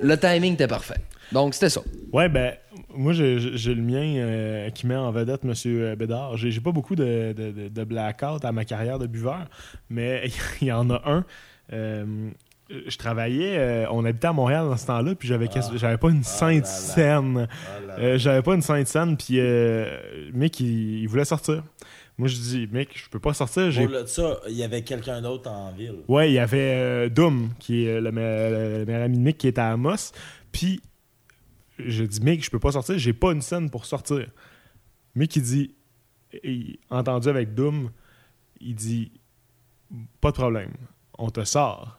le timing était parfait. Donc, c'était ça. Ouais, ben, moi, j'ai le mien euh, qui met en vedette M. Bédard. J'ai pas beaucoup de, de, de- de blackout à ma carrière de buveur, mais il y en a un. Euh, je travaillais, euh, on habitait à Montréal dans ce temps-là, puis j'avais Ah. j'avais pas une Ah sainte là là. scène. Oh. Euh, j'avais pas une sainte scène, puis euh, Mick, il, il voulait sortir. Moi, je dis, Mick, je peux pas sortir. J'ai... Pour le- ça, il y avait quelqu'un d'autre en ville. Ouais, il y avait euh, Doom, qui est le, me- le meilleur ami de Mick, qui était à Amos. Puis, je dis, Mick, je peux pas sortir, j'ai pas une scène pour sortir. Mick, il dit, il- entendu avec Doom, il dit, pas de problème, on te sort.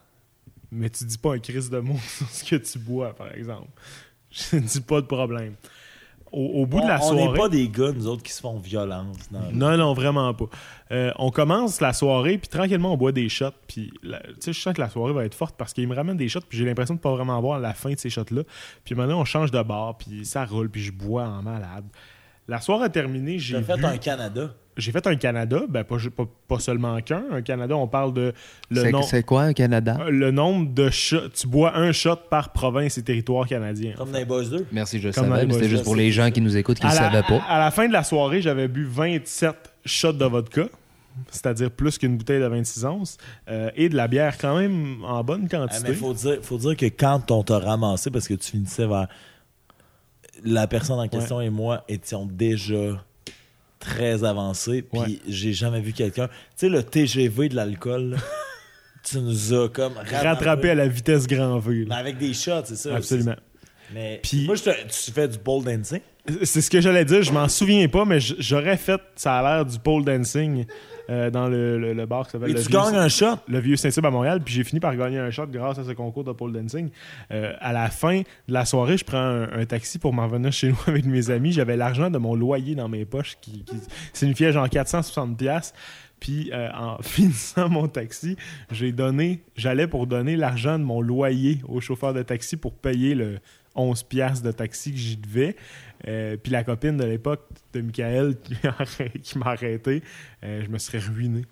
Mais tu dis pas un crise de mots sur ce que tu bois, par exemple. Je dis pas de problème. Au, au bout de la on soirée. n'est pas des gars, nous autres, qui se font violence. Non. Non, non, vraiment pas. Euh, on commence la soirée, puis tranquillement, on boit des shots. Puis, la- tu sais, je sens que la soirée va être forte parce qu'il me ramène des shots, puis j'ai l'impression de pas vraiment voir la fin de ces shots-là. Puis maintenant, on change de bar, puis ça roule, puis je bois en malade. La soirée a terminé, j'ai J'ai fait un Canada. J'ai fait un Canada, ben pas, pas, pas seulement qu'un. Un Canada, on parle de le, C'est nom- c'est quoi un Canada? euh, le nombre de shots. Tu bois un shot par province et territoire canadien. Comme dans les Boys 2. Merci, je Comme savais, mais c'était juste pour les gens qui nous écoutent qui ne savaient pas. à la fin de la soirée, j'avais bu 27 shots de vodka, c'est-à-dire plus qu'une bouteille de 26 onces, euh, et de la bière quand même en bonne Ah, quantité. mais faut dire, faut dire que quand on t'a ramassé, parce que tu finissais vers. La personne en question et moi étions déjà très avancés, puis Ouais. j'ai jamais vu quelqu'un. Tu sais, le TGV de l'alcool, tu nous as comme Rattrapé à la vitesse grand V. Mais avec des shots, c'est ça. Absolument. Mais Puis- moi, je te- tu fais du pole dancing? C'est ce que j'allais dire, je m'en souviens pas, mais j'aurais fait, ça a l'air du pole dancing euh, dans le, le- le bar qui s'appelle Et le tu Vieux- gagnes un shot. le vieux Saint-Cybe à Montréal, puis j'ai fini par gagner un shot grâce à ce concours de pole dancing. Euh, à la fin de la soirée, je prends un, un taxi pour m'en venir chez nous avec mes amis. J'avais l'argent de mon loyer dans mes poches qui, qui signifiait genre 460 pièces. Puis euh, en finissant mon taxi, j'ai donné, j'allais pour donner l'argent de mon loyer au chauffeur de taxi pour payer le 11 pièces de taxi que j'y devais. Euh, puis la copine de l'époque de Michael qui m'a arrêté- euh, je me serais ruiné.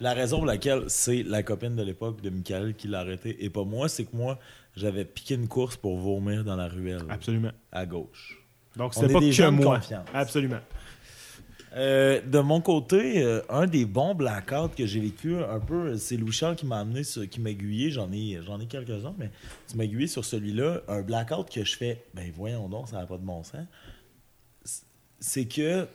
La raison pour laquelle c'est la copine de l'époque de Michael qui l'a arrêté et pas moi, c'est que moi, j'avais piqué une course pour vomir dans la ruelle Absolument. à gauche. Donc On c'était pas des que moi. confiance. Absolument. Euh, de mon côté, euh, un des bons blackouts que j'ai vécu un peu, c'est Louis Charles qui m'a amené, sur- qui m'a aiguillé. J'en ai, j'en ai quelques-uns, mais tu m'as aiguillé sur celui-là. Un blackout que je fais, ben voyons donc, ça n'a pas de bon sens. C'est- que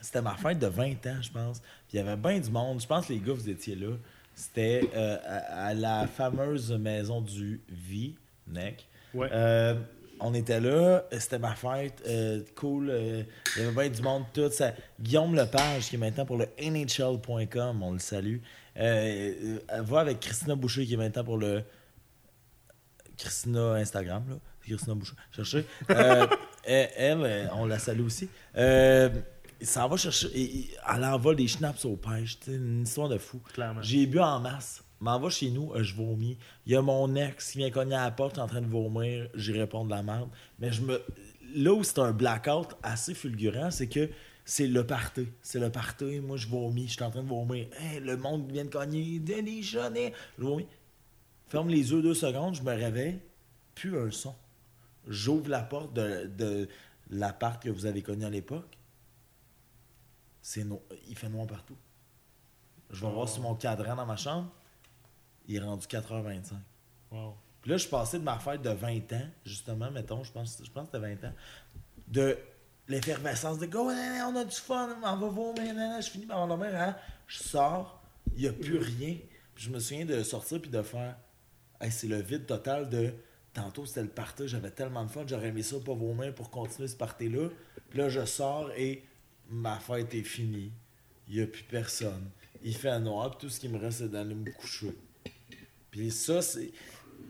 c'était ma fête de 20 ans, je pense. Puis il y avait bien du monde. Je pense que les gars, vous étiez là. C'était euh, à, à la fameuse maison du V-Neck. Ouais. Euh, on était là, c'était ma fête, euh, cool, il y avait bien du monde, tout ça. Guillaume Lepage, qui est maintenant pour le NHL.com, on le salue, va avec Christina Boucher, qui est maintenant pour le Christina Instagram, là. Christina Boucher. Euh, elle, elle, euh, on la salue aussi. Euh, ça va chercher, et- elle envole des schnapps aux pêches, sais, une histoire de fou. Clairement. J'ai bu en masse. M'en va chez nous, je vomis. Il y a mon ex qui vient cogner à la porte en train de vomir. J'y réponds de la merde. Mais je me. Là où c'est un blackout assez fulgurant, c'est que c'est le party. C'est le party. Moi, je vomis. Je suis en train de vomir. Hey, le monde vient de cogner. Délichonné. Je vomis. Ferme les yeux deux secondes. Je me réveille. Plus un son. J'ouvre la porte de, de l'appart que vous avez connu à l'époque. C'est no- Il fait noir partout. Je vais voir sur mon cadran dans ma chambre. Il est rendu 4h25. Wow. Puis là, je suis passé de ma fête de 20 ans, justement, mettons, je pense, je pense que c'était 20 ans, de l'effervescence de go, nan, on a du fun, on va nan, nan, je finis par m'endormir, hein? je sors, il n'y a plus rien. Puis je me souviens de sortir puis de faire, Hey, c'est le vide total de, tantôt c'était le party, j'avais tellement de fun, j'aurais aimé ça pas vomir pour continuer ce party-là. Puis là, je sors et ma fête est finie, il n'y a plus personne. Il fait noir, puis tout ce qui me reste, c'est d'aller me coucher. Puis ça, c'est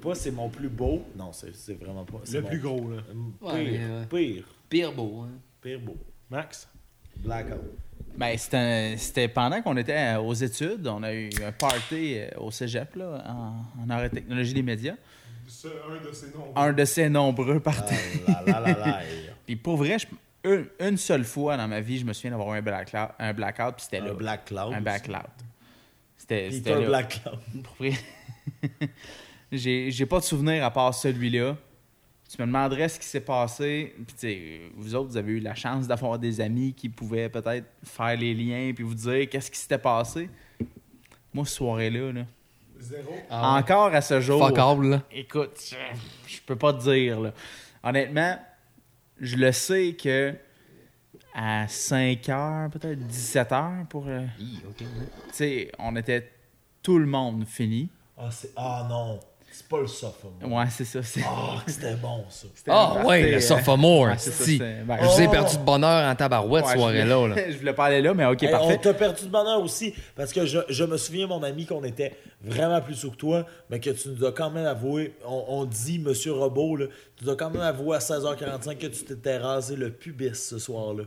pas c'est mon plus beau. Non, c'est c'est vraiment pas. c'est Le mon- plus gros, là. Pire, Ouais, mais, euh, pire, Pire beau, hein. pire beau. Max? Blackout. Ben, c'était pendant qu'on était euh, aux études. On a eu un party euh, au cégep, là, en, en arts et technologie des médias. Un de ces noms. Un de ces nombreux Ah. Puis pour vrai, je- une, une seule fois dans ma vie, je me souviens d'avoir eu un blackout, un blackout puis c'était là. Un black cloud. Un blackout. C'était là. Black Cloud. Pour vrai. j'ai j'ai pas de souvenir à part celui-là. Tu me demanderais ce qui s'est passé. Puis, tu sais, vous autres, vous avez eu la chance d'avoir des amis qui pouvaient peut-être faire les liens puis vous dire qu'est-ce qui s'était passé. Moi, ce soirée-là, là, Zéro. Ah. Encore à ce jour. Fuck all, là. Écoute, je, je peux pas te dire. Là. Honnêtement, je le sais que à 5 heures, peut-être 17 heures, pour. euh, Hi, ok. tu sais, on était tout le monde fini. Ah, c'est... ah non, c'est pas le sophomore. Ouais, c'est ça. c'est- Ah, que c'était bon, ça. Ah ouais, le sophomore, ouais, c'est ça, si. c'est- ben, Je vous ai Oh! perdu de bonheur en tabarouette ouais, je soirée-là. voulais- Là. Je voulais pas aller là, mais ok, Hey, parfait. on t'a perdu de bonheur aussi, parce que je, je me souviens, mon ami, qu'on était vraiment plus sous que toi, mais que tu nous as quand même avoué, on, on dit, Monsieur Robot, là, tu nous as quand même avoué à 16h45 que tu t'étais rasé le pubis ce soir-là.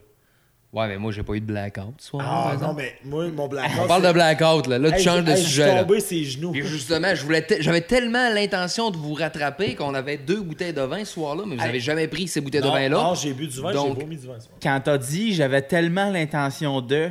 Ouais, mais moi, j'ai pas eu de blackout ce soir. Ah non, mais moi, mon blackout... On parle de blackout, là. Là, tu Hey, changes de hey, Je sujet. suis là. tombé ses genoux. Puis justement, je voulais te- j'avais tellement l'intention de vous rattraper qu'on avait deux bouteilles de vin ce soir-là, mais vous Hey. avez jamais pris ces bouteilles non, de vin-là. non, j'ai bu du vin, j'ai vomi du vin. ce soir. Quand t'as dit j'avais tellement l'intention de.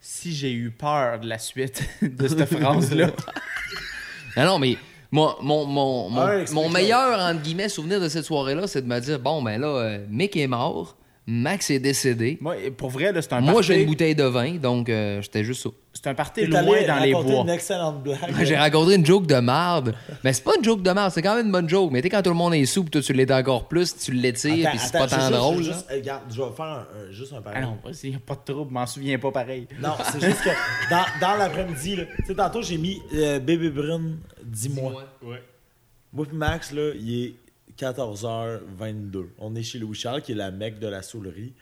Si j'ai eu peur de la suite de cette phrase-là. Non, non, mais moi, mon, mon, mon, mon meilleur, entre guillemets, souvenir de cette soirée-là, c'est de me dire, bon, ben là, euh, Mick est mort, Max est décédé. Moi, pour vrai, c'est un Moi, j'ai une bouteille de vin, donc euh, j'étais juste ça. C'est un party T'es loin dans les bois. une excellente blague. J'ai rencontré une joke de marde. Mais c'est pas une joke de marde, c'est quand même une bonne joke. Mais tu sais, quand tout le monde est sous, toi, tu l'étais encore plus, tu l'étires, pis c'est pas tant drôle. juste- hey, Regarde, je vais faire un, un- juste un Ah parallèle. non, vas-y, y a pas de trouble, je m'en souviens pas pareil. Non, c'est juste que dans, dans l'après-midi, tu sais, tantôt, j'ai mis euh, Bébé Brune, dis-moi. Ouais. Moi puis Max, là, il est 14h22. On est chez Louis Charles, qui est la mecque de la soulerie.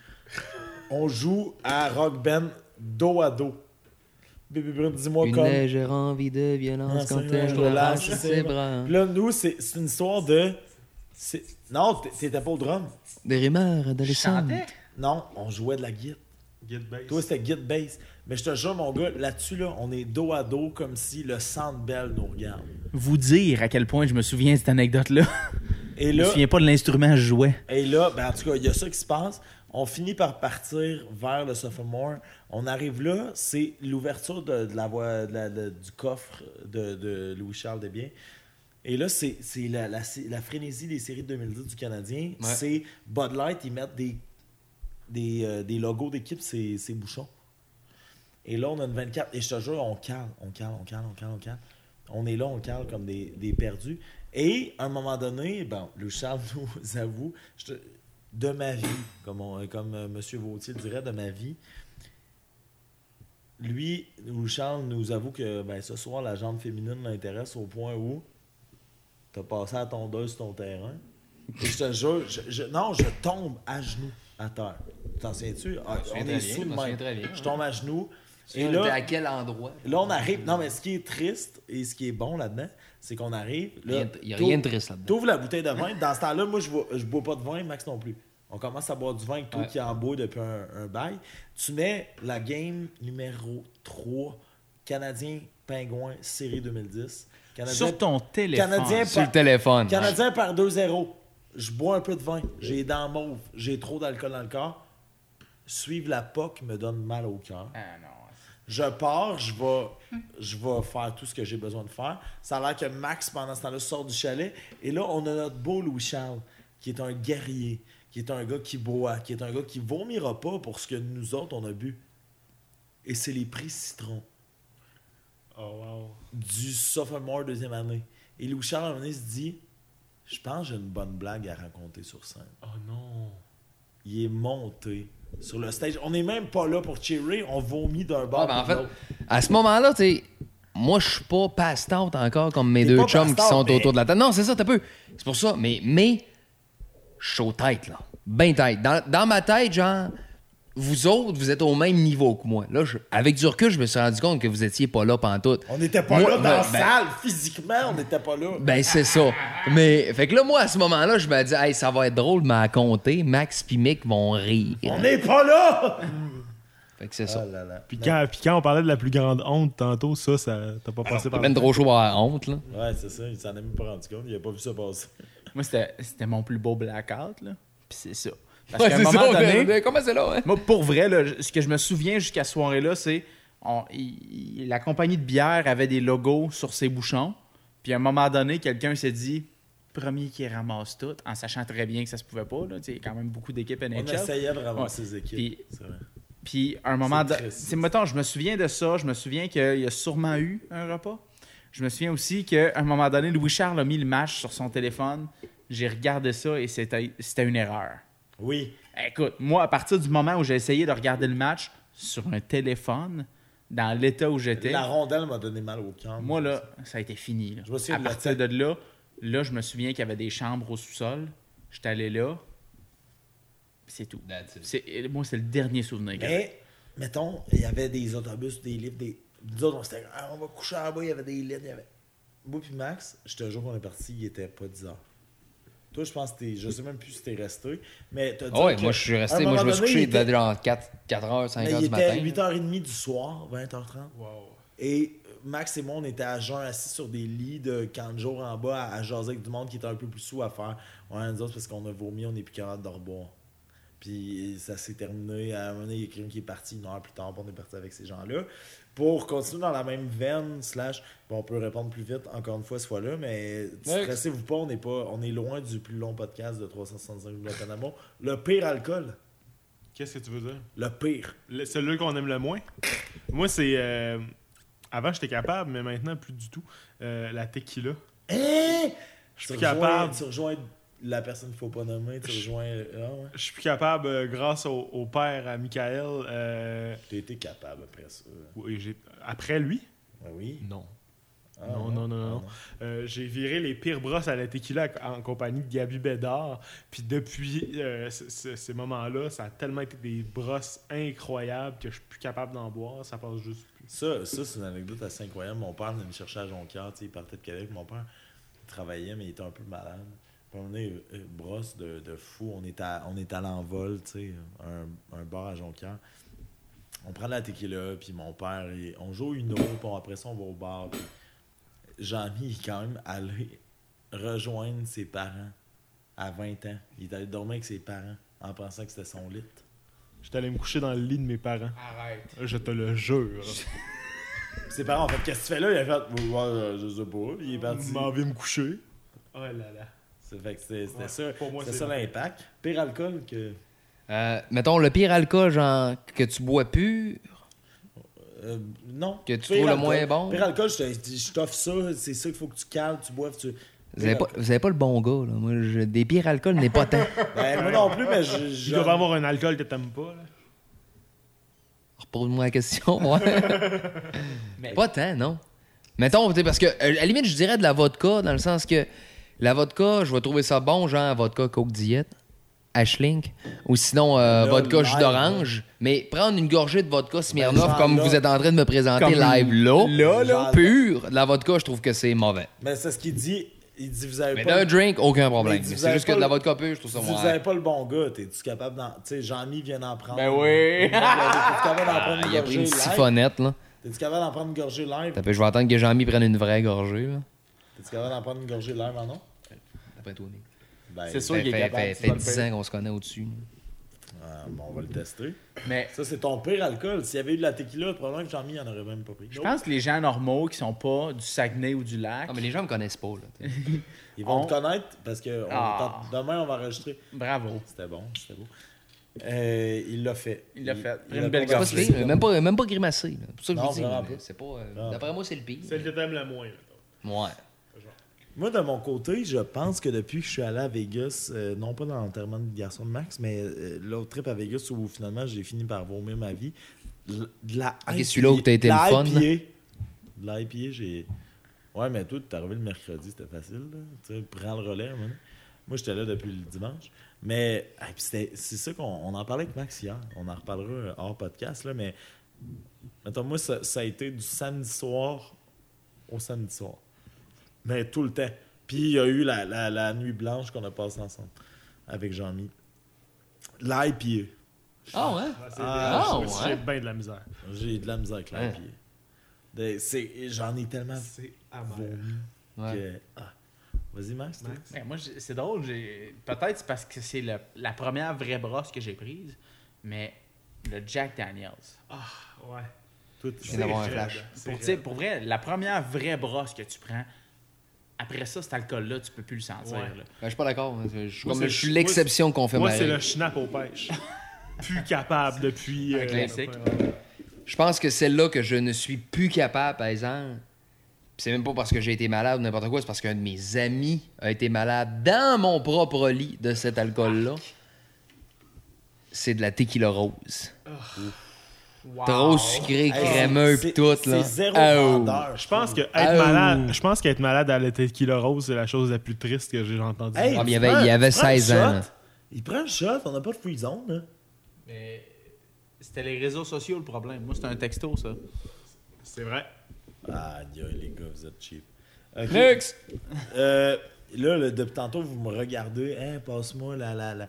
On joue à Rock Band dos à dos. Bébé Brune, dis-moi Une comme. légère envie de violence quand elle vrai, me là, lâche c'est ses bras. Là, nous, c'est une histoire de. Non, t'étais pas au drum. Des rumeurs adolescentes. Non, on jouait de la guitare. Get base. Toi, c'était Git Bass. Mais je te jure, mon gars, là-dessus, là, on est dos à dos comme si le centre belle nous regarde. Vous dire à quel point je me souviens de cette anecdote-là. Et Je me là, souviens pas de l'instrument jouais. et là ben, en tout cas, il y a ça qui se passe. On finit par partir vers le sophomore. On arrive là, c'est l'ouverture de, de la voie, de la- de- du coffre de, de Louis-Charles Desbiens. Et là, c'est la, la, la frénésie des séries de 2010 du Canadien. Ouais. C'est Bud Light, ils mettent des, des, euh, des logos d'équipe, c'est c'est bouchons. Et là, on a une 24. Et je te jure, on cale, on cale, on cale, on cale, on cale. On est là, on cale comme des, des perdus. Et à un moment donné, bon, le Charles nous avoue, je de ma vie, comme, on- comme euh, M. Vautier dirait, de ma vie, lui, Louis Charles nous avoue que ben, ce soir, la jambe féminine l'intéresse au point où tu as passé à la tondeuse sur ton terrain. Et je te jure, je, je- non, je tombe à genoux à terre. T'en souviens-tu? Ah, on est bien, sous le même. bien, Je tombe à genoux. Et là, à quel endroit? Là, on arrive. Non, mais ce qui est triste et ce qui est bon là-dedans, c'est qu'on arrive. Là, Il n'y a t'ouvres- rien de triste là-dedans. T'ouvres la bouteille de vin. Dans ce temps-là, moi, je bois, je bois pas de vin, Max non plus. On commence à boire du vin avec toi Ouais. qui en bois depuis un, un bail. Tu mets la game numéro 3, Canadien Pingouin, série 2010. Canadien, Sur ton téléphone. Canadien Sur le par, téléphone. Canadien par 2-0. Je bois un peu de vin. J'ai les dents mauves. J'ai trop d'alcool dans le corps. Suivre la POC me donne mal au cœur. Ah non. Je pars, je vais, je vais faire tout ce que j'ai besoin de faire. Ça a l'air que Max, pendant ce temps-là, sort du chalet. Et là, on a notre beau Louis-Charles, qui est un guerrier, qui est un gars qui boit, qui est un gars qui vomira pas pour ce que nous autres, on a bu. Et c'est les prix citron Oh, wow. du sophomore deuxième année. Et Louis-Charles, à un moment donné, se dit Je pense que j'ai une bonne blague à raconter sur scène. Oh non. Il est monté sur le stage. On n'est même pas là pour cheerer, on vomit d'un bord. Ah, ben, en fait, à ce moment-là, tu sais, moi, je suis pas out encore comme mes deux chums qui sont mais- autour de la table. Non, c'est ça, t'as peu. C'est pour ça. Mais, mais, chaud tête, là. Ben tête. Dans, dans ma tête, genre, vous autres, vous êtes au même niveau que moi. Là, je- avec du recul, je me suis rendu compte que vous étiez pas là pantoute. On n'était pas Moi, là dans ben, la ben- salle, physiquement, on n'était pas là. Ben, c'est ça. Mais, fait que là, moi, à ce moment-là, je me dis, hey, ça va être drôle, mais à compter, Max pis Mick vont rire. On n'est pas là! Fait que c'est ça. Oh là là. Puis quand, puis quand on parlait de la plus grande honte tantôt, ça, ça t'as pas passé C'est par même là. trop chaud à la honte, là. Ouais, c'est ça, il s'en est même pas rendu compte, il a pas vu ça passer. Moi, c'était c'était mon plus beau blackout, là. Puis c'est ça. Parce Ouais, qu'à un c'est moment ça, donné, mais comment c'est là, hein? moi, pour vrai, là, ce que je me souviens jusqu'à ce soirée-là, c'est on- il- il- la compagnie de bière avait des logos sur ses bouchons. Puis à un moment donné, quelqu'un s'est dit premier qui ramasse tout, en sachant très bien que ça se pouvait pas. Là. Il y a quand même beaucoup d'équipes On NHL. essayait de ramasser Ouais. ses équipes. Puis- à un moment C'est donné, mettons, je me souviens de ça, je me souviens qu'il y a sûrement eu un repas. Je me souviens aussi qu'à un moment donné, Louis-Charles a mis le match sur son téléphone. J'ai regardé ça et c'était c'était une erreur. Oui. Écoute, moi, à partir du moment où j'ai essayé de regarder le match sur un téléphone, dans l'état où j'étais, La rondelle m'a donné mal au cœur. moi, là, ça a été fini. là. Je me souviens à de partir de là, là, je me souviens qu'il y avait des chambres au sous-sol. J'étais allé là. C'est tout. Moi, c'est le dernier souvenir. Mais, mettons, il y avait des autobus, des livres, des. Nous autres, on s'était ah, on va coucher en bas, il y avait des lits, il y avait. Moi puis Max, je te jure qu'on est parti, il était pas 10 heures. Toi, je pense que t'es. Je sais même plus si t'es resté. Mais t'as dit. Ah ouais, que- moi je suis resté, moi je me suis couché il était- de genre 4, 4h, 5h mais il du était matin. 8h30 du soir, 20h30. Wow. Et Max et moi, on était à jeun assis sur des lits de 40 jours en bas à, à jaser avec du monde qui était un peu plus sous à faire. Ouais, nous autres, parce qu'on a vomi, on n'est plus capable de reboire. Puis ça s'est terminé. À un moment donné, il y a quelqu'un qui est parti une heure plus tard, puis on est parti avec ces gens-là. Pour continuer dans la même veine, slash, bon, on peut répondre plus vite encore une fois ce fois-là, mais stressez-vous pas, on est pas, on est loin du plus long podcast de 365 jours de Panama. Le pire alcool, Qu'est-ce que tu veux dire? le pire. Le- Celui qu'on aime le moins? Moi, c'est. euh, avant, j'étais capable, mais maintenant, plus du tout. Euh, la tequila. Hein? Je suis capable. Tu rejoins la personne qu'il faut pas nommer, tu rejoins. Ah ouais. Je suis plus capable, euh, grâce au, au père, à Michael. euh, T'as été capable après ça. oui, j'ai- après lui? Ah oui? Non. Ah, Non, non, non, Ah, non. Euh, j'ai viré les pires brosses à la tequila en compagnie de Gabi Bédard. Puis depuis euh, ce- ce- ces moments-là, ça a tellement été des brosses incroyables que je suis plus capable d'en boire. Ça passe juste plus. Ça, ça c'est une anecdote assez incroyable. Mon père venait me chercher à Jonquière, tu sais, il partait de Québec. Mon père il travaillait, mais il était un peu malade. On est euh, brosse de, de fou. On est à, on est à l'envol, tu sais, un, un bar à Jonquière. On prend de la tequila, puis mon père, il- on joue une eau, puis après ça, on va au bar. Jean-Mi est quand même allé rejoindre ses parents à 20 ans. Il est allé dormir avec ses parents en pensant que c'était son lit. J'étais allé me coucher dans le lit de mes parents. Arrête. Je te le jure. Ses parents ont fait Qu'est-ce que tu fais là? Il a fait Je sais pas. Il est parti. Tu m'en viens me coucher. Oh là là. C'était Ouais, ça, pour moi, c'était c'est ça l'impact. Pire alcool que. Euh, mettons, le pire alcool, genre, que tu bois plus? euh, non. Que tu Pire trouves le moins bon? Pire alcool, je t'offre ça. C'est ça qu'il faut que tu cales, tu boives. Tu... Vous avez, pas, vous avez pas le bon gars, là. Moi, je- des pires alcools n'est pas tant. Ben, moi non plus, mais je. Il je- doit avoir un alcool que t'aimes pas. Là. Repose-moi la question, ouais. Mais Pas tant, non. Mettons, parce que, à la limite, je dirais de la vodka, dans le sens que la vodka, je vais trouver ça bon, genre vodka Coke Diet, Ashlink, ou sinon euh, Là, vodka jus d'orange. Mais prendre une gorgée de vodka Smirnoff, genre comme là. vous êtes en train de me présenter Comme live là, là, là. pur, de la vodka, je trouve que c'est mauvais. Mais c'est ce qu'il dit. Il dit Vous avez Mais pas. d'un drink, aucun problème. Mais Mais vous C'est avez juste que pas de la le- vodka pure, je trouve ça Vous moins. avez pas le bon gars, t'es-tu capable d'en. Tu sais, Jean-Mi vient d'en prendre. Ben oui. T'es-tu capable d'en prendre une il a pris gorgée une live? siphonnette, là. T'es-tu capable d'en prendre une gorgée live? T'as peu, Je vais attendre que Jean-Mi prenne une vraie gorgée, là. T'es-tu capable d'en prendre une gorgée live en non? D'après toi, Nick. Ben, C'est sûr Fait, qu'il est fait, capable. fait, tu fait vas le 10 payer. ans qu'on se connaît au-dessus. ah, bon, on va le tester. Mais Ça, c'est ton pire alcool. S'il y avait eu de la tequila, probablement que Jean-Mi en aurait même pas pris. je pense que les gens normaux qui sont pas du Saguenay ou du lac, Non, mais les gens me connaissent pas, là. Ils vont On- te connaître parce que on Ah. demain, on va enregistrer. bravo. C'était bon, c'était beau. Euh, il l'a fait. Il l'a fait. il Une a belle pas même pas, même pas grimacé. là. C'est pour ça que Non, je vous dis. là, euh, D'après moi, c'est le pire. Celle que t'aimes le moins. mettons. Ouais. Moi, de mon côté, je pense que depuis que je suis allé à Vegas, euh, non pas dans l'enterrement de garçon de Max, mais euh, l'autre trip à Vegas où finalement j'ai fini par vomir ma vie, l- de la celui-là où t'as été le fun. De la IPA, j'ai. Ouais, mais toi, t'es arrivé le mercredi, c'était facile. Là. Tu sais, prends le relais. Moi, moi j'étais là depuis le dimanche. Mais ah, c'est ça qu'on on en parlait avec Max hier. On en reparlera euh, hors podcast, là, mais mettons, moi, ça, ça a été du samedi soir au samedi soir. Mais tout le temps. Puis il y a eu la, la, la nuit blanche qu'on a passée ensemble avec Jean-Mi. L'IPA. Ah ouais? Ah, Ah, des- ouais. J'ai bien de la misère. J'ai de la misère avec Hein. l'IPA. De- c'est- J'en ai tellement C'est amer. vomi Ouais. ah. Vas-y, Max. Max? Ben, moi, j'ai- c'est drôle. j'ai- Peut-être parce que c'est le- la première vraie brosse que j'ai prise, mais le Jack Daniels. Ah, ouais. Toi, tu- Je viens d'avoir un flash. Pour, pour vrai, la première vraie brosse que tu prends, après ça, cet alcool-là, tu peux plus le sentir. Ouais. là. Ben, je suis pas d'accord. Je suis je l'exception qu'on fait Moi, c'est le schnapp aux pêches. Plus capable depuis. Un euh, classique. Je pense que celle-là que je ne suis plus capable, par exemple, Puis c'est même pas parce que j'ai été malade ou n'importe quoi, c'est parce qu'un de mes amis a été malade dans mon propre lit de cet alcool-là. C'est de la tequila rose. Wow. Trop sucré, crémeux c'est- pis tout, c'est là. zéro Oh. Je pense que être malade, je pense qu'être malade à la tequila rose, c'est la chose la plus triste que j'ai entendue. Hey, Ah, il avait- il avait tu prends le 16 ans, là. Il prend le shot, on n'a pas de free zone. Là. Mais c'était les réseaux sociaux le problème. Moi, c'était un texto, ça. C'est vrai. Ah, les gars, vous êtes cheap. Next! Euh, là, le- depuis tantôt, vous me regardez. Hein, passe-moi la, la, la.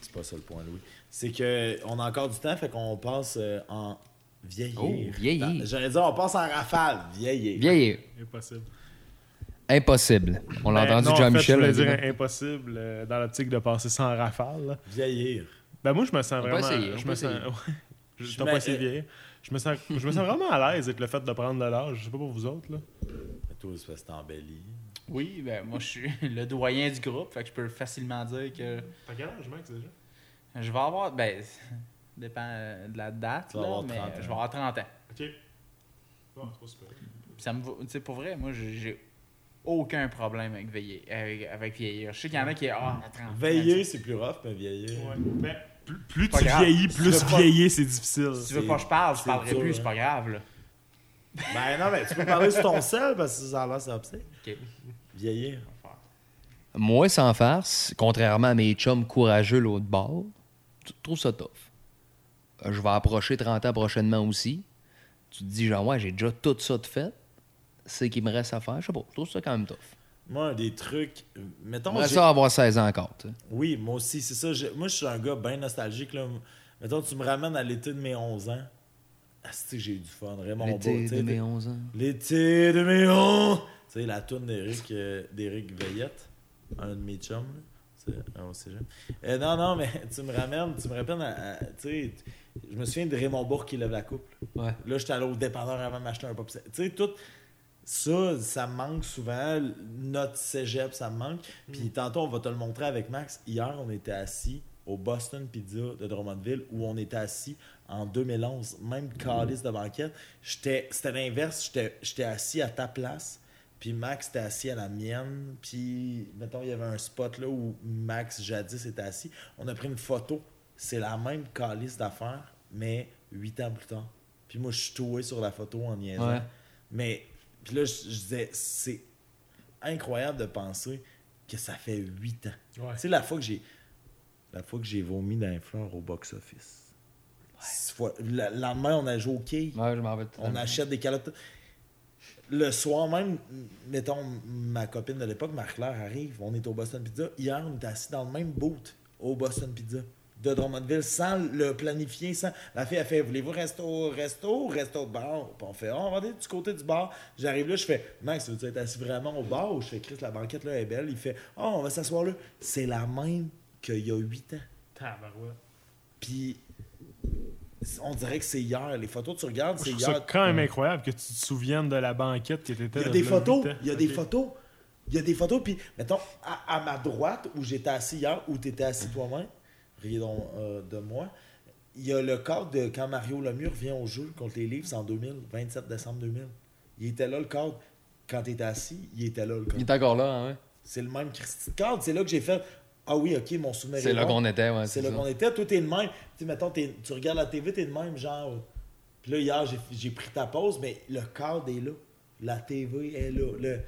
C'est pas ça le point, Louis. C'est que on a encore du temps, fait qu'on passe euh, en vieillir. Oh, vieillir. J'allais dire, on passe en rafale. Vieillir. Vieillir. Impossible. Impossible. On l'a Ben, entendu en Jean-Michel. fait, je voulais dire impossible euh, dans l'optique de passer en rafale. là. Vieillir. Ben moi, je me sens On peut vraiment. essayer, je peut me sens. Je t'as pas essayé de vieillir. Je me sens, je me sens vraiment à l'aise avec le fait de prendre de l'âge. Je sais pas pour vous autres là. Mais Toi, c'est parce que t'embellis. Oui, ben moi, je suis le doyen du groupe, fait que je peux facilement dire que T'as quel âge, Max déjà? Je vais avoir. Ben, dépend euh, de la date, Tu vas là, avoir mais 30 ans. je vais avoir 30 ans. Ok. Bon, c'est pas super. Ça me va- tu sais, pour vrai, moi, j'ai aucun problème avec, veiller, avec, avec vieillir. Je sais qu'il y en a qui. Ah, à 30 ans, Veiller, c'est plus rough, mais vieillir. Ouais. Ben, plus, plus tu grave. vieillis, plus pas- vieillir, c'est difficile. Si tu veux pas que je parle, je parlerai dur, plus, hein. c'est pas grave, là. Ben non, mais tu peux parler sur ton sel parce que ça a l'air c'est obscène. Ok. Vieillir. Moi, sans farce, contrairement à mes chums courageux l'autre bord, trouves ça tough. Euh, Je vais approcher 30 ans prochainement aussi. Tu te dis, genre, ouais, j'ai déjà tout ça de fait. C'est qu'il me reste à faire. Je sais pas, je trouve ça quand même tough. Moi, un des trucs. Mettons. J'ai- ça avoir 16 ans encore. Oui, moi aussi, c'est ça. Je- Moi, je suis un gars bien nostalgique. Là. Mettons, tu me ramènes à l'été de mes 11 ans. Ah, c'est que j'ai eu du fun. Raymond Bas, L'été de mes 11 ans. L'été de mes 11 Tu sais, la toune d'Éric euh, d'Éric Veillette, un de mes chums. là. Au cégep. Euh, non, non, mais tu me ramènes, tu me rappelles, à- à- tu sais, je me souviens de Raymond Bourg qui lève la coupe. là. Ouais. Là, j'étais allé au dépanneur avant de m'acheter un pop. Tu sais, tout ça, ça me manque souvent. Notre cégep, ça me manque. Puis tantôt, on va te le montrer avec Max. Hier, on était assis au Boston Pizza de Drummondville où on était assis en 2011. Même calice de banquette. C'était l'inverse. J'étais assis à ta place. Puis Max était assis à la mienne. Puis, mettons, il y avait un spot là où Max jadis était assis. On a pris une photo. C'est la même calice d'affaires, mais huit ans plus tard. Puis moi, je suis toué sur la photo en niaisant. Ouais. Mais, puis là, je, je disais, c'est incroyable de penser que ça fait huit ans. Ouais. Tu sais, la fois que j'ai la fois que j'ai vomi dans les fleurs au box-office. Six fois- Le le lendemain, on a joué au quai. Ouais, je m'en vais. On achète des calottes. Le soir même, mettons, ma copine de l'époque, Marc-Claire, arrive. On est au Boston Pizza. Hier, on était assis dans le même boot au Boston Pizza de Drummondville sans le planifier. Sans... La fille a fait Voulez-vous resto, au resto resto au bar? Puis on fait oh, On va aller du côté du bar. J'arrive là, je fais Max, veux-tu être assis vraiment au bar? Ou je fais Chris, la banquette là est belle. Il fait Oh, on va s'asseoir là. C'est la même qu'il y a huit ans. Tabarouette. Puis on dirait que c'est hier. Les photos que tu regardes, c'est hier. ça quand même incroyable que tu te souviennes de la banquette qui était Il y a des photos. Il y a des photos. Il y a des photos. Puis, mettons, à, à ma droite, où j'étais assis hier, où tu étais assis toi-même, riez donc euh, de moi, il y a le cadre de quand Mario Lemieux vient au jeu contre les Leafs en 2000, 27 décembre 2000. Il était là, le cadre. Quand tu étais assis, il était là, le Il cadre. est encore là, hein, ouais. C'est le même Christy cadre. C'est là que j'ai fait Ah oui, ok, mon souvenir C'est est là qu'on était, ouais. C'est là qu'on était. Toi, t'es de même. Tu sais, mettons, t'es- tu regardes la TV, t'es de même, genre. Puis là, hier, j'ai- j'ai pris ta pause, mais le cadre est là. La TV est là. Le...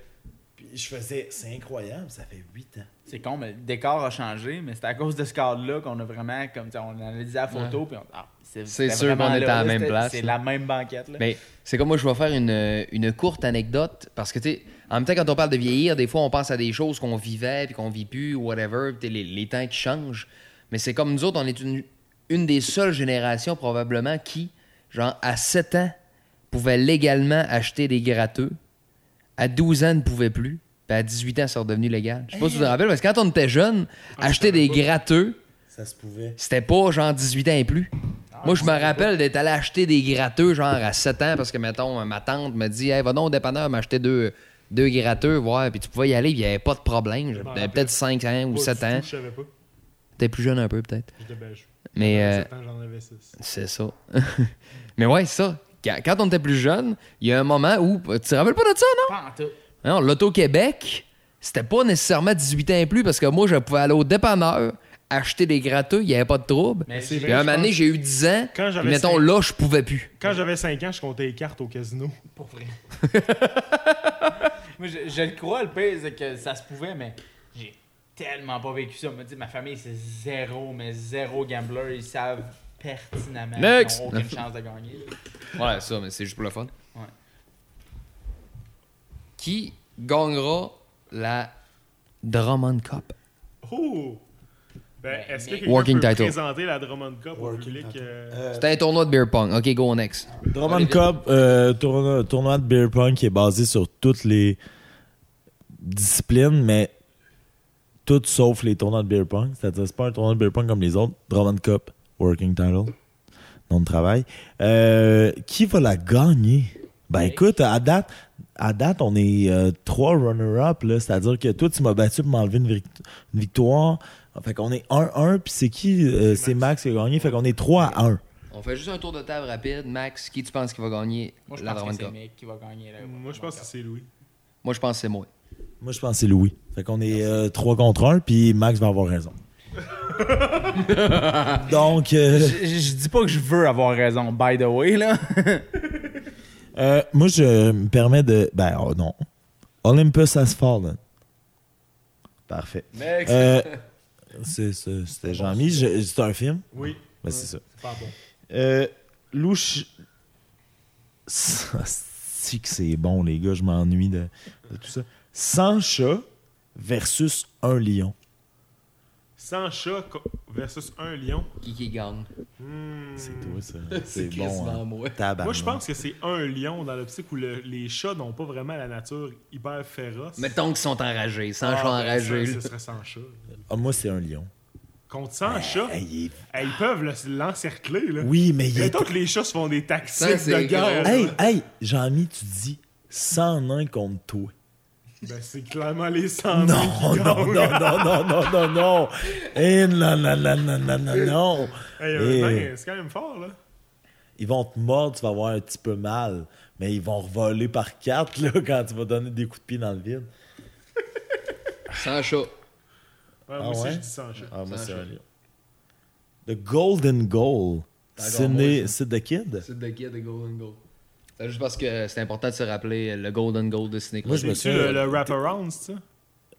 Puis je faisais, c'est incroyable, ça fait 8 ans. C'est con, mais le décor a changé, mais c'est à cause de ce cadre-là qu'on a vraiment, comme tu sais, on analysé la photo, puis on ah, C'est sûr qu'on était à la même place, C'est la même banquette, là. Mais c'est comme moi, je vais faire une, une courte anecdote parce que, tu sais, en même temps, quand on parle de vieillir, des fois, on pense à des choses qu'on vivait puis qu'on vit plus, ou whatever, puis les, les temps qui changent. Mais c'est comme nous autres, on est une, une des seules générations, probablement, qui, genre, à 7 ans, pouvait légalement acheter des gratteux. À 12 ans, ne pouvait plus. Puis à 18 ans, c'est redevenu légal. Je sais pas si vous vous rappelez, parce que quand on était jeune, Ah, acheter des pas. gratteux, Ça se pouvait. c'était pas genre 18 ans et plus. Moi, je me rappelle d'être allé acheter des gratteux genre à 7 ans parce que, mettons, ma tante me dit Hey, va donc au dépanneur m'acheter deux, deux gratteux, voir. Puis tu pouvais y aller, il n'y avait pas de problème. J'avais peut-être 5 ans ou Pas 7 du ans. Je savais pas. Peut-être plus jeune un peu, peut-être. J'étais belge. Mais J'avais euh, sept ans, j'en avais 6. c'est ça. Mais ouais, c'est ça. quand, on était plus jeune, il y a un moment où. Tu te rappelles pas de ça, non? Pas en tout. Non, l'Auto-Québec, c'était pas nécessairement 18 ans et plus parce que moi, je pouvais aller au dépanneur, acheter des gratteux, il n'y avait pas de trouble. Mais C'est un moment donné, j'ai eu 10 ans. Quand puis j'avais mettons, là, je pouvais plus. Quand j'avais 5 ans, je comptais les cartes au casino. Pour vrai. Moi, je, je le crois, le pire, c'est que ça se pouvait, mais j'ai tellement pas vécu ça. On m'a dit, ma famille, c'est zéro, mais zéro gambler. Ils savent pertinemment Next. qu'ils n'ont aucune chance de gagner. Ouais, ça, mais c'est juste pour le fun. Ouais. Qui gagnera la Drummond Cup? Oh! Ben, Mais- est-ce que quelqu'un peut title. présenter la Drummond Cup au Working public? title. euh, Euh, C'était un tournoi de beer pong. Ok, go next. Drummond Cup, euh, tournoi, tournoi de beer pong qui est basé sur toutes les disciplines, mais toutes sauf les tournois de beer pong. C'est-à-dire, c'est pas un tournoi de beer pong comme les autres. Drummond Cup, working title, nom de travail. Euh, qui va la gagner? Ben écoute, à date, à date, on est euh, trois runner-up, là. C'est-à-dire que toi, tu m'as battu pour m'enlever une, vict- une victoire. Fait qu'on est 1-1, puis c'est qui? Euh, c'est Max qui a gagné. Fait qu'on est 3 à 1. On fait juste un tour de table rapide. Max, qui tu penses qui va gagner Moi, je la pense que c'est? Mick qui va gagner. Là, Moi, je pense que c'est Louis. Moi, je pense que c'est moi. Moi, je pense que c'est Louis. Fait qu'on est 3 contre 1, puis Max va avoir raison. Donc, euh, Je, je- dis pas que je veux avoir raison, by the way, là. euh, moi, je me permets de... Ben, oh, non. Olympus Has Fallen. Parfait. Euh, c'est- C'était Jean-Mi. Je- C'est un film? Oui. Ben, c'est ça. C'est pas bon. Euh, Louche... Si que c'est bon, les gars. Je m'ennuie de, de tout ça. 100 chats versus un lion. 100 chats versus un lion. qui qui gagne? Hmm. C'est toi, ça. C'est bon. hein. moi. Moi, je pense que c'est un lion dans l'optique où le- les chats n'ont pas vraiment la nature hyper féroce. Mettons qu'ils sont enragés. Sans Ah, chats ben, enragés. ça. Ce serait 100 chats. Ah, moi, c'est un lion. Contre 100 chats, Hey, hey, ils peuvent le- l'encercler. là. Oui, mais il est Mettons que les chats se font des tactiques c'est de guerre. Hey, hey, Jean-Mi, tu dis 101 contre toi. Ben, c'est clairement les 100 Non, qui non, gagnent. non, non, non, non, non, non. Eh, non, non, non, non, non, non, non. Hey, Eh. honnêtement, c'est quand même fort, là. Ils vont te mordre, tu vas avoir un petit peu mal. Mais ils vont revoler par quatre, là, quand tu vas donner des coups de pied dans le vide. Sans chat. Ouais, Ah moi aussi, ouais? je dis 100 chats. Ah, moi, Sans c'est chat. un lion. The Golden Goal. Sid the Kid? C'est de qui, The Golden Goal? C'est juste parce que c'est important de se rappeler le Golden Goal de Sidney Moi, je me suis- le, le wraparound, c'est ça?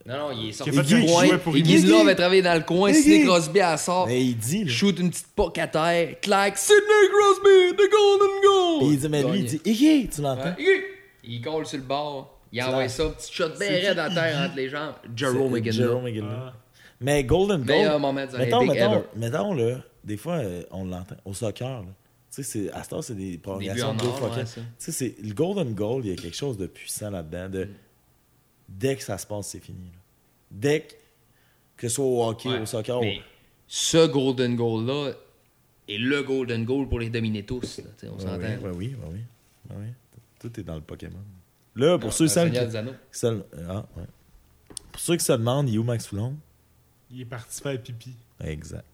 Non, non, il est sorti du coin. Iggy. Love a travaillé dans le coin. Sidney Crosby, elle sort. Mais il dit, là. Shoot une petite poque à terre. Clac. Sidney Crosby, The Golden Goal. Puis il dit, mais lui, il dit, Iggy, tu l'entends? Ouais, Iggy. Il colle sur le bord. Il envoie la- ça. Petit shot bien raide à terre entre les jambes. Jerome McGinley. Jerome McGinley. Ah. Mais Golden Goal. Meilleur moment du mettons, mettons, mettons, là, des fois, euh, on l'entend. Au soccer, là. Tu sais, c'est- à ce temps, c'est des prolongations de deux or, fois ouais. Tu sais, c'est le Golden Goal, il y a quelque chose de puissant là-dedans. De, dès que ça se passe, c'est fini. là. Dès que, que ce soit au hockey, Ouais. au soccer, Mais ce Golden Goal-là est le Golden Goal pour les dominer tous. là, on s'entend. oui, oui, oui. Tout est dans le Pokémon. Là, pour Non, ceux celles qui, ah, ouais. pour ceux qui se demandent, il est où Max Foulon? Il est parti faire pipi. Exact.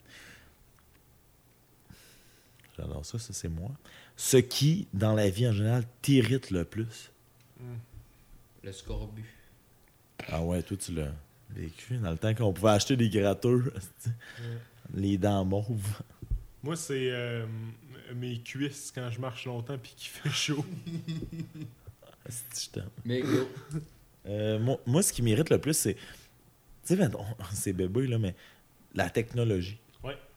J'adore ça, ça c'est moi. Ce qui, dans la vie en général, t'irrite le plus. Le scorbut. Ah ouais, toi tu l'as vécu dans le temps qu'on pouvait acheter des gratteurs. les dents mauves. Moi, c'est euh, mes cuisses quand je marche longtemps puis qu'il fait chaud. Je t'aime. Mais go. Euh, moi, moi, ce qui m'irrite le plus, c'est. Tu sais, mettons, c'est bébé, là, mais la technologie.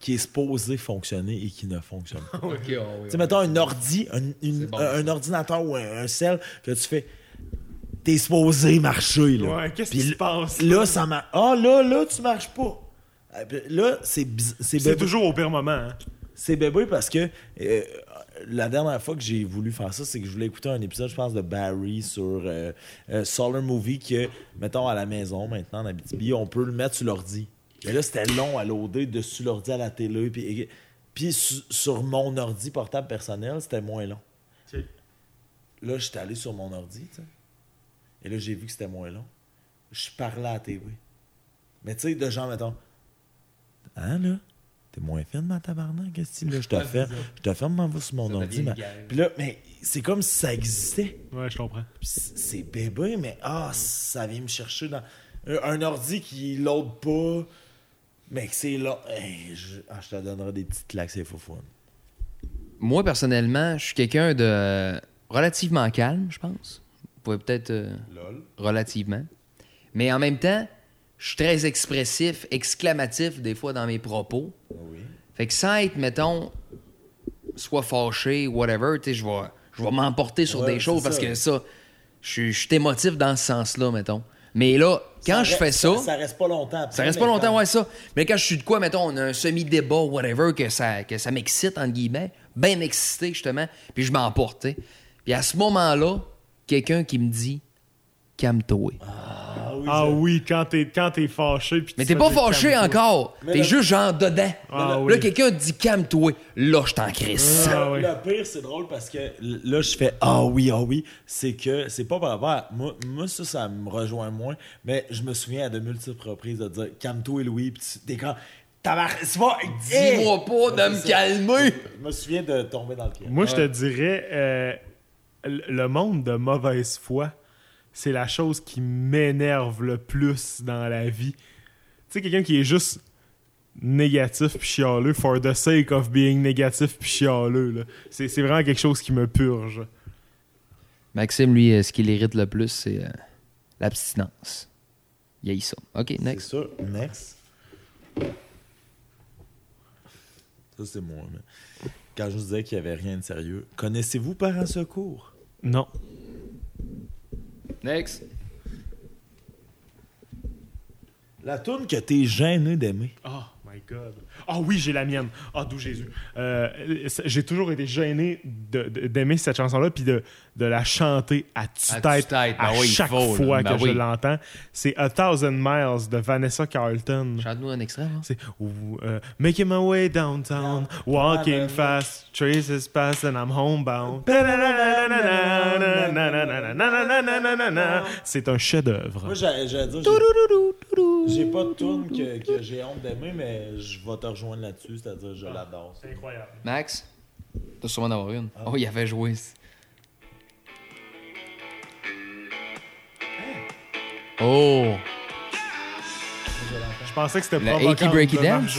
Qui est supposée fonctionner et qui ne fonctionne pas. Ok, oh, oui, Tu sais, mettons un ordi, un, une- bon, ordinateur ou un, un cell que tu fais. T'es supposé marcher, là. Ouais, qu'est-ce qui se passe? Là, ça marche. Ah, là, là, tu marches pas. Puis Là, c'est c'est toujours au pire moment. Hein? C'est bébé parce que euh, la dernière fois que j'ai voulu faire ça, c'est que je voulais écouter un épisode, je pense, de Barry sur euh, euh, Solar Movie que, mettons, à la maison, maintenant, en Abitibi, on peut le mettre sur l'ordi. Mais là, c'était long à loader dessus l'ordi à la télé. Puis, puis su- sur mon ordi portable personnel, c'était moins long. Là, j'étais allé sur mon ordi, tu sais. Et là, j'ai vu que c'était moins long. Je parlais à la TV. Mais tu sais, de gens, mettons, hein, là? T'es moins fine, ma tabarnak, qu'est-ce que là? Je te ferme, je te ferme, m'en sur mon ordi. ma-. Puis là, mais c'est comme si ça existait. Ouais, je comprends. C'est bébé, mais ah, ça vient me chercher dans un, un ordi qui load pas, mais que c'est là. Hey, je, ah, je te donnerai des petites claques, c'est fou Moi, personnellement, je suis quelqu'un de relativement calme, je pense. Vous pouvez peut-être. euh, Lol. relativement. Mais en même temps, je suis très expressif, exclamatif des fois dans mes propos. Oui. Fait que sans être, mettons, soit fâché, whatever, tu sais, je vais, je vais m'emporter sur Ouais, des choses parce ça. que ça, je suis émotif dans ce sens-là, mettons. Mais là, quand je fais ça, ça, reste pas longtemps. ça reste pas longtemps, quand- ouais, ça. Mais quand je suis de quoi, mettons, on a un semi-débat, whatever, que ça, que ça m'excite, entre guillemets, bien excité, justement, puis je m'emporte. Puis à ce moment-là, quelqu'un qui me dit, calme-toi. Ah oui, Ah oui, quand t'es, quand t'es fâché. puis Mais tu t'es te pas fâché encore. T'es le- juste genre dedans. Ah là, oui. quelqu'un te dit calme-toi. Là, je t'en crisse. Ah oui. Le pire, c'est drôle parce que là, je fais Ah oui, ah oui. C'est que c'est pas par rapport à. Moi, moi, ça, ça me rejoint moins. Mais je me souviens à de multiples reprises de dire Calme-toi, Louis. Puis tu- t'es quand. C'est pas. Dis-moi pas de me calmer. Je me souviens de tomber dans le pied. Moi, je te dirais, euh, le le monde de mauvaise foi, c'est la chose qui m'énerve le plus dans la vie. Tu sais, quelqu'un qui est juste négatif puis chialeux for the sake of being négatif puis chialeux. là. C'est c'est vraiment quelque chose qui me purge. Maxime, lui, euh, ce qui l'irrite le plus, c'est euh, l'abstinence. Il y a ça. OK, C'est next. ça. Next. Ça, c'est moi. mais Quand je vous disais qu'il n'y avait rien de sérieux. Connaissez-vous Parents Secours? Non. Next. La tourne que t'es gêné d'aimer. Oh my God. Ah oui, j'ai la mienne. Ah, d'où Jésus. Euh, j'ai toujours été gêné d'aimer cette chanson-là puis de, de la chanter à À tue-tête à Ben oui, il chaque faut, fois Ben que oui. je l'entends. C'est A Thousand Miles de Vanessa Carlton. Chante-nous un extrait. hein. C'est euh, Making my way downtown, walking fast, traces past and I'm homebound. C'est un chef-d'œuvre. Moi, j'allais dire, j'ai- pas de tourne que, que j'ai honte d'aimer, mais je vais te rejoindre là-dessus, c'est-à-dire je l'adore. C'est incroyable. Max, t'as sûrement d'avoir une. Oh, il avait joué. Oh, Je pensais que c'était Le provoquant Achy Breaky Dance?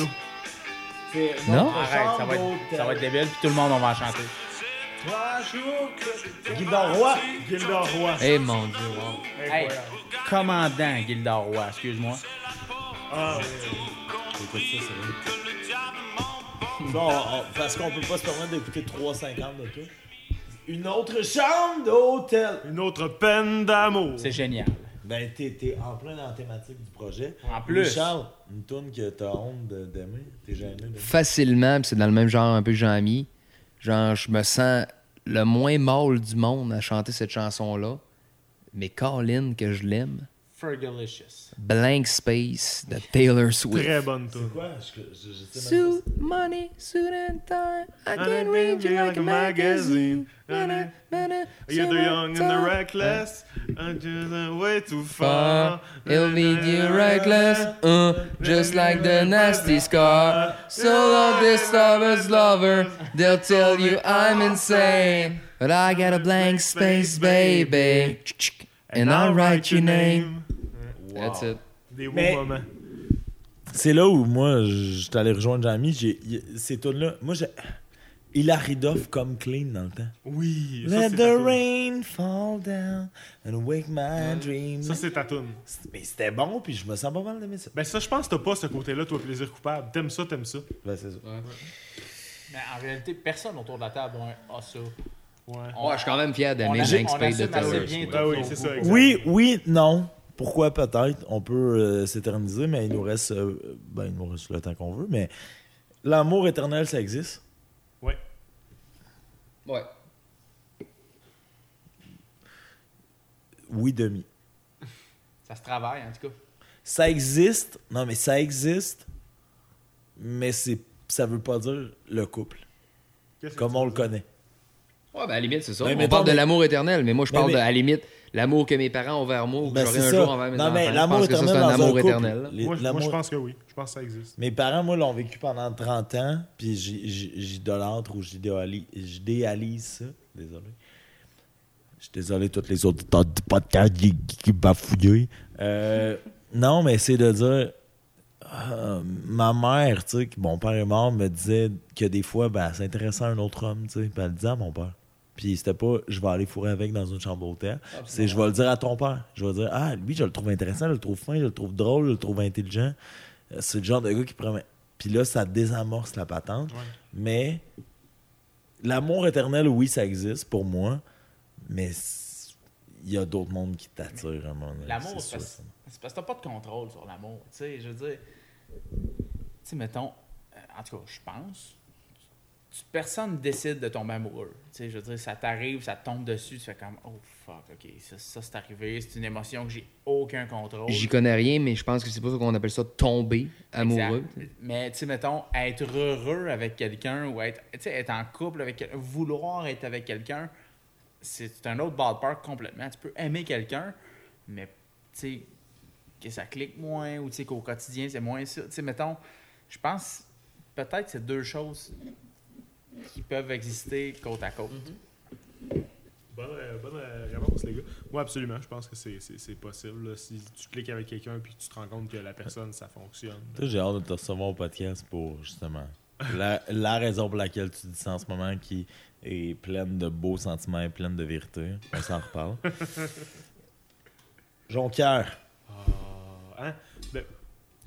Non? Arrête, ça va, être, ça va être débile, puis tout le monde, on va en chanter. Gildan Roy. Gilda Roy. eh mon dieu, wow. Hey, commandant Gildor Roy, excuse-moi. Ah, Écoute ça, c'est vrai. Bon, on- parce qu'on peut pas se permettre d'écouter 3,50 de tout. Une autre chambre d'hôtel. une autre peine d'amour. C'est génial. Ben, t'es, t'es en plein dans la thématique du projet. En plus. Charles, une tourne que t'as honte de- d'aimer. T'es gêné. Facilement, puis c'est dans le même genre un peu que Jean-Mi. Genre, je me sens le moins mâle du monde à chanter cette chanson-là. Mais Colin, que je l'aime. Fergalicious. Blank Space de Taylor Swift. Très bonne tune. Quoi? Suit, money, suit and tie. I can read you like a magazine. Na-na, na-na, You're the young and tie. the reckless. I'm just way too Far, far. it'll lead you reckless, uh, just like the nasty scar. So love this disturbance lover, they'll tell you I'm insane. But I got a blank space, baby. And I'll write your name. That's it. Des beaux Mais- moments. C'est là où moi, je suis allé rejoindre Jamie. J'ai, y- ces tunes-là, moi, j'ai. Hilary Duff comme clean dans le temps. Oui. ça, Let c'est the ta rain fall down and wake my dreams. Ça, c'est ta tune. Mais c'était bon, puis je me sens pas mal d'aimer ça. Ben ça, je pense que t'as pas ce côté-là, toi, plaisir coupable. T'aimes ça, t'aimes ça. Ben, c'est ça. Mais en réalité, personne autour de la table a un- a ça. Ouais. On- Ouais, je suis quand même fier d'aimer on Space de Taylor bien Swift. tous Ah oui, ça, oui, non. Pourquoi peut-être? On peut euh, s'éterniser, mais il nous reste. euh, ben, il nous reste le temps qu'on veut, mais l'amour éternel, ça existe? Ouais. Ouais. Oui, demi. Ça se travaille, en tout cas. Ça existe. Non, mais ça existe. Mais c'est ça veut pas dire le couple, Qu'est-ce que comme on le connaît. Ouais, ben à la limite, c'est ça. Ben, on parle de l'amour éternel, mais moi, je Mais- parle de, à la limite, l'amour que mes parents ont vers moi ou que Ben, j'aurai un ça. jour envers mes Non, enfants. l'amour pense que ça, éternel c'est un amour un éternel. Les- Moi, je- l'amour- moi, je pense que oui. Je pense que ça existe. Mes parents, moi, l'ont vécu pendant 30 ans, puis j'idolâtre ou j'idéalise j'idéalise ça. Désolé. Je suis désolé, tous les autres du podcast qui, qui, qui bafouillent. Euh, non, mais c'est de dire. euh, ma mère, tu sais, mon père est mort, me disait que des fois, ben, elle s'intéressait à un autre homme, tu sais. Puis elle le disait à mon père. Puis c'était pas, je vais aller fourrer avec dans une chambre d'hôtel. C'est, je vais le dire à ton père. Je vais dire, ah, lui, je le trouve intéressant, je le trouve fin, je le trouve drôle, je le trouve intelligent. C'est le genre de gars qui promet. Puis là, ça désamorce la patente. Ouais. Mais l'amour éternel, oui, ça existe pour moi. Mais il y a d'autres mondes qui t'attirent à donné, L'amour, c'est parce, parce que t'as pas de contrôle sur l'amour. Tu sais, je veux dire. Tu sais, mettons, euh, en tout cas, je pense, personne décide de tomber amoureux. Tu sais, je veux dire, ça t'arrive, ça te tombe dessus, tu fais comme, oh fuck, ok, ça, ça c'est arrivé, c'est une émotion que j'ai aucun contrôle. J'y connais rien, mais je pense que c'est pas ça qu'on appelle ça tomber amoureux. Exact. Mais tu sais, mettons, être heureux avec quelqu'un ou être, tu sais, être en couple avec quelqu'un, vouloir être avec quelqu'un, c'est un autre ballpark complètement. Tu peux aimer quelqu'un, mais tu sais, que ça clique moins ou tu sais qu'au quotidien, c'est moins ça. Tu sais, mettons, je pense peut-être que c'est deux choses qui peuvent exister côte à côte. Bonne, euh, bonne euh, réponse, les gars. Moi, absolument. Je pense que c'est- c'est c'est possible. là. Si tu cliques avec quelqu'un puis tu te rends compte que la personne, ça fonctionne. Toi, j'ai hâte de te recevoir au podcast pour justement la, la raison pour laquelle tu dis ça en ce moment qui est pleine de beaux sentiments et pleine de vérité. On s'en reparle. Jonquière. Ah, hein?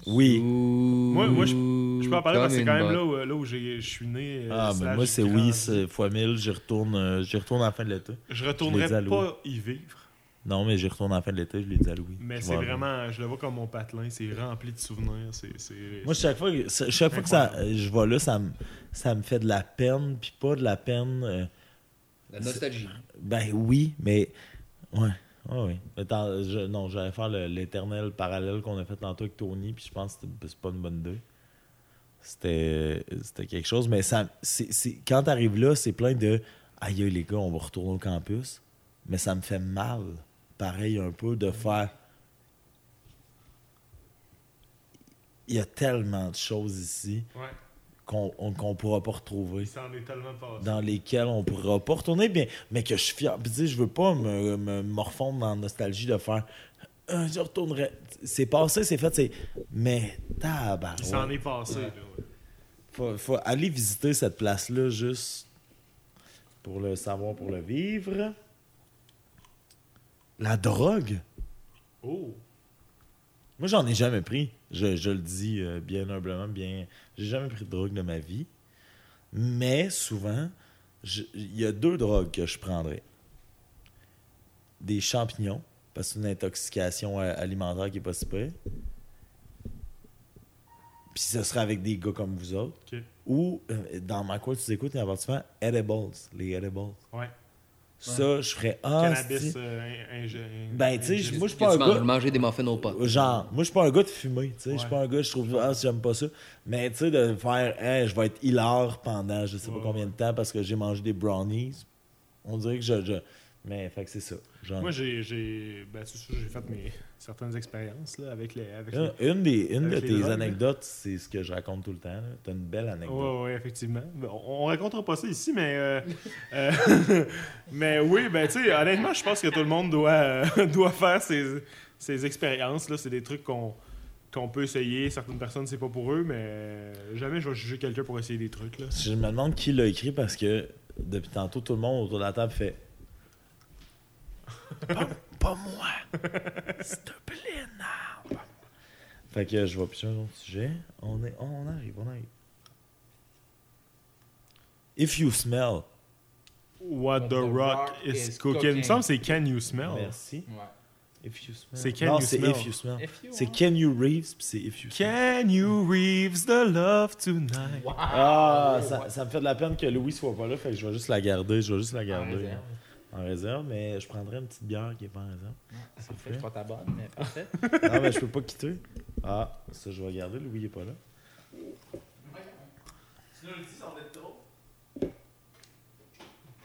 Ben, Oui. Moi, moi je, je peux en parler parce que c'est quand même là où, là où j'ai- je suis né. euh, Ah, ben slash moi, c'est oui, c'est fois mille. J'y retourne, euh, j'y retourne à la fin de l'été. Je Louis. pas y vivre, Non, mais j'y retourne à la fin de l'été, je l'ai dit à Louis. mais c'est vraiment. Je le vois comme mon patelin. C'est rempli de souvenirs. Moi, chaque fois, chaque fois que ça, je vais là, ça me, ça me fait de la peine, puis pas de la peine. euh, La nostalgie. ben oui, mais. Ouais. Ah oui. Mais je- non, j'allais faire l'éternel parallèle qu'on a fait tantôt avec Tony, puis je pense que c'est pas une bonne idée. C'était quelque chose, mais ça, c'est, c'est- quand t'arrives là, c'est plein de Aïe, aïe, les gars, on va retourner au campus. Mais ça me fait mal, pareil, un peu, de faire. Il y a tellement de choses ici Ouais. Qu'on on- qu'on pourra pas retrouver Il s'en est tellement passé. dans lesquels on pourra pas retourner bien mais que je suis fier puis je veux pas me, me morfondre dans la nostalgie de faire Euh, je retournerai c'est passé c'est fait c'est mais tabarouette. Il s'en est passé. là, ouais. faut, faut aller visiter cette place là juste pour le savoir pour le vivre la drogue Oh! moi j'en ai jamais pris je, je le dis euh, bien humblement bien j'ai jamais pris de drogue de ma vie mais souvent il y a deux drogues que je prendrais des champignons parce que c'est une intoxication alimentaire qui est pas si pire. puis ce serait avec des gars comme vous autres ou euh, dans ma quoi tu écoutes il y a participant edibles les edibles Ouais. Ça je ferais ah Cannabis. c'est- euh, Ben, tu sais, moi, je suis pas un gars manger des muffins au pot. Genre, moi, je suis pas un gars de fumer, tu sais. Je suis pas un gars, je trouve, ah, j'aime pas ça. Mais, tu sais, de faire, hey, je vais être hilar pendant je sais pas combien de temps parce que j'ai mangé des brownies. On dirait que je. je... Mais, fait que c'est ça. Genre, Moi, j'ai, j'ai, ben, c'est sûr, j'ai fait mes certaines expériences là, avec les. Avec une, les- une des, une de avec tes drogues, anecdotes, c'est ce que je raconte tout le temps. là. T'as une belle anecdote. Ouais, effectivement. On, on racontera pas ça ici, mais. euh, euh, mais oui, ben, tu sais, honnêtement, je pense que tout le monde doit, euh, doit faire ces, ces expériences. là. C'est des trucs qu'on, qu'on peut essayer. Certaines personnes, c'est pas pour eux, mais jamais je vais juger quelqu'un pour essayer des trucs. Là. Je me demande qui l'a écrit parce que depuis tantôt, tout le monde autour de la table fait. Pas, moi! S'il te plaît, non! pas moi. Fait que je vais plus un autre sujet. On, est, on arrive, on arrive. If you smell. What the, rock, is, cooking. Il me semble que c'est Can You Smell. Merci. Ouais. If you smell. C'est Can non, You c'est Smell. If you smell. C'est. Can you Reeves, puis c'est If you smell. Can you Reeves the love tonight? Wow. Ah, ça, ça me fait de la peine que Louis soit pas là, fait que je vais juste la garder, je vais juste la En garder. En réserve, mais je prendrais une petite bière qui est pas en réserve. C'est fait, je prends ta bonne, mais parfait. Non, mais je peux pas quitter. Ah, ça, je vais garder. Louis il est pas là.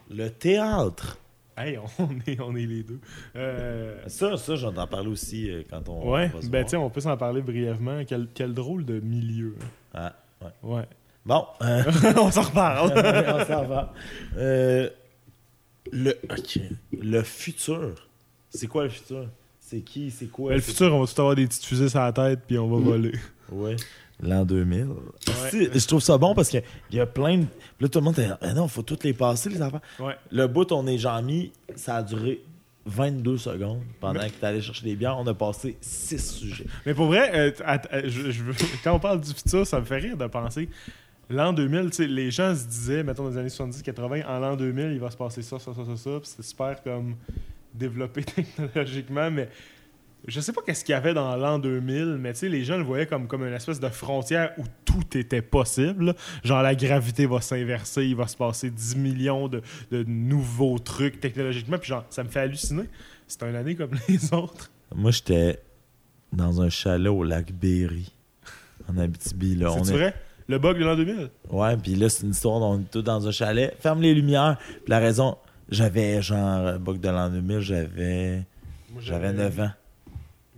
Le théâtre. Hey, on est, on est les deux. Euh, Ça, ça j'entends parler aussi euh, quand on. ouais, on va se ben tiens, on peut s'en parler brièvement. Quel, quel drôle de milieu. hein. Ah, ouais. Ouais. Bon, euh, on s'en reparle. on s'en va. Le, ok. le futur. C'est quoi le futur? C'est qui? C'est quoi? Ben, le futur, on va tout avoir des petites fusées sur la tête, puis on va voler. Ouais. L'an 2000. Si, je trouve ça bon parce qu'il y a plein de. Là, tout le monde est. Ah non, faut toutes les passer, les affaires. Ouais. Le bout, on est mis, ça a duré 22 secondes pendant que tu allé chercher des bières. On a passé 6 sujets. Mais pour vrai, euh, euh, je- je veux- quand on parle du futur, ça me fait rire de penser. L'an 2000, tu sais, les gens se disaient, mettons dans les années 70-80, en l'an 2000, il va se passer ça, ça, ça, ça, ça. puis C'était super comme développé technologiquement, mais je sais pas qu'est-ce qu'il y avait dans l'an 2000, mais tu sais, les gens le voyaient comme, comme une espèce de frontière où tout était possible. Genre la gravité va s'inverser, il va se passer 10 millions de, de nouveaux trucs technologiquement, puis genre, ça me fait halluciner. C'est une année comme les autres. Moi, j'étais dans un chalet au lac Berry, en Abitibi. Là. C'est est- vrai? Le bug de l'an 2000? Ouais, puis là, c'est une histoire, on est tous dans un chalet. Ferme les lumières. Puis la raison, j'avais genre, bug de l'an 2000, j'avais. Moi, J'avais 9 ans.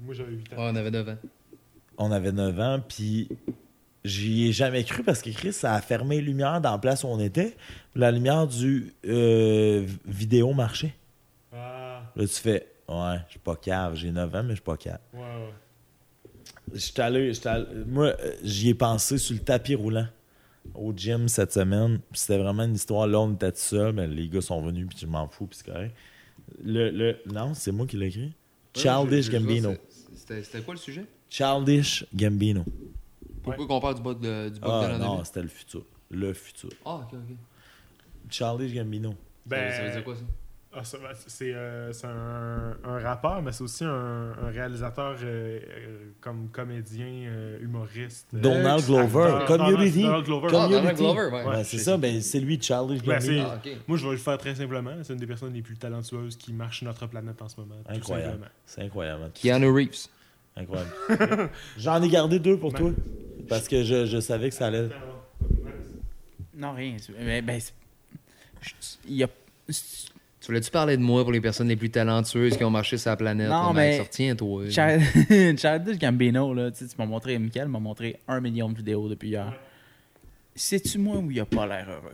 Moi, j'avais 8 ans. Ouais, on avait 9 ans. On avait 9 ans, puis j'y ai jamais cru parce que Chris, ça a fermé les lumières dans la place où on était. La lumière du euh, vidéo marchait. Ah, Là, tu fais, ouais, je suis pas cave. J'ai 9 ans, mais je suis pas cave. ouais, ouais. J'étais allé, moi, j'y ai pensé sur le tapis roulant au gym cette semaine. Puis C'était vraiment une histoire. Là, on était tout seul, mais les gars sont venus, puis je m'en fous, puis c'est correct. Le, le, non, c'est moi qui l'ai écrit? Childish Je- je- je- Gambino. C'était quoi le sujet? Childish Gambino. Pourquoi qu'on parle du bug de, du bug Ah de non, 2000? c'était le futur. Le futur. Ah, ok, ok. Childish Gambino. Ben, ça, ça veut dire quoi ça? Ah, ça, c'est euh, c'est un, un rappeur, mais c'est aussi un, un réalisateur euh, euh, comme comédien, euh, humoriste. Donald Glover. acteur. Community. Donald Glover. Ah, Donald Community. Glover, ouais. Ouais, Ouais, c'est ça, ben, c'est lui, Childish Ben, Ah. Moi, je vais le faire très simplement. C'est une des personnes les plus talentueuses qui marche sur notre planète en ce moment. Incroyable. C'est incroyable. Keanu Reeves. Incroyable. J'en ai gardé deux pour Ben. toi. Parce que je, je savais que ça allait. Non, rien. Mais, ben, il y a. Tu voulais-tu parler de moi pour les personnes les plus talentueuses qui ont marché sur la planète? Non, là, mais- Max? Retiens-toi. Chad- Childish Gambino, là, tu m'as montré, Michael m'a montré un million de vidéos depuis hier. Sais-tu moi où il a pas l'air heureux?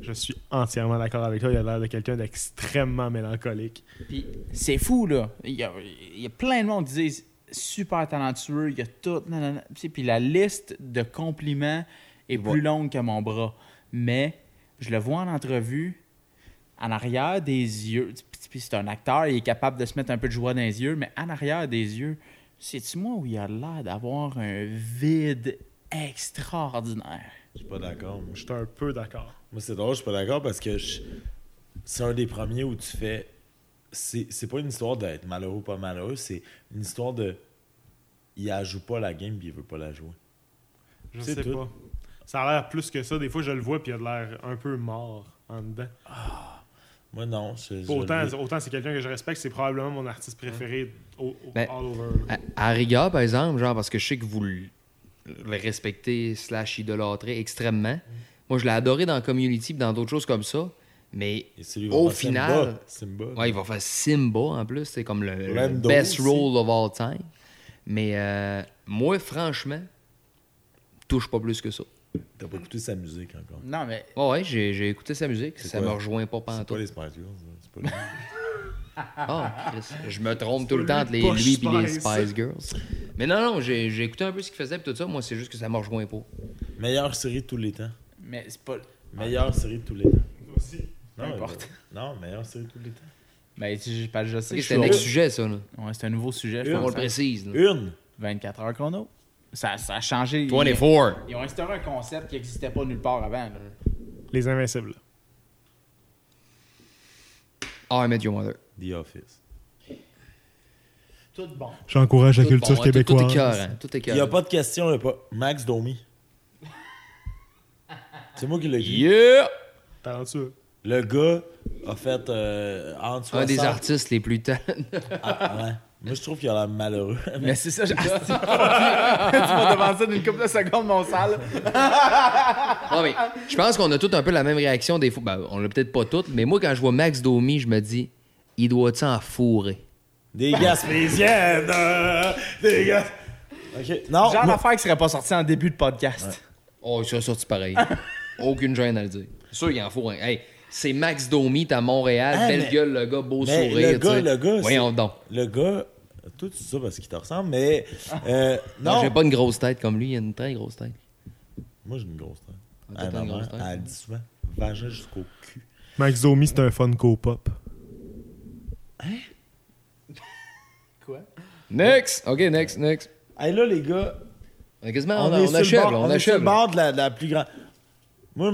Je suis entièrement d'accord avec toi. Il a l'air de quelqu'un d'extrêmement mélancolique. Puis c'est fou, là. Il y, a, il y a plein de monde qui disent super talentueux, il y a tout. nanana. Tu sais, Puis la liste de compliments est Ouais. plus longue que mon bras. Mais je le vois en entrevue, en arrière des yeux. Puis- c'est un acteur, il est capable de se mettre un peu de joie dans les yeux, mais en arrière des yeux, sais-tu moi où il a l'air d'avoir un vide extraordinaire? Je suis pas d'accord. moi. Je suis un peu d'accord. Moi, c'est drôle, je suis pas d'accord parce que je- c'est un des premiers où tu fais. C'est c'est pas une histoire d'être malheureux ou pas malheureux, c'est une histoire de. Il la joue pas la game puis il veut pas la jouer. Je C'est sais tout. pas. Ça a l'air plus que ça. Des fois, je le vois, puis il a l'air un peu mort en dedans. Moi, non. je autant, autant c'est quelqu'un que je respecte, c'est probablement mon artiste préféré au, au- Ben, all over. À, à rigueur, par exemple, genre, parce que je sais que vous le, le respectez slash idolâtrez extrêmement. Moi, je l'ai adoré dans Community et dans d'autres choses comme ça. Mais au final- Simba. Simba. ouais, il va faire Simba en plus. C'est comme le, best aussi. role of all time. Mais euh, moi, franchement, touche pas plus que ça. T'as pas écouté sa musique encore? Non, mais Ouais, ouais, j'ai j'ai écouté sa musique. C'est Ça quoi? me rejoint pas C'est pantoute. pas les Spice Girls. hein, C'est pas. Ah, Chris, je me trompe tout le temps entre les, lui et les Spice. Girls. Mais non, non, j'ai j'ai écouté un peu ce qu'il faisait et tout ça. Moi, c'est juste que ça me rejoint pas. Meilleure série de tous les temps. mais c'est pas. Meilleure série de tous les temps. Aussi. Peu importe. euh, non, meilleure série de tous les temps. Ben, tu- je, je sais Ok, que c'est un je ex suis sujet, ça. Là. Ouais, c'est un nouveau sujet. je Une. On pense, le hein. précise. là. Une. 24 heures chrono. Ça, ça a changé. Ils, 24. ils ont instauré un concept qui n'existait pas nulle part avant. là. Les Invincibles. Ah, I Met Your Mother. The Office. Tout bon. J'encourage la culture bon, ouais, tout- Tout québécoise. est cœur, hein. Tout est Il n'y a pas de question, là, pas. Max Domi. C'est moi qui l'ai écrit. Yeah! Talentueux. Le gars a fait euh, entre Un des 60 artistes les plus talentueux. Ah, ouais. Moi, je trouve qu'il a l'air malheureux. Mais c'est ça, j'ai- tu m'as demandé ça d'une couple de secondes, mon sale. Non, mais je pense qu'on a tous un peu la même réaction des fois. Ben, on l'a peut-être pas toutes, mais moi, quand je vois Max Domi, je me dis, il doit-tu en fourrer? Des Gaspésiennes! euh, Des gars. Ok. Non, Genre moi- d'affaire qui serait pas sorti en début de podcast. Oh, il serait sorti pareil. Aucune gêne à le dire. C'est sûr, il en faut un. Hey, c'est Max Domi, t'es à Montréal, Ah, belle mais- gueule, le gars, beau mais sourire. le gars, tu sais. le gars, Voyons c'est- donc. le gars. Toi, tu dis ça parce qu'il te ressemble, mais. euh, Non, non, j'ai pas une grosse tête comme lui, il a une très grosse tête. Moi, j'ai une grosse tête. Ah, une grosse tête. elle dit souvent vagin jusqu'au cul. Max Domi, c'est un Funko Pop. Quoi? Next! Ok, next, next. Hey, là, les gars, On, a quasiment, on, on, est on sur le achève, bord, on, est sur achève. le bord de la, de la plus grande. Moi,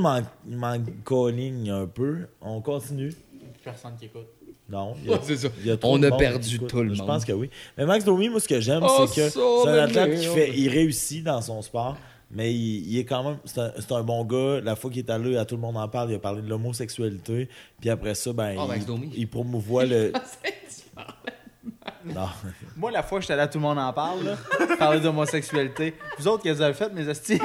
il m'en- colligne un peu. On continue. Personne qui écoute. Non. il y a- Ouais, c'est ça. il y a trop On a perdu tout le Je monde. pense que oui. Mais Max Domi, moi, ce que j'aime, Oh, c'est que c'est un athlète qui fait. Il réussit dans son sport, mais il, il est quand même. C'est un, c'est un bon gars. La fois qu'il est allé, à tout le monde en parle. Il a parlé de l'homosexualité. Puis après ça, ben. Oh, Max il, Domi. il promouvoit le. non. Moi, la fois que j'étais là, tout le monde en parle, là, parler d'homosexualité. Vous autres, qu'est-ce que vous avez fait, mes hosties?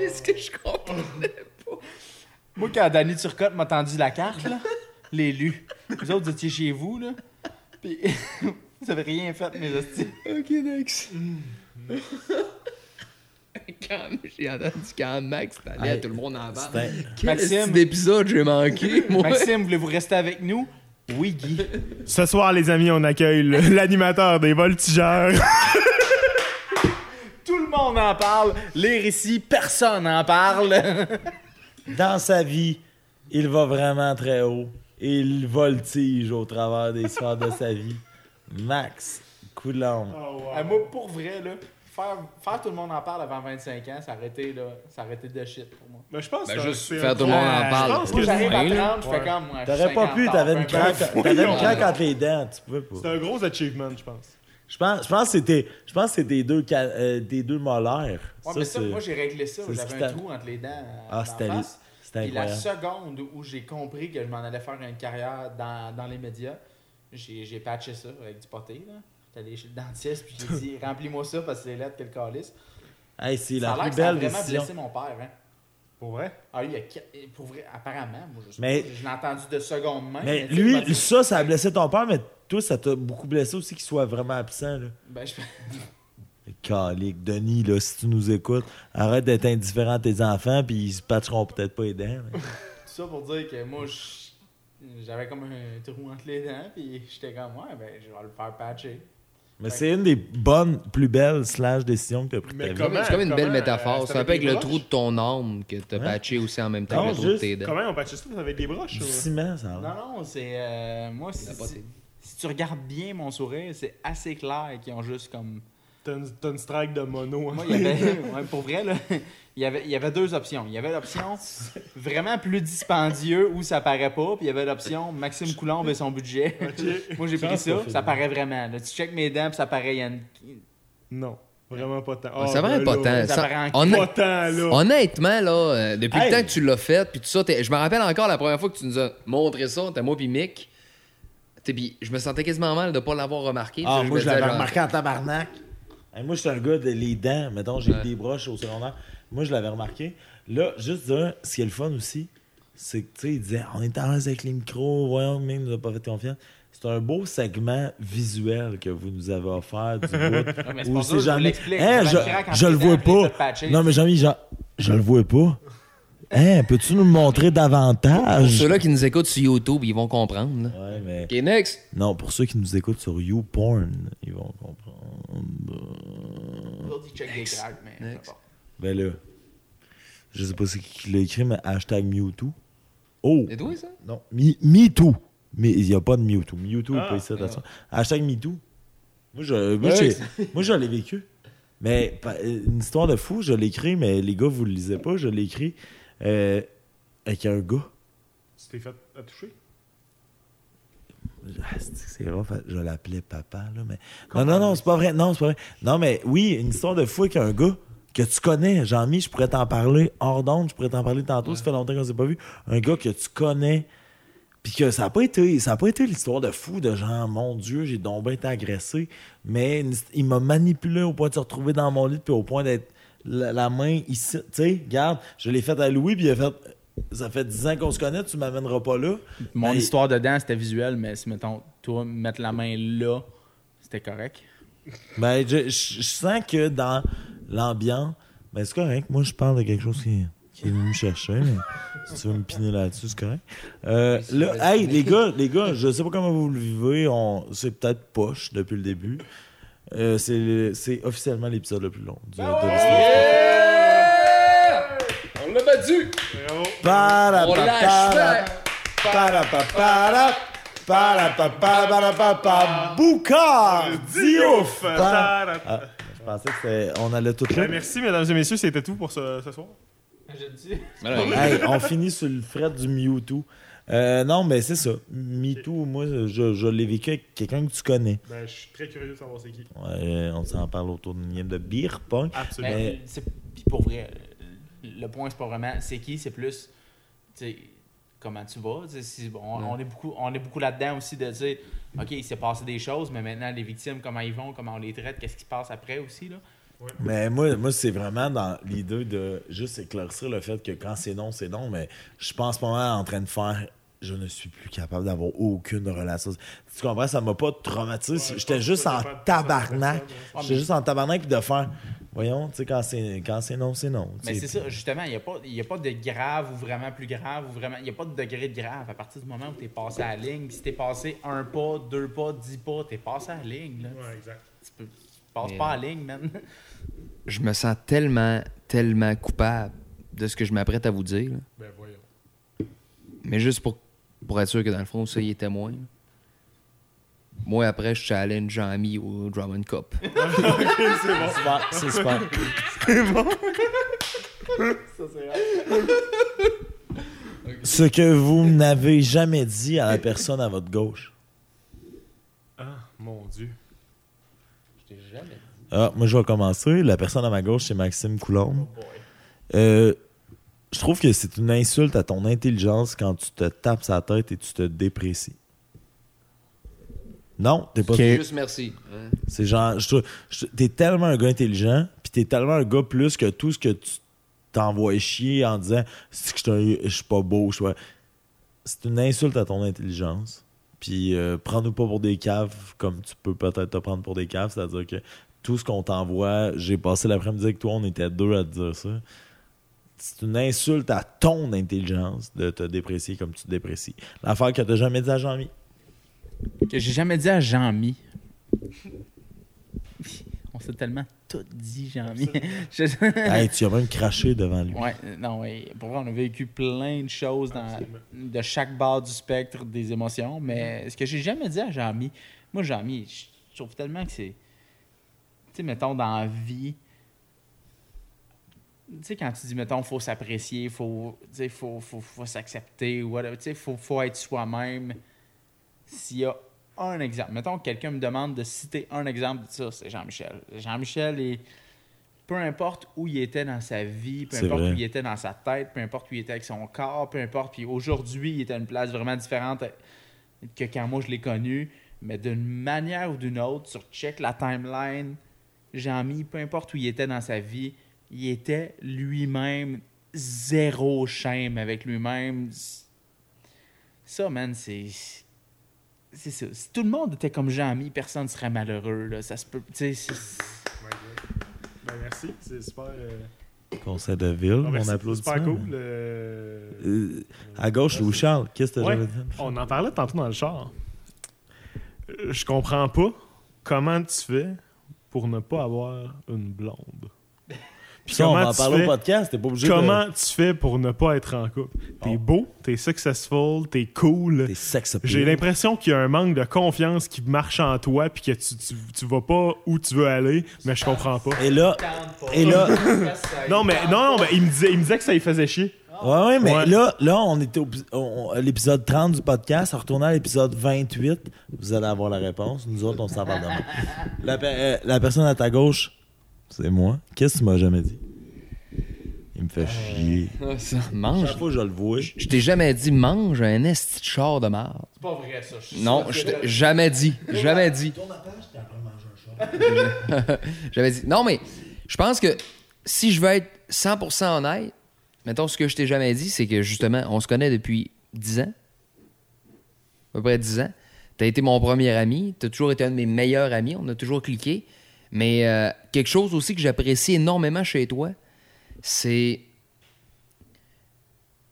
Est-ce que je comprenais pas? Moi, quand Danny Turcotte m'a tendu la carte, là, les lus. Vous autres, vous étiez chez vous, là. Puis, vous avez rien fait, mes hosties. Ok, next. quand j'ai entendu quand Max parlait à tout le monde en Quel Maxime. Maxime. d'épisode j'ai manqué, moi? Maxime, voulez-vous rester avec nous? Oui, Guy. Ce soir, les amis, on accueille le- l'animateur des voltigeurs. Tout le monde en parle. Les récits, personne n'en parle. Dans sa vie, il va vraiment très haut. Et il voltige au travers des sphères de sa vie. Max Coulomb. Ah, moi, pour vrai, là, faire, faire tout le monde en parle avant 25 ans, ça aurait été, là, été de shit pour moi. Ben, je pense Ben, que juste faire tout le monde en parle. je pense que j'arrive à Ouais, là. 30, je fais comme moi. T'aurais pas 50 pu, ans, t'avais une ben, craque, ben, t'avais une craque entre les dents, tu pouvais pas. C'est un gros achievement, je pense. Je pense, je pense que c'était, je pense c'était des deux, euh, des deux molaires. Ouais, mais ça, c'est- moi, j'ai réglé ça. J'avais un trou entre les dents. euh, Ah, c'était face. c'était Puis la seconde où j'ai compris que je m'en allais faire une carrière dans, dans les médias, j'ai j'ai patché ça avec du poté. là. J'étais allé chez le dentiste, puis j'ai dit remplis-moi ça parce que c'est lettre que le calice. Hey, c'est Ça la plus que ça a belle vraiment décision. blessé mon père. Hein. Pour vrai? Ah, il a pour vrai, apparemment, moi, je, sais Mais- pas, je l'ai entendu de seconde main. Mais tu sais, il m'a lui, dit- ça, ça a blessé ton père, mais toi, ça t'a beaucoup blessé aussi qu'il soit vraiment absent. Là? Ben, je... Calique, Denis, là, si tu nous écoutes, arrête d'être indifférent à tes enfants, puis ils se patcheront peut-être pas les dents. mais- Tout ça pour dire que moi, j'avais comme un trou entre les dents, puis j'étais comme, ouais, ben, je vais le faire patcher. Mais c'est une des bonnes, plus belles slash décisions que t'as pris de Mais ta vie. Comment- C'est comme une belle comment, métaphore. euh, C'est c'est un peu avec le trou de ton âme que t'as Hein? patché aussi en même temps que le trou de tes dents. Comment on patche ça? Avec des broches? Du ou- ciment, ça Non, non, c'est. euh, moi, pote. Si- tu regardes bien mon sourire, c'est assez clair qu'ils ont juste comme. T'as une, strike de mono. hein. Moi, il y avait. ouais, pour vrai, là, il y, avait, il y avait deux options. Il y avait l'option vraiment plus dispendieux où ça paraît pas, puis il y avait l'option Maxime Coulomb et son budget. Moi, j'ai pris ça, ça paraît vraiment. Là, tu checkes mes dents, puis ça paraît. y a une- Non, vraiment pas tant. Ah, ça paraît pas tant. ça Ça- paraît en honn- Pas tant, là. Honnêtement, là, euh, depuis Hey! le temps que tu l'as fait, puis tout ça, t'es- je me rappelle encore la première fois que tu nous as montré ça, t'as moi puis Mick. Puis je me sentais quasiment mal de pas l'avoir remarqué. Ah, moi, je l'avais remarqué en tabarnak. Hey, moi, je suis un gars de les dents. Mettons, j'ai Ouais. des broches au secondaire. Moi, je l'avais remarqué. Là, juste dire, ce qui est le fun aussi, c'est que, tu sais, il disait, on est en l'aise avec les micros, voyons, mais il nous a pas fait confiance. C'est un beau segment visuel que vous nous avez offert du bout. c'est où c'est je. Hein, je, le vois pas. Non, mais Jean-Mi, Jean- je le vois pas. Hein, peux-tu nous le montrer Pour davantage? ceux-là qui nous écoutent sur YouTube, ils vont comprendre. Ouais, mais. Ok, next. Non, pour ceux qui nous écoutent sur YouPorn, ils vont comprendre. Mais. Next. importe. Ben là, je sais pas c'est qui l'a écrit, mais hashtag Mewtwo. Oh! C'est toi, ça? Non, Me- MeToo. Mais il n'y a pas de Mewtwo. Mewtwo, il Ah, peut ici, attention. Hashtag MeToo. Moi, je, moi, Ouais, moi, je l'ai vécu. Mais une histoire de fou, je l'ai écrit, mais les gars, vous le lisez pas. Je l'ai écrit euh, avec un gars. Tu t'es fait à toucher? Ah, c'est- rough, je l'appelais papa, là, mais... Non, non, non, c'est pas vrai, non, c'est pas vrai. Non, mais oui, une histoire de fou avec un gars que tu connais, Jean-Mi, je pourrais t'en parler hors d'onde, je pourrais t'en parler tantôt, ça fait longtemps qu'on s'est pas vu. Un gars que tu connais, Puis que ça n'a pas été, ça a pas été l'histoire de fou de genre, mon Dieu, j'ai donc bien été agressé. Mais il m'a manipulé au point de se retrouver dans mon lit, puis au point d'être la, la main ici. Tu sais, regarde, je l'ai fait à Louis, puis il a fait. Ça fait 10 ans qu'on se connaît, tu m'amèneras pas là. Mon Ben, histoire dedans, c'était visuel, mais si, mettons, toi, mettre la main là, c'était correct. Ben, je, je- je sens que dans l'ambiance, ben c'est correct. Moi, je parle de quelque chose qui, qui est venu me chercher. mais si tu veux me piner là-dessus, c'est correct. Euh, là, hey, les gars, les gars, je sais pas comment vous le vivez. On, c'est peut-être poche depuis le début. Euh, c'est, le- c'est officiellement l'épisode le plus long du, de l'histoire. On l'a battu! On l'a Diouf! Ah, je pensais que allait tout là. Ben, merci, mesdames et messieurs, c'était tout pour ce, ce soir. Je le dis. Hey, on finit sur le fret du Mewtwo. Euh, non, mais c'est ça. MeToo, moi, je, je l'ai vécu avec quelqu'un que tu connais. Ben, je suis très curieux de savoir c'est qui. Ouais, on s'en parle autour d'une game de beer pong. Absolument. Mais puis pour vrai, le point, c'est pas vraiment c'est qui, c'est plus tu sais, comment tu vas. tu sais, si- bon, on, on est beaucoup, on est beaucoup là-dedans aussi de dire OK, il s'est passé des choses, mais maintenant, les victimes, comment ils vont, comment on les traite, qu'est-ce qui se passe après aussi. Là? Mais moi, moi c'est vraiment dans l'idée de juste éclaircir le fait que quand c'est non, c'est non. Mais je pense pas mal en train de faire. Je ne suis plus capable d'avoir aucune relation. Tu comprends? Ça m'a pas traumatisé. Ouais, J'étais juste en tabarnak. J'étais juste en tabarnak puis de faire. Voyons, tu sais, quand c'est quand c'est non, c'est non. Mais c'est ça, justement, il n'y a, pas- il y a pas de grave ou vraiment plus grave ou vraiment. Il n'y a pas de degré de grave. À partir du moment où tu es passé à la ligne, si tu es passé un pas, deux pas, dix pas, tu es passé à la ligne. Là. Ouais, exact. Tu, peux, tu passes Mais pas à la ligne, man. Je me sens tellement, tellement coupable de ce que je m'apprête à vous dire. là. Ben, voyons. Mais juste pour, pour être sûr que dans le fond, ça y est témoin. Moi, après, je challenge Jean-Mi au Drummond Cup. c'est bon. Super, c'est super. Ce que vous n'avez jamais dit à la personne à votre gauche. Ah, mon Dieu. Je t'ai jamais dit. Ah, moi, je vais commencer. La personne à ma gauche, c'est Maxime Coulombe. Euh, je trouve que c'est une insulte à ton intelligence quand tu te tapes sa tête et tu te déprécies. Non, t'es pas. Ok. Juste merci. hein? C'est genre, je trouve- je- t'es tellement un gars intelligent, puis t'es tellement un gars plus que tout ce que tu t'envoies chier en disant c'est que je suis pas beau, je C'est une insulte à ton intelligence. Puis euh, prends-nous pas pour des caves comme tu peux peut-être te prendre pour des caves, c'est-à-dire que tout ce qu'on t'envoie, j'ai passé l'après-midi avec toi, on était deux à te dire ça. C'est une insulte à ton intelligence de te déprécier comme tu te déprécies. L'affaire que t'as jamais dit à Jean-Mi. Que j'ai jamais dit à Jean-Mi. On s'est tellement tout dit, Jean-Mi. Je- hey, tu as même craché devant lui. Ouais, non, ouais. Pour vrai, on a vécu plein de choses dans, de chaque barre du spectre des émotions, mais ce que j'ai jamais dit à Jean-Mi, moi, Jean-Mi, je je trouve tellement que c'est. Tu sais, mettons, dans la vie. Tu sais, quand tu dis, mettons, faut s'apprécier, faut, faut, faut, faut s'accepter, ou tu faut, faut être soi-même. S'il y a un exemple, mettons que quelqu'un me demande de citer un exemple de ça, c'est Jean-Michel. Jean-Michel est peu importe où il était dans sa vie, peu importe vrai. où il était dans sa tête, peu importe où il était avec son corps, peu importe. Puis aujourd'hui, il est à une place vraiment différente que quand moi je l'ai connu. Mais d'une manière ou d'une autre, sur check la timeline, Jean-Mi, peu importe où il était dans sa vie, il était lui-même zéro shame avec lui-même. Ça, man, c'est. C'est ça. Si tout le monde était comme Jean-Mi, personne ne serait malheureux. Là. Ça se peut. Tu sais. Ben, merci. C'est super. euh, Conseil de ville, ah, on merci, applaudit Super cool. euh, Euh, à gauche, Louis Charles, qu'est-ce que t'as Ouais. jamais dit? On en parlait tantôt dans le char. Je comprends pas comment tu fais pour ne pas avoir une blonde. Puis Ça, on va en parler fais- au podcast, t'es pas obligé Comment tu fais pour ne pas être en couple? T'es beau, t'es successful, t'es cool. T'es sex. J'ai l'impression qu'il y a un manque de confiance qui marche en toi puis que tu, tu, tu vas pas où tu veux aller, mais je comprends pas. Et là, et là, Non, mais non, non, mais il me disait, il me disait que ça lui faisait chier. ouais, ouais, mais Ouais. là, là, on était à l'épisode 30 du podcast, en retournant à l'épisode 28, vous allez avoir la réponse. Nous autres, on s'en parle demain. La, euh, la personne à ta gauche, c'est moi. Qu'est-ce que tu m'as jamais dit? Il me fait chier. Ah, ça, mange. Chaque fois que je le vois. Je t'ai jamais dit mange un esti de char de marde. C'est pas vrai, ça. suis Non, sûr je t'ai jamais dit. Jamais dit. J'avais dit. Non, mais je pense que si je veux être 100% honnête, mettons ce que je t'ai jamais dit, c'est que justement, on se connaît depuis 10 ans. À peu près 10 ans. T'as été mon premier ami. T'as toujours été un de mes meilleurs amis. On a toujours cliqué. Mais euh, quelque chose aussi que j'apprécie énormément chez toi, c'est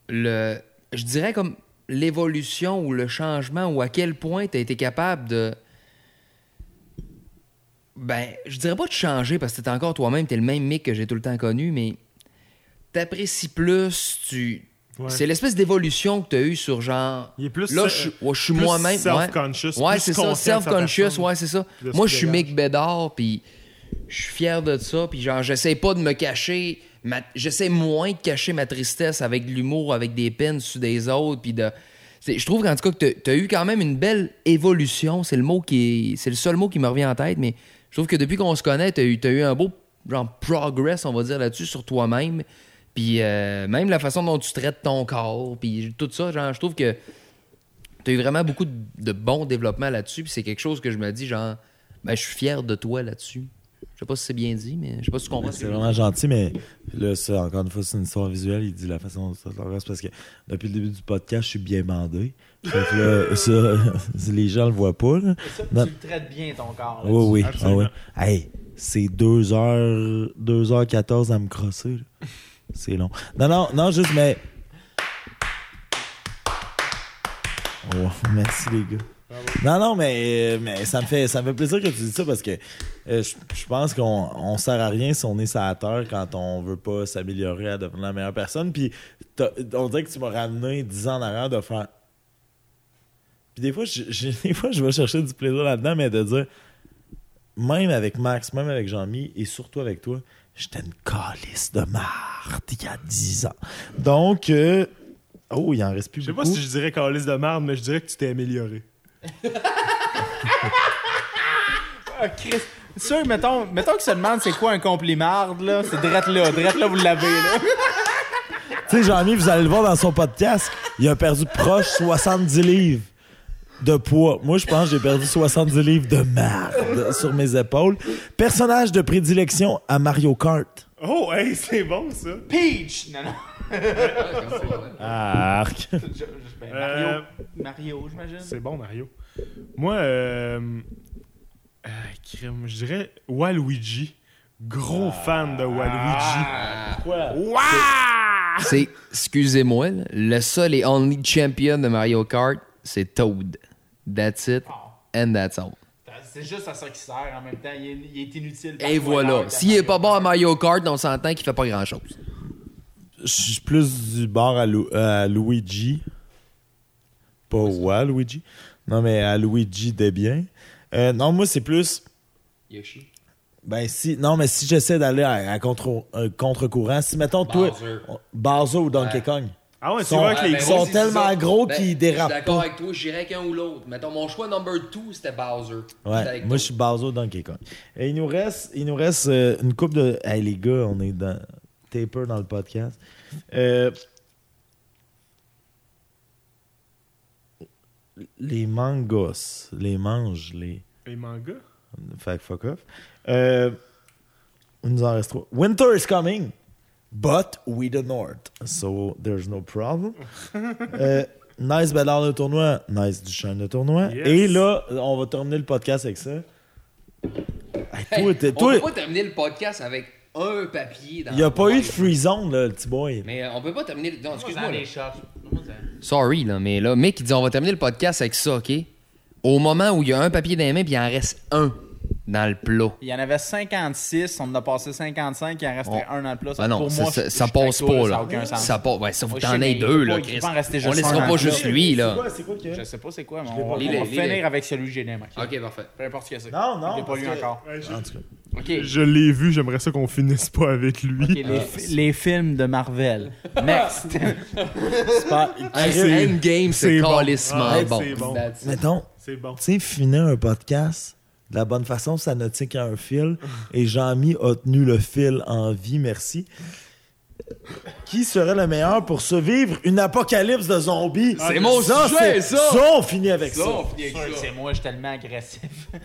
le. Je dirais comme l'évolution ou le changement ou à quel point tu as été capable de. Ben, je dirais pas de changer parce que t'es encore toi-même, t'es le même mec que j'ai tout le temps connu, mais t'apprécies plus, tu. Ouais. C'est l'espèce d'évolution que t'as eu sur genre. Il est plus, Là, euh, je suis- ouais, je suis plus moi-même. self-conscious, Ouais, c'est ça, self-conscious, ouais, c'est ça. Moi, je suis. Mick Bédard, puis je suis fier de ça, puis genre, j'essaie pas de me cacher. ma- J'essaie moins de cacher ma tristesse avec de l'humour, avec des peines sur des autres, puis de. Je trouve qu'en tout cas, que t'as- t'as eu quand même une belle évolution. C'est le mot qui est- C'est le seul mot qui me revient en tête, mais je trouve que depuis qu'on se connaît, t'as eu, t'as eu un beau genre progress, on va dire, là-dessus, sur toi-même. Puis euh, même la façon dont tu traites ton corps, puis tout ça, genre, je trouve que tu as eu vraiment beaucoup de, de bons développements là-dessus. Puis c'est quelque chose que je me dis, genre, ben, je suis fier de toi là-dessus. Je sais pas si c'est bien dit, mais je sais pas si tu comprends. ce C'est vraiment gentil, mais là, ça, encore une fois, c'est une histoire visuelle. Il dit la façon dont ça progresse parce que depuis le début du podcast, je suis bien bandé. Fait que là, ça, les gens le voient pas. Là. Ça, Non. tu le traites bien, ton corps. là. Oui, oui. Absolument. Ah oui. Hey, c'est 2h, 2h14 à me crosser. là. C'est long. Non, non, non, juste, mais. Oh, merci, les gars. Non, non, mais, mais ça, me fait, ça me fait plaisir que tu dis ça parce que euh, je, pense qu'on on sert à rien si on est sur la terre quand on veut pas s'améliorer à devenir la meilleure personne. Puis on dirait que tu m'as ramené 10 ans en arrière de faire. Puis des fois, des fois, je vais chercher du plaisir là-dedans, mais de dire, même avec Max, même avec Jean-Mi, et surtout avec toi, j'étais une calice de marde il y a 10 ans. Donc, euh, oh, il en reste plus Je sais beaucoup. pas si je dirais calice de merde, mais je dirais que tu t'es amélioré. Ah, Chris. Sûr, mettons, mettons qu'il se demande c'est quoi un complimarde, là? C'est drette là. Drette là, vous l'avez, là. Tu sais, Jean-Mi, vous allez le voir dans son podcast, il a perdu proche 70 livres de poids. Moi, je pense que j'ai perdu 70 livres de merde sur mes épaules. Personnage de prédilection à Mario Kart. Oh, hey, c'est bon ça. Peach! Non, non. Arc. Je- je- ben, Mario. Euh, Mario, j'imagine. C'est bon, Mario. Moi, euh, euh, crime, je dirais Waluigi. Gros fan de Waluigi. Quoi? C'est, excusez-moi, le seul et only champion de Mario Kart, c'est Toad. That's it, and that's all. C'est juste à ça qu'il sert en même temps. Il est, il est inutile. Et voilà. S'il est pas bon à Mario Kart, on s'entend qu'il fait pas grand-chose. Je suis plus du bord à, Lu- à Luigi. Pas Waluigi. Non, mais à Luigi Desbiens. Euh, non, moi, c'est plus. Yoshi. Ben, si. Non, mais si j'essaie d'aller à, à contre, euh, contre-courant, si mettons, toi. Bowser. Bowser ou Donkey Ouais. Kong. Ah ouais, c'est sont- vrai que les ben, gros. sont tellement ça. gros Ben, qu'ils dérapent Je suis d'accord avec toi, j'irais qu'un ou l'autre. Mettons, mon choix number 2, c'était Bowser. Ouais, moi toi. je suis Bowser Donkey Kong. Et il nous reste, il nous reste euh, une coupe de. Hey les gars, on est dans taper dans le podcast. Euh, les mangas, les manges, les. Les mangas? Fait que fuck off. Euh, il nous en reste trois. Winter is coming, but we the north, so there's no problem. Euh, nice Bellard de tournoi, nice Duchesne de tournoi. Yes. Et là, on va terminer le podcast avec ça. Hey, toi, on toi, peut pas terminer le podcast avec un papier dans il n'y a pas eu de free zone, là, le petit boy. Mais euh, on peut pas terminer. Non, Moi, excuse-moi. là. Sorry, là, mais là, mec, il dit on va terminer le podcast avec ça, OK? Au moment où il y a un papier dans les mains, puis il en reste un dans le plat. Il y en avait 56, on en a passé 55, il en restait un dans le plat. Ah non, Pour ça, moi, ça, je- ça passe pas, là. Ça n'a aucun sens. Ça passe. Ouais, ça faut Moi, que je t'en deux, là, Chris. On laissera pas juste lui, C'est là. quoi, c'est quoi Je sais pas c'est quoi, mais on, va finir avec celui que j'ai ok? Ok, parfait. Peu importe ce que c'est. Non, non. Je l'ai pas lu encore. Je- En tout cas. Ok. Je l'ai vu, j'aimerais ça qu'on finisse pas avec lui. Ok, les, fi- les films de Marvel. Next. C'est pas. Endgame, c'est c'est bon. calissement Ah, bon. c'est bon. Mettons, C'est bon. tu sais, finir un podcast de la bonne façon, ça ne tient qu'à un fil. Et Jean-Mi a tenu le fil en vie, merci. Qui serait le meilleur pour survivre une apocalypse de zombies? C'est mon sujet, c'est- ça! Ça, on finit avec ça. C'est moi, je suis tellement agressif.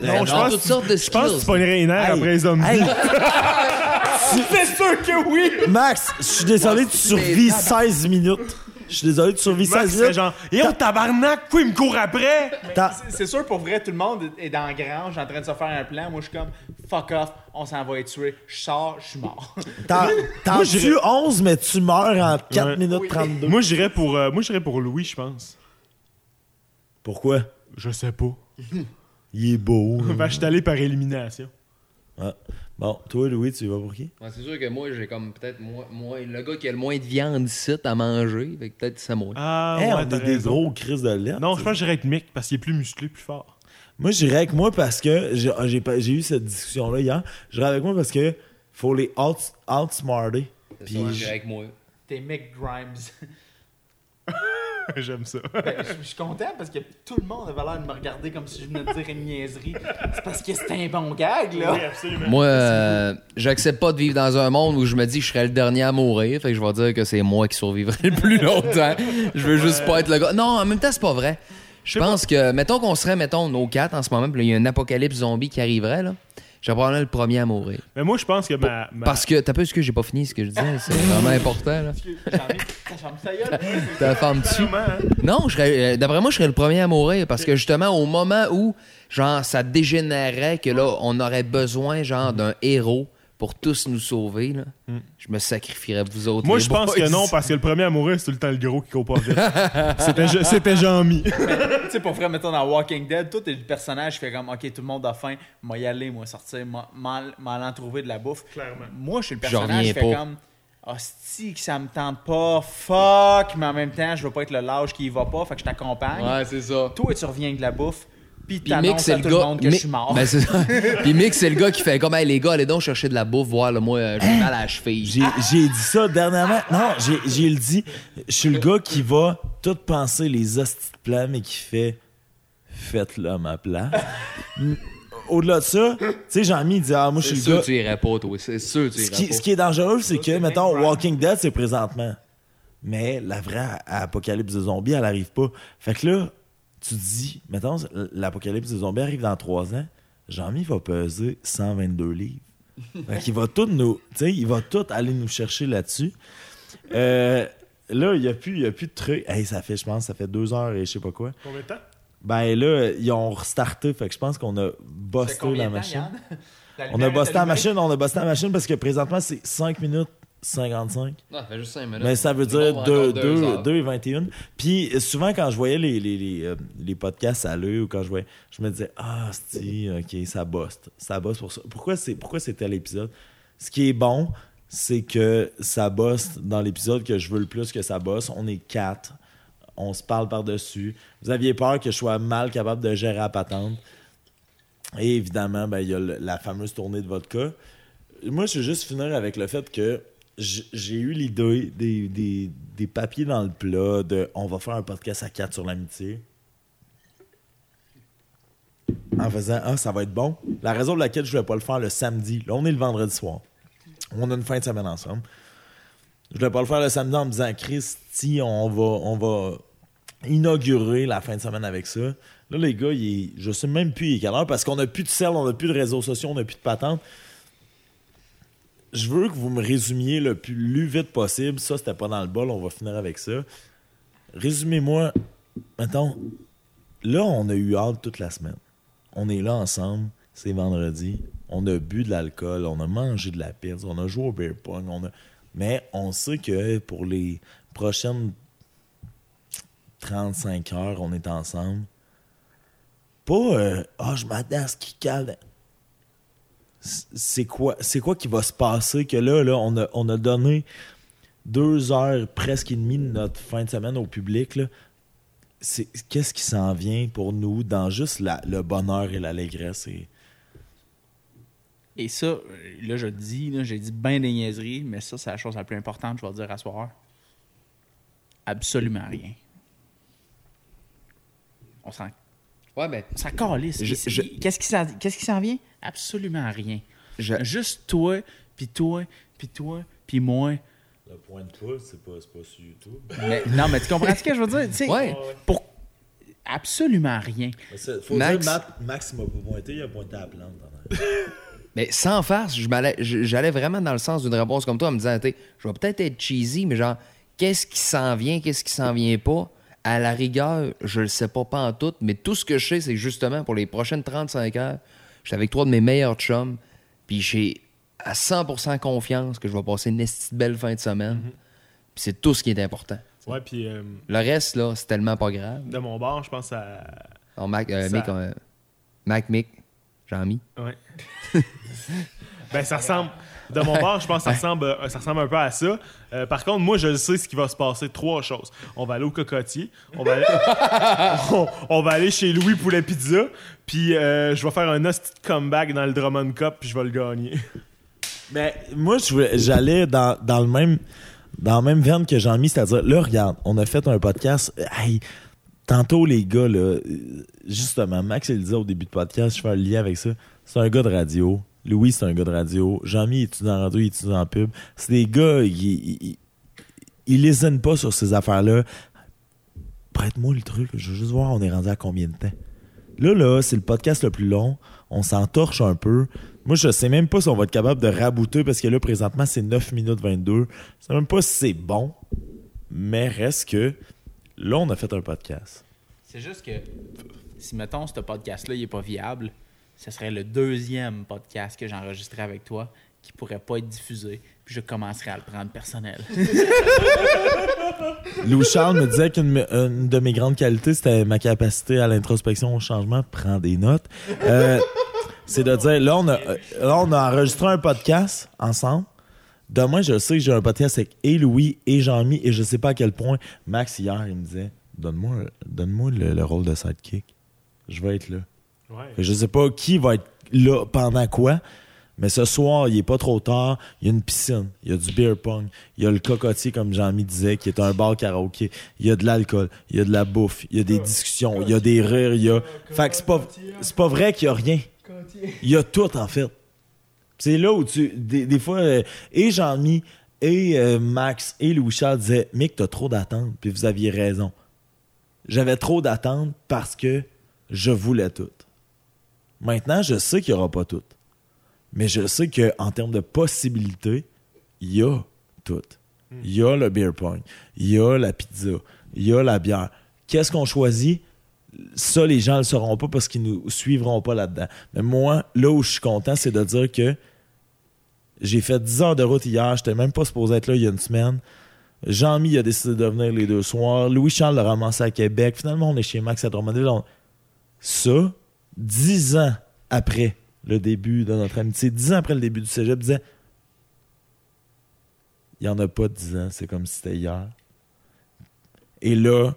Non, je pense, toutes sortes de je pense que tu skills. pognerais nerfs Hey, après les zombies. C'est sûr que oui! Max, je suis désolé, tu survis 16 minutes. Je suis désolé, tu survis Max 16 serait minutes. genre, et oh tabarnak, quoi, il me court après? C'est sûr, pour vrai, tout le monde est dans la grange en train de se faire un plan. Moi, je suis comme, fuck off, on s'en va être tué. Je sors, je suis mort. T'en tues 11, mais tu meurs en 4 Ouais. minutes Oui. 32. Moi, j'irais pour, euh, moi, j'irais pour Louis, je pense. Pourquoi? Je sais pas. Il est beau. Va je suis allé par élimination. Ouais. Bon, toi, Louis, tu vas pour qui? Ouais, c'est sûr que moi, j'ai comme peut-être moi, moi, le gars qui a le moins de viande ici à manger. Fait que peut-être c'est moi. Ah, Hey, ouais, on est t'as des raison. gros crises de lettres. Non, je pense que j'irais avec Mick parce qu'il est plus musclé, plus fort. Moi, j'irais avec moi parce que j'ai j'ai eu cette discussion-là hier. J'irais avec moi parce que faut les out, outsmarter. C'est Puis j'irais avec moi. T'es Mick Grimes. J'aime ça. Ben, je suis content parce que tout le monde avait l'air de me regarder comme si je venais de dire une niaiserie. C'est parce que c'était un bon gag, là. absolument. Moi, euh, j'accepte pas de vivre dans un monde où je me dis que je serais le dernier à mourir. Fait que je vais dire que c'est moi qui survivrai le plus longtemps. Je veux juste pas être le gars. Non, en même temps, c'est pas vrai. Je pense que, mettons qu'on serait, mettons, nos quatre en ce moment, il y a un apocalypse zombie qui arriverait, là. Je serais probablement le premier à mourir. Mais moi, je pense que ma. ma- Parce que, t'as peu ce que j'ai pas fini ce que je disais, c'est vraiment important, là. Ta femme dessus. Hein? Non, euh, d'après moi, je serais le premier à mourir parce que justement, au moment où, genre, ça dégénérait, que là, on aurait besoin, genre, d'un héros pour tous nous sauver, là, je me sacrifierais vous autres. Moi, je pense que non, parce que le premier à mourir, c'est tout le temps le gros qui court pas vite. C'était Je- C'était Jean-Mi. tu sais, pour vrai, mettons dans Walking Dead, toi, t'es le personnage qui fait comme, ok, tout le monde a faim, moi y aller, moi sortir, moi m'en m'en en trouver de la bouffe. Clairement. Moi, je suis le personnage qui fait pas. comme, hostie, que ça me tente pas, fuck, mais en même temps, je veux pas être le lâche qui y va pas, fait que je t'accompagne. Ouais, c'est ça. Toi, tu reviens avec de la bouffe, puis Mick, c'est le gars. monde que Mick- je suis mort. Ben. Puis Mick, c'est le gars qui fait comme, hey, les gars, allez donc chercher de la bouffe, voir, là, moi, euh, j'ai mal à la cheville. J'ai dit ça dernièrement. Non, j'ai le dit. Je suis le gars qui va tout penser les hosties de plans, mais qui fait faites-le à ma place. Au-delà de ça, tu sais, Jean-Mi il dit Ah, moi, je suis sûr le que gars. tu irais pas, toi. C'est sûr que tu Ce irais qui, pas. ce qui est dangereux, c'est que, mettons. Walking Dead, c'est présentement. Mais la vraie apocalypse de zombies, elle arrive pas. Fait que là, tu te dis, mettons, l'apocalypse de zombies arrive dans trois ans. Jean-Mi va peser 122 livres. Fait qu'il va tout nous. Tu sais, il va tout aller nous chercher là-dessus. Euh, là, il n'y a, plus- il y a plus de trucs. Hey, ça fait, je pense, ça fait deux heures et je sais pas quoi. Combien de temps? Ben là, ils ont restarté. Fait que je pense qu'on a busté combien la temps, machine. Yann? La On a busté la machine, on a busté la machine parce que présentement, c'est 5 minutes 55. Non, ça fait juste 5 minutes. Mais ça veut dire bon, 2, encore deux heures. 2, et 21. Puis souvent, quand je voyais les, les, les, euh, les podcasts à l'œil ou quand je voyais, je me disais, ah, c'est ok, ça bosse. Ça bosse pour ça. Pourquoi c'est pourquoi c'était l'épisode? Ce qui est bon, c'est que ça bosse dans l'épisode que je veux le plus que ça bosse. On est quatre. On se parle par-dessus. Vous aviez peur que je sois mal capable de gérer la patente. Et évidemment, ben, il y a le- la fameuse tournée de vodka. Moi, je veux juste finir avec le fait que j'ai eu l'idée des, des, des papiers dans le plat de on va faire un podcast à quatre sur l'amitié. En faisant Ah, ça va être bon. La raison pour laquelle je ne voulais pas le faire le samedi, là, on est le vendredi soir. On a une fin de semaine ensemble. Je voulais pas le faire le samedi en me disant Christy, on va, on va inaugurer la fin de semaine avec ça. Là, les gars, est- je sais même plus il est quelle heure parce qu'on n'a plus de sel, on n'a plus de réseaux sociaux, on n'a plus de patente. Je veux que vous me résumiez le plus vite possible. Ça, c'était pas dans le bol, on va finir avec ça. Résumez-moi, mettons, là, on a eu hâte toute la semaine. On est là ensemble, c'est vendredi. On a bu de l'alcool, on a mangé de la pizza, on a joué au beer pong, on a... mais on sait que pour les prochaines 35 heures, on est ensemble. Pas, euh, ah, je m'attends à ce qu'il cale. C'est quoi, c'est quoi qui va se passer que là, là on, a, on a donné deux heures presque et demie de notre fin de semaine au public. là. C'est, qu'est-ce qui s'en vient pour nous dans juste la- le bonheur et l'allégresse? Et... Et ça, là, je dis, là, j'ai dit ben des niaiseries, mais ça, c'est la chose la plus importante, je vais dire à soir. Absolument rien. On s'en Ouais, ben, s'en calisse. Je- Qu'est-ce qui s'en vient? Absolument rien. je- Juste toi, puis toi, puis toi, puis moi. Le point de poule, c'est pas, c'est pas sur YouTube. Mais- non, mais tu comprends ce que je veux dire? Ouais. Pour absolument rien. Faut Max- dire, Max m'a pas pointé, il a pointé à la plante. Mais sans farce, j'allais vraiment dans le sens d'une réponse comme toi en me disant, je vais peut-être être cheesy, mais genre, qu'est-ce qui s'en vient, qu'est-ce qui s'en vient pas? À la rigueur, je le sais pas, pas en tout, mais tout ce que je sais, c'est que justement, pour les prochaines 35 heures, je suis avec trois de mes meilleurs chums, puis j'ai à 100% confiance que je vais passer une belle fin de semaine. Puis c'est tout ce qui est important. Ouais, puis euh, Le reste, là, c'est tellement pas grave. de mon bord, je pense à. Mac, euh, Ça- Mick, euh, Mac, Mick, Jean-Mi. Ouais. ben, ça ressemble. De mon bord, je pense que ça ressemble, euh, ça ressemble un peu à ça. Euh, par contre, moi, je sais ce qui va se passer. Trois choses. On va aller au cocotier. On va aller, on, on va aller chez Louis Poulet Pizza. Puis euh, je vais faire un hostie comeback dans le Drummond Cup. Puis je vais le gagner. Mais moi, j'allais dans, dans le même dans la même veine que Jean-Mi, c'est-à-dire, là, regarde, on a fait un podcast. Hey, tantôt, les gars, là, justement, Max, il le disait au début de podcast, je fais un lien avec ça. C'est un gars de radio. Louis, c'est un gars de radio. Jean-Mi, étudie en radio, il étudie en pub. C'est des gars, ils- ils lésinent pas sur ces affaires-là. Prête-moi le truc, je veux juste voir, on est rendu à combien de temps. Là, là, c'est le podcast le plus long. On s'entorche un peu. Moi, je sais même pas si on va être capable de rabouter parce que là, présentement, c'est 9 minutes 22. Je sais même pas si c'est bon. Mais reste que là, on a fait un podcast. C'est juste que si, mettons, ce podcast-là, il est pas viable, ce serait le deuxième podcast que j'enregistrais avec toi qui pourrait pas être diffusé, puis je commencerais à le prendre personnel. Louis Charles me disait qu'une de mes grandes qualités, c'était ma capacité à l'introspection, au changement, prendre des notes. Euh, c'est de dire, là on, a, là, on a enregistré un podcast ensemble. Demain, je sais que j'ai un podcast avec et Louis et Jean-Mi, et je sais pas à quel point. Max, hier, il me disait, donne-moi donne le, le rôle de sidekick. Je vais être là. Je sais pas qui va être là pendant quoi, mais ce soir, il est pas trop tard. Il y a une piscine, il y a du beer pong, il y a le cocotier, comme Jean-Mi disait, qui est un bar karaoké. Il y a de l'alcool, il y a de la bouffe, il y a des discussions, il y a des rires, il y a. Fait c'est pas, vrai qu'il y a rien. Il y a tout, en fait. C'est là où tu. Des, fois, euh, et Jean-Mi, et euh, Max, et Louis-Charles disaient Mick, t'as trop d'attentes, puis vous aviez raison. J'avais trop d'attentes parce que je voulais tout. Maintenant, je sais qu'il n'y aura pas tout. Mais je sais qu'en termes de possibilités, il y a tout. Il y a le beer pong, il y a la pizza, il y a la bière. Qu'est-ce qu'on choisit? Ça, les gens ne le sauront pas parce qu'ils nous suivront pas là-dedans. Mais moi, là où je suis content, c'est de dire que j'ai fait 10 heures de route hier. J'étais même pas supposé être là il y a une semaine. Jean-Mi a décidé de venir les deux soirs. Louis-Charles l'a ramassé à Québec. Finalement, on est chez Max à Drummondville. On- Ça, 10 ans après le début de notre amitié, 10 ans après le début du cégep, je disais il n'y en a pas 10 ans, c'est comme si c'était hier. Et là,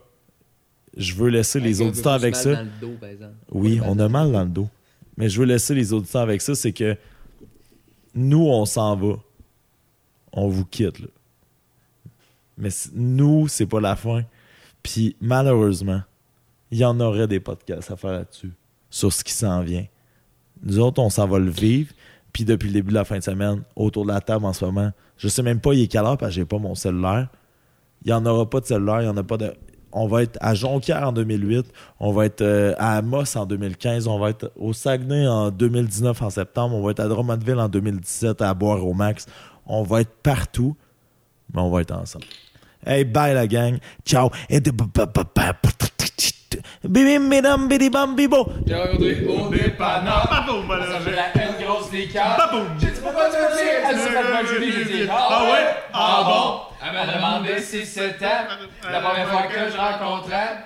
je veux laisser les auditeurs avec ça. Oui, on a mal dans le dos. Mais je veux laisser les auditeurs avec ça, c'est que nous, on s'en va. On vous quitte, là. Mais nous, c'est pas la fin. Puis malheureusement, il y en aurait des podcasts à faire là-dessus, sur ce qui s'en vient. Nous autres, on s'en va le vivre. Puis depuis le début de la fin de semaine, autour de la table en ce moment, je sais même pas il est quelle heure parce que j'ai pas mon cellulaire. Il y en aura pas de cellulaire, il en a pas de. On va être à Jonquière en 2008, on va être euh, à Amos en 2015, on va être au Saguenay en 2019 en septembre, on va être à Drummondville en 2017 à Boire au Max. On va être partout, mais on va être ensemble. Hey, bye la gang. Ciao. Et de- Bibi, bidam, bidi, bam, bibo. au dépanneur. Baboum, Ça fait la une grosse. Baboum. J'ai dit pourquoi tu veux dire? Elle s'est fait Julie. J'ai dit Ah ouais? Ah bon? Elle m'a demandé si c'était la première fois que je rencontrais.